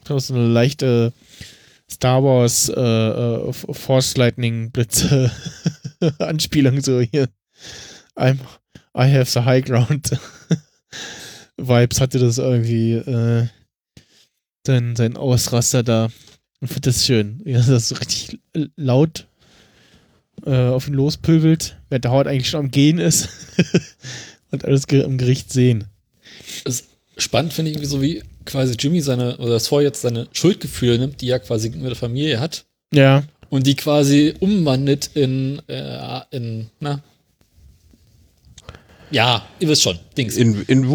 S4: so eine leichte Star Wars äh, äh, Force Lightning Blitze Anspielung so hier. I'm, I have the high ground. Vibes hatte das irgendwie äh, sein, sein Ausraster da. Und finde das schön. Ja, das so richtig laut äh, auf ihn lospöbelt, während der Howard eigentlich schon am Gehen ist. und alles ge im Gericht sehen.
S2: Spannend finde ich irgendwie so, wie quasi Jimmy seine, oder Sawyer jetzt seine Schuldgefühle nimmt, die er quasi mit der Familie hat,
S4: Ja,
S2: und die quasi umwandelt in, äh, in, na. Ja, ihr wisst schon, Dings. In,
S1: In,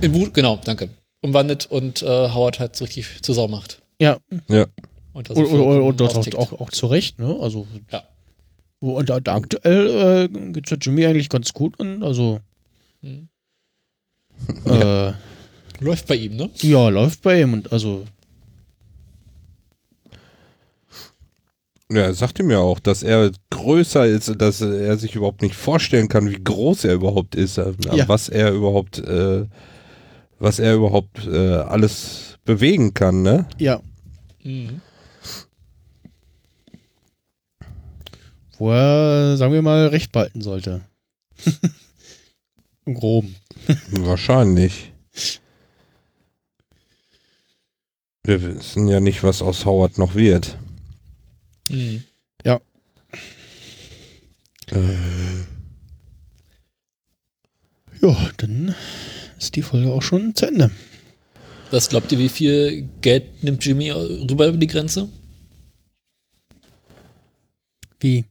S1: in Wut.
S2: Genau, danke. Umwandelt und äh, Howard halt so richtig zur Sau macht.
S4: ja.
S1: Ja.
S2: Und,
S4: Und, und, und, und das auch, auch, auch zu Recht, ne? Also,
S2: Ja.
S4: und da, da aktuell äh, geht's der Jimmy eigentlich ganz gut an. Also,
S2: Mhm.
S4: äh,
S2: Läuft bei ihm, ne?
S4: ja, läuft bei ihm und also,
S1: Ja, er sagte mir auch, dass er größer ist, dass er sich überhaupt nicht vorstellen kann, wie groß er überhaupt ist, äh,
S4: Ja.
S1: was er überhaupt, äh, was er überhaupt äh, alles bewegen kann, ne?
S4: ja,
S2: Mhm.
S4: wo er, sagen wir mal, recht behalten sollte. Im Groben.
S1: Wahrscheinlich. Wir wissen ja nicht, was aus Howard noch wird.
S2: Mhm.
S4: Ja, dann ist die Folge auch schon zu Ende.
S2: Was glaubt ihr, wie viel Geld nimmt Jimmy rüber über die Grenze?
S4: Wie?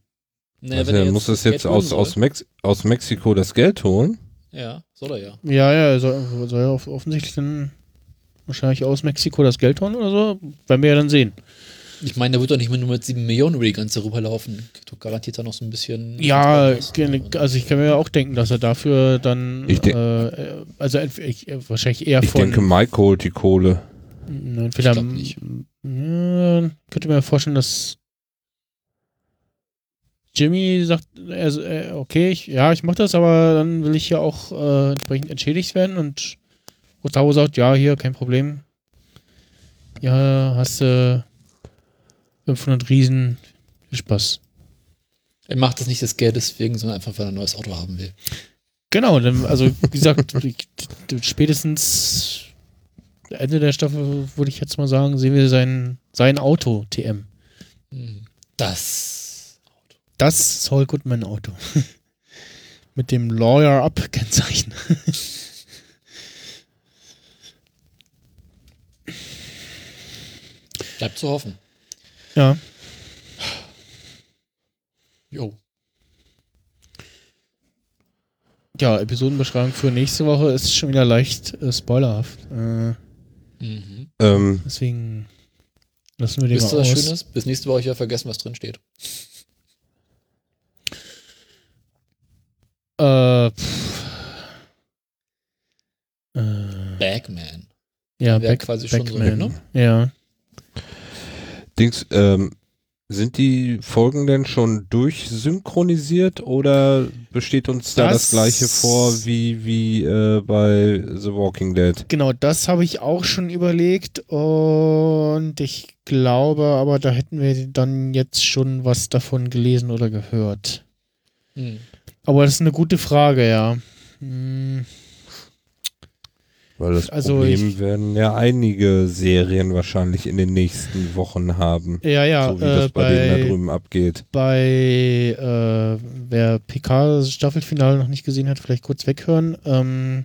S2: Naja,
S1: also
S2: er
S1: er muss es jetzt aus, aus, Mex aus Mexiko das Geld holen.
S2: Ja, soll er ja.
S4: Ja, ja, er soll, soll ja off- offensichtlich dann wahrscheinlich aus Mexiko das Geld holen oder so. Werden wir ja dann sehen.
S2: Ich meine, der wird doch nicht mehr nur mit 7 Millionen über die Grenze rüberlaufen. Garantiert da noch so ein bisschen.
S4: Ja, also ich kann mir ja auch denken, dass er dafür dann,
S1: Ich denk-
S4: äh, also ich, äh, wahrscheinlich eher
S1: Ich
S4: von,
S1: denke, Mike holt die Kohle.
S4: entweder,
S2: Ich glaub nicht.
S4: Ja, könnte mir vorstellen, dass Jimmy sagt, er, äh, okay, ich, ja, ich mach das, aber dann will ich ja auch äh, entsprechend entschädigt werden und Otavo sagt, ja, hier, kein Problem. Ja, hast du 500 Riesen, viel Spaß.
S2: Er macht das nicht des Geldes wegen, sondern einfach, weil er ein neues Auto haben will.
S4: Genau, dann, also wie gesagt, spätestens Ende der Staffel, würde ich jetzt mal sagen, sehen wir sein, sein Auto, TM.
S2: Mhm. Das.
S4: Das Saul Goodman Auto. Mit dem Lawyer Up Kennzeichen.
S2: Bleibt zu hoffen.
S4: Ja.
S2: Jo.
S4: Ja, Episodenbeschreibung für nächste Woche ist schon wieder leicht äh, spoilerhaft. Äh,
S2: Mhm.
S1: Ähm,
S4: deswegen lassen wir den
S2: Wisst
S4: mal
S2: ihr, was
S4: aus.
S2: Schönes? Bis nächste Woche ich ja vergessen, was drin steht.
S4: Äh, pff. äh,
S2: Bagman.
S4: ja,
S2: Wäre
S4: Back,
S2: quasi schon so,
S4: Backman.
S2: ne?
S4: Ja.
S1: Dings, ähm, sind die Folgen denn schon durchsynchronisiert oder besteht uns da das,
S4: Das-
S1: gleiche vor wie, wie äh, bei The Walking Dead?
S4: Genau, das habe ich auch schon überlegt und ich glaube, aber da hätten wir dann jetzt schon was davon gelesen oder gehört.
S2: Mhm.
S4: Aber das ist eine gute Frage, ja. Hm,
S1: Weil das
S4: Also
S1: Problem
S4: ich-
S1: werden ja einige Serien wahrscheinlich in den nächsten Wochen haben.
S4: Ja, ja,
S1: so wie
S4: äh,
S1: das bei, denen da
S4: bei,
S1: drüben abgeht.
S4: bei äh, wer PK Staffelfinale noch nicht gesehen hat, vielleicht kurz weghören. Ähm,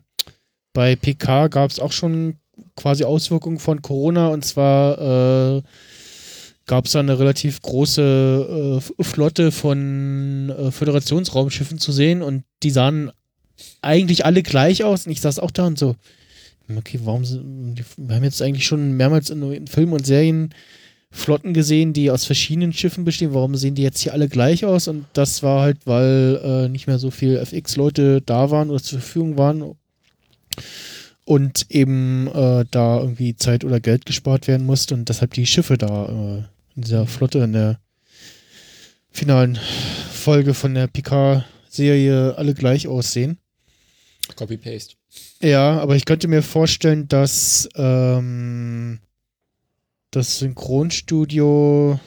S4: bei PK gab es auch schon quasi Auswirkungen von Corona und zwar äh, gab es da eine relativ große äh, Flotte von äh, Föderationsraumschiffen zu sehen und die sahen eigentlich alle gleich aus und ich saß auch da und so, okay, warum sind, wir haben jetzt eigentlich schon mehrmals in, in Filmen und Serien Flotten gesehen, die aus verschiedenen Schiffen bestehen. Warum sehen die jetzt hier alle gleich aus? Und das war halt, weil äh, nicht mehr so viel FX-Leute da waren oder zur Verfügung waren. und eben äh, da irgendwie Zeit oder Geld gespart werden musste und deshalb die Schiffe da äh, in dieser Flotte in der finalen Folge von der Picard-Serie alle gleich aussehen.
S2: Copy-Paste.
S4: Ja, aber ich könnte mir vorstellen, dass ähm, das Synchronstudio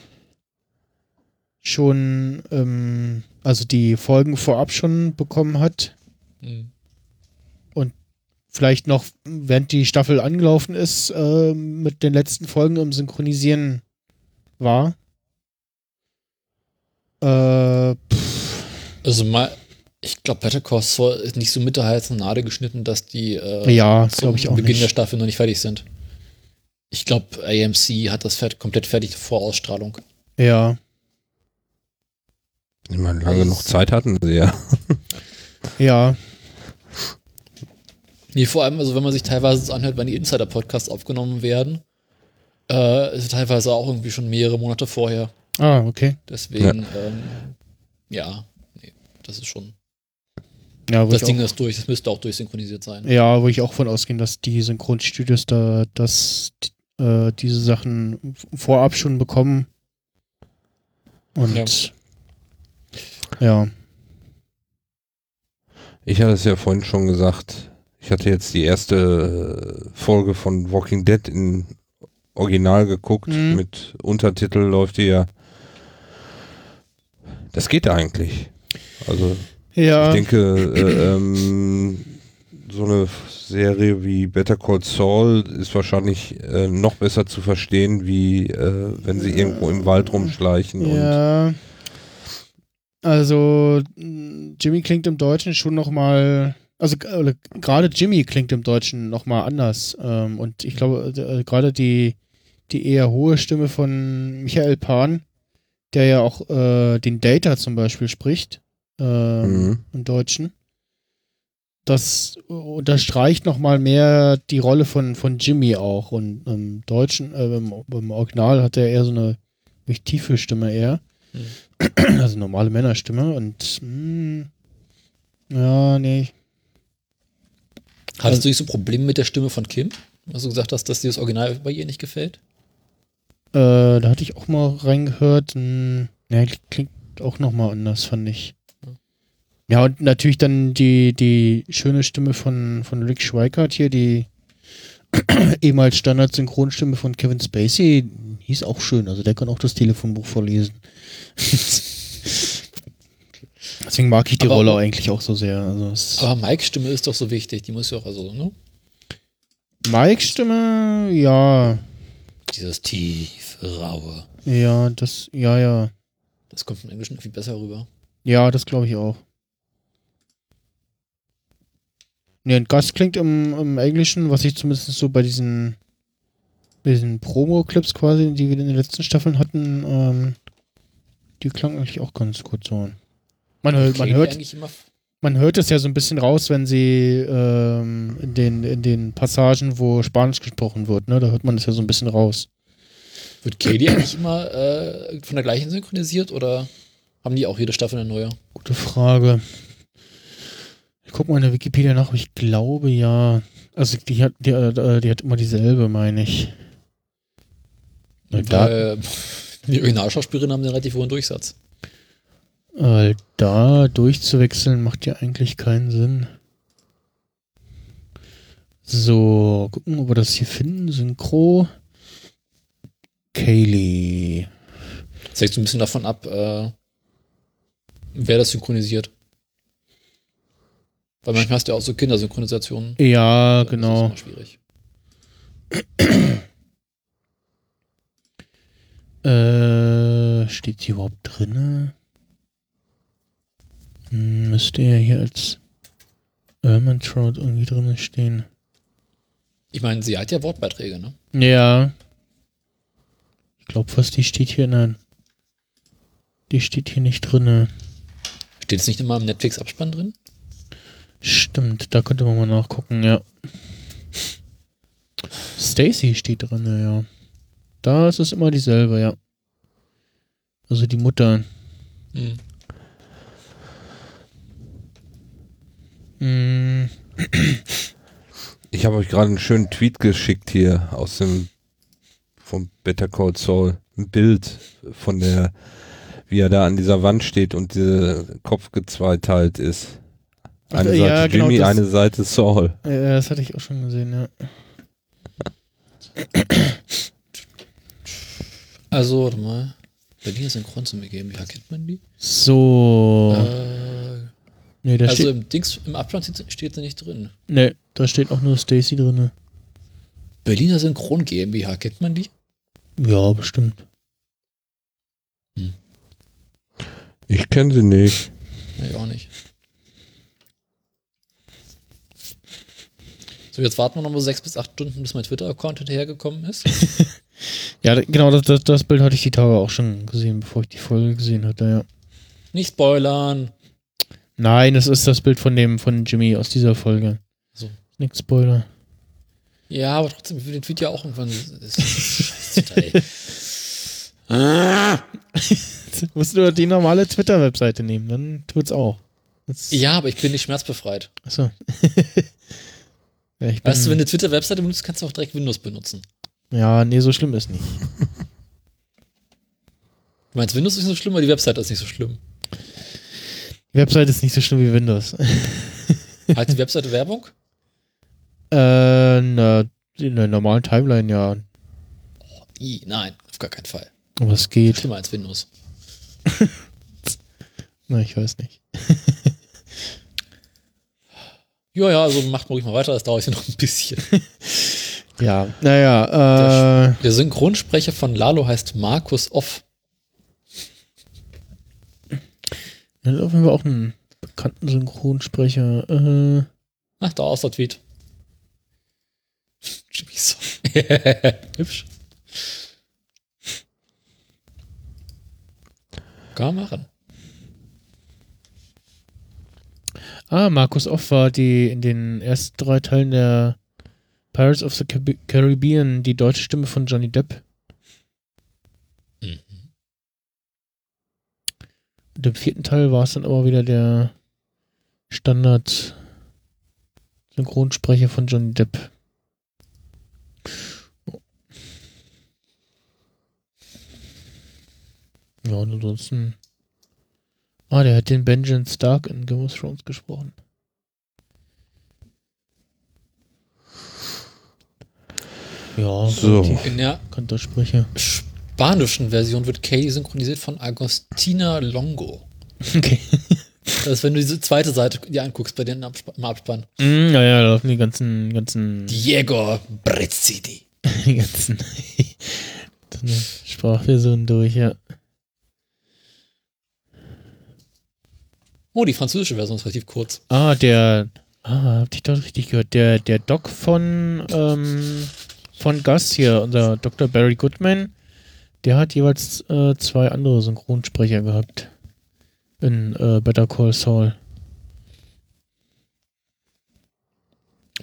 S4: schon, ähm, also die Folgen vorab schon bekommen hat.
S2: Mhm.
S4: Vielleicht noch, während die Staffel angelaufen ist, äh, mit den letzten Folgen im Synchronisieren war. Äh,
S2: Also mal, ich glaube, Better Call Saul ist nicht so mit der heißen Nadel geschnitten, dass die äh,
S4: ja,
S2: zum
S4: ich auch
S2: Beginn der
S4: nicht.
S2: Staffel noch nicht fertig sind. Ich glaube, AMC hat das fert komplett fertig vor Ausstrahlung.
S4: Ja,
S1: Ich meine, lange noch Zeit hatten sie ja.
S4: ja,
S2: Nee, vor allem, also wenn man sich teilweise so anhört, wenn die Insider-Podcasts aufgenommen werden, äh, ist es teilweise auch irgendwie schon mehrere Monate vorher.
S4: ah, okay.
S2: Deswegen, ähm, ja, nee, das ist schon.
S4: Ja,
S2: Das
S4: ich
S2: Ding
S4: auch,
S2: ist durch, das müsste auch durchsynchronisiert sein.
S4: ja, wo ich auch von ausgehe, dass die Synchronstudios da das, äh, diese Sachen vorab schon bekommen. Und ja.
S1: Ich hatte es ja vorhin schon gesagt. Ich hatte jetzt die erste äh, Folge von Walking Dead in Original geguckt.
S4: Mhm.
S1: Mit Untertitel läuft die ja. Das geht eigentlich. Also
S4: Ja,
S1: ich denke, äh, ähm, so eine Serie wie Better Call Saul ist wahrscheinlich äh, noch besser zu verstehen, wie äh, wenn sie irgendwo im Wald rumschleichen
S4: Ja. Also Jimmy klingt im Deutschen schon noch mal, also gerade Jimmy klingt im Deutschen noch mal anders. Ähm, und ich glaube äh, gerade die die eher hohe Stimme von Michael Pan, der ja auch äh, den Data zum Beispiel spricht ähm,
S1: Mhm.
S4: im Deutschen. Das unterstreicht noch mal mehr die Rolle von, von Jimmy auch. Und im Deutschen, äh, im, im Original hat er eher so eine wirklich tiefe Stimme eher. Also normale Männerstimme und mh, ja, nee.
S2: Hattest du nicht so Probleme mit der Stimme von Kim? Hast du gesagt hast, dass dir das Original bei ihr nicht gefällt?
S4: Äh, da hatte ich auch mal reingehört. Mh, ja, klingt auch noch mal anders, fand ich. Ja, und natürlich dann die, die schöne Stimme von, von Rick Schweikart hier, die ehemals Standard-Synchronstimme von Kevin Spacey, die ist auch schön. Also der kann auch das Telefonbuch vorlesen. Deswegen mag ich die
S2: Aber-
S4: Rolle eigentlich auch so sehr. Also
S2: Aber Mikes Stimme ist doch so wichtig. Die muss ja auch, also, ne?
S4: Mike-Stimme, ja.
S2: Dieses tiefe, raue.
S4: Ja, das, ja, ja.
S2: Das kommt im Englischen viel besser rüber.
S4: Ja, das glaube ich auch. Nee, und Gus klingt im, im Englischen, was ich zumindest so bei diesen, bei diesen Promo-Clips quasi, die wir in den letzten Staffeln hatten, ähm, die klangen eigentlich auch ganz gut so. Man, hört- man, hört, man hört es ja so ein bisschen raus, wenn sie ähm, in, den, in den Passagen, wo Spanisch gesprochen wird, ne? Da hört man es ja so ein bisschen raus.
S2: Wird Katie eigentlich immer äh, von der gleichen synchronisiert oder haben die auch jede Staffel eine neue?
S4: Gute Frage. Ich guck mal in der Wikipedia nach, aber ich glaube ja. Also die hat, die, äh, die hat immer dieselbe, meine ich. Weil
S2: die Originalschauspielerinnen haben einen relativ hohen Durchsatz.
S4: weil da durchzuwechseln macht ja eigentlich keinen Sinn. So, gucken, ob wir das hier finden. Synchro. Kaylee.
S2: Das hängt so ein bisschen davon ab, äh, wer das synchronisiert. Weil manchmal hast du ja auch so Kindersynchronisationen.
S4: Ja,
S2: Da
S4: genau.
S2: ist es immer schwierig.
S4: Äh, steht sie überhaupt drinne? Hm, müsste ja hier als Ermantrout irgendwie drinne stehen.
S2: Ich meine, sie hat ja Wortbeiträge, ne?
S4: Ja. Ich glaube fast, die steht hier in der. Die steht hier nicht drinne.
S2: Steht es nicht immer im Netflix-Abspann drin?
S4: Stimmt, da könnte man mal nachgucken, ja. Stacy steht drinne, ja. Da ist es immer dieselbe, ja. Also die Mutter.
S2: Hm.
S4: Hm,
S1: Ich habe euch gerade einen schönen Tweet geschickt hier aus dem vom Better Call Saul. Ein Bild von der, wie er da an dieser Wand steht und der Kopf gezweiteilt ist. Eine Seite
S4: ja, genau,
S1: Jimmy,
S4: das-
S1: eine Seite Saul.
S4: Ja, das hatte ich auch schon gesehen, ja.
S2: Also, warte mal. Berliner Synchron zum GmbH, kennt man die?
S4: So.
S2: Äh,
S4: nee, da
S2: also
S4: steht,
S2: im Dings, im Abstand steht- steht sie nicht drin.
S4: nee, da steht auch nur Stacy drin.
S2: Berliner Synchron GmbH, kennt man die?
S4: Ja, bestimmt.
S1: Ich kenne sie nicht.
S2: Nee, auch nicht. So, jetzt warten wir noch mal sechs bis acht Stunden, bis mein Twitter-Account hinterhergekommen ist.
S4: Ja, genau, das, das, das Bild hatte ich die Tage auch schon gesehen, bevor ich die Folge gesehen hatte, ja.
S2: Nicht spoilern.
S4: Nein, das ist das Bild von dem, von Jimmy aus dieser Folge.
S2: So.
S4: Nix Spoiler.
S2: Ja, aber trotzdem, ich will den Tweet ja auch irgendwann. Das ist Scheiße. Ah.
S4: Musst du die normale Twitter-Webseite nehmen, dann tut's auch. Das,
S2: Ja, aber ich bin nicht schmerzbefreit.
S4: Achso. Ja,
S2: Weißt du, wenn du Twitter-Webseite benutzt, kannst du auch direkt Windows benutzen.
S4: ja, nee, so schlimm ist nicht.
S2: Du meinst, Windows ist nicht so schlimm, aber die Webseite ist nicht so schlimm.
S4: Die Webseite ist nicht so schlimm wie Windows.
S2: Hat die Webseite Werbung?
S4: äh, na, in der normalen Timeline ja.
S2: I, nein, auf gar keinen Fall.
S4: Aber es geht.
S2: Schlimmer als Windows.
S4: Na, ich weiß nicht.
S2: Ja, ja, also macht mal ruhig mal weiter, das dauert ja noch ein bisschen.
S4: Ja, naja, äh,
S2: Der Synchronsprecher von Lalo heißt Markus Off.
S4: er hat auf jeden Fall auch einen bekannten Synchronsprecher. Äh,
S2: Ach, da ist der Tweet. Jimmy so. Hübsch. Kann man machen.
S4: Ah, Markus Off war die in den ersten drei Teilen der Pirates of the Caribbean die deutsche Stimme von Johnny Depp.
S2: Mhm.
S4: Und im vierten Teil war es dann aber wieder der Standard Synchronsprecher von Johnny Depp. Ja, und ansonsten. Ah, der hat den Benjamin Stark in Game of Thrones gesprochen. Ja,
S1: So.
S2: In der
S4: bekannter Sprecher.
S2: spanischen Version wird Katie synchronisiert von Agostina Longo.
S4: Okay.
S2: Das ist, wenn du diese zweite Seite dir anguckst bei denen im Absp- im Abspann.
S4: Mm, ja, ja, da laufen die ganzen, ganzen,
S2: Diego Brezzini.
S4: die ganzen Sprachversionen durch, ja.
S2: Oh, die französische Version ist relativ kurz.
S4: Ah, der, ah, hab ich doch richtig gehört, der, der Doc von, ähm, von Gus hier, unser Dr. Barry Goodman, der hat jeweils äh, zwei andere Synchronsprecher gehabt. In äh, Better Call Saul.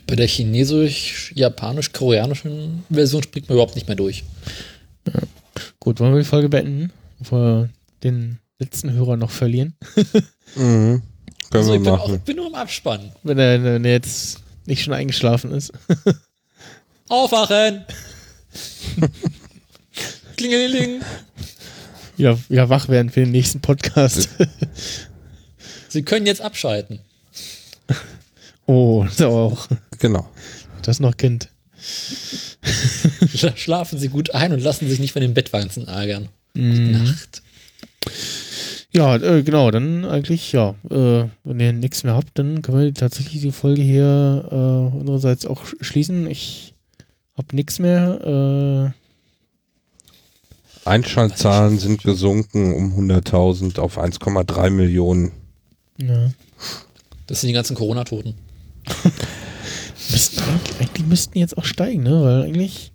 S2: Bei der chinesisch, japanisch, koreanischen Version springt man überhaupt nicht mehr durch.
S4: Gut, wollen wir die Folge beenden? Bevor wir den letzten Hörer noch verlieren.
S1: Mhm. Können
S2: Also
S1: wir
S2: ich bin, auch,
S1: machen.
S2: bin nur im Abspann.
S4: Wenn er, wenn er jetzt nicht schon eingeschlafen ist.
S2: Aufwachen! Klingeling!
S4: wieder, wieder wach werden für den nächsten Podcast.
S2: Sie können jetzt abschalten.
S4: oh, das auch.
S1: Genau.
S4: Das noch Kind.
S2: Schla- Schlafen Sie gut ein und lassen sich nicht von den Bettwanzen ärgern.
S4: Mhm.
S2: Nacht.
S4: Ja, äh, genau, dann eigentlich, ja, äh, wenn ihr nichts mehr habt, dann können wir tatsächlich die Folge hier äh, unsererseits auch sch- schließen. Ich hab nichts mehr.
S1: Einschaltzahlen sind gesunken um 100.000 auf 1,3 Millionen.
S4: Äh, ja.
S2: Das sind die ganzen Corona-Toten.
S4: Müssten, eigentlich, eigentlich müssten jetzt auch steigen, ne? Weil eigentlich.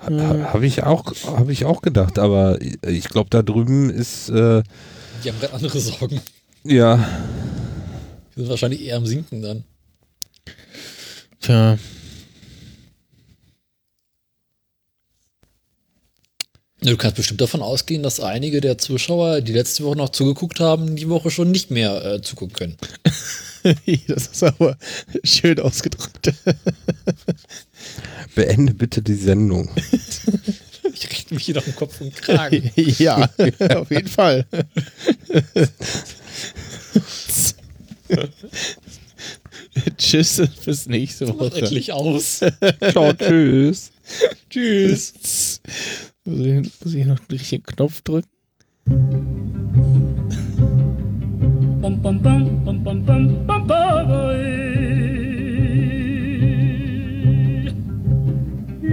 S1: Ha, habe ich auch, habe ich auch gedacht, aber ich glaube, da drüben ist äh,
S2: Die haben gerade andere Sorgen.
S1: ja
S2: Die sind wahrscheinlich eher am Sinken dann.
S4: Tja.
S2: Du kannst bestimmt davon ausgehen, dass einige der Zuschauer, die letzte Woche noch zugeguckt haben, die Woche schon nicht mehr äh, zugucken können.
S4: das ist aber schön ausgedrückt.
S1: Beende bitte die Sendung.
S2: Ich richte mich hier doch im Kopf und Kragen.
S4: ja, auf jeden Fall. Tschüss, bis nächste
S2: Mach
S4: Woche.
S2: endlich aus.
S1: Ciao, tschüss.
S4: Tschüss. Muss ich, muss ich noch den richtigen Knopf drücken?
S5: Pam pam pam pam pam pam pam pam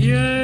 S5: Yeah.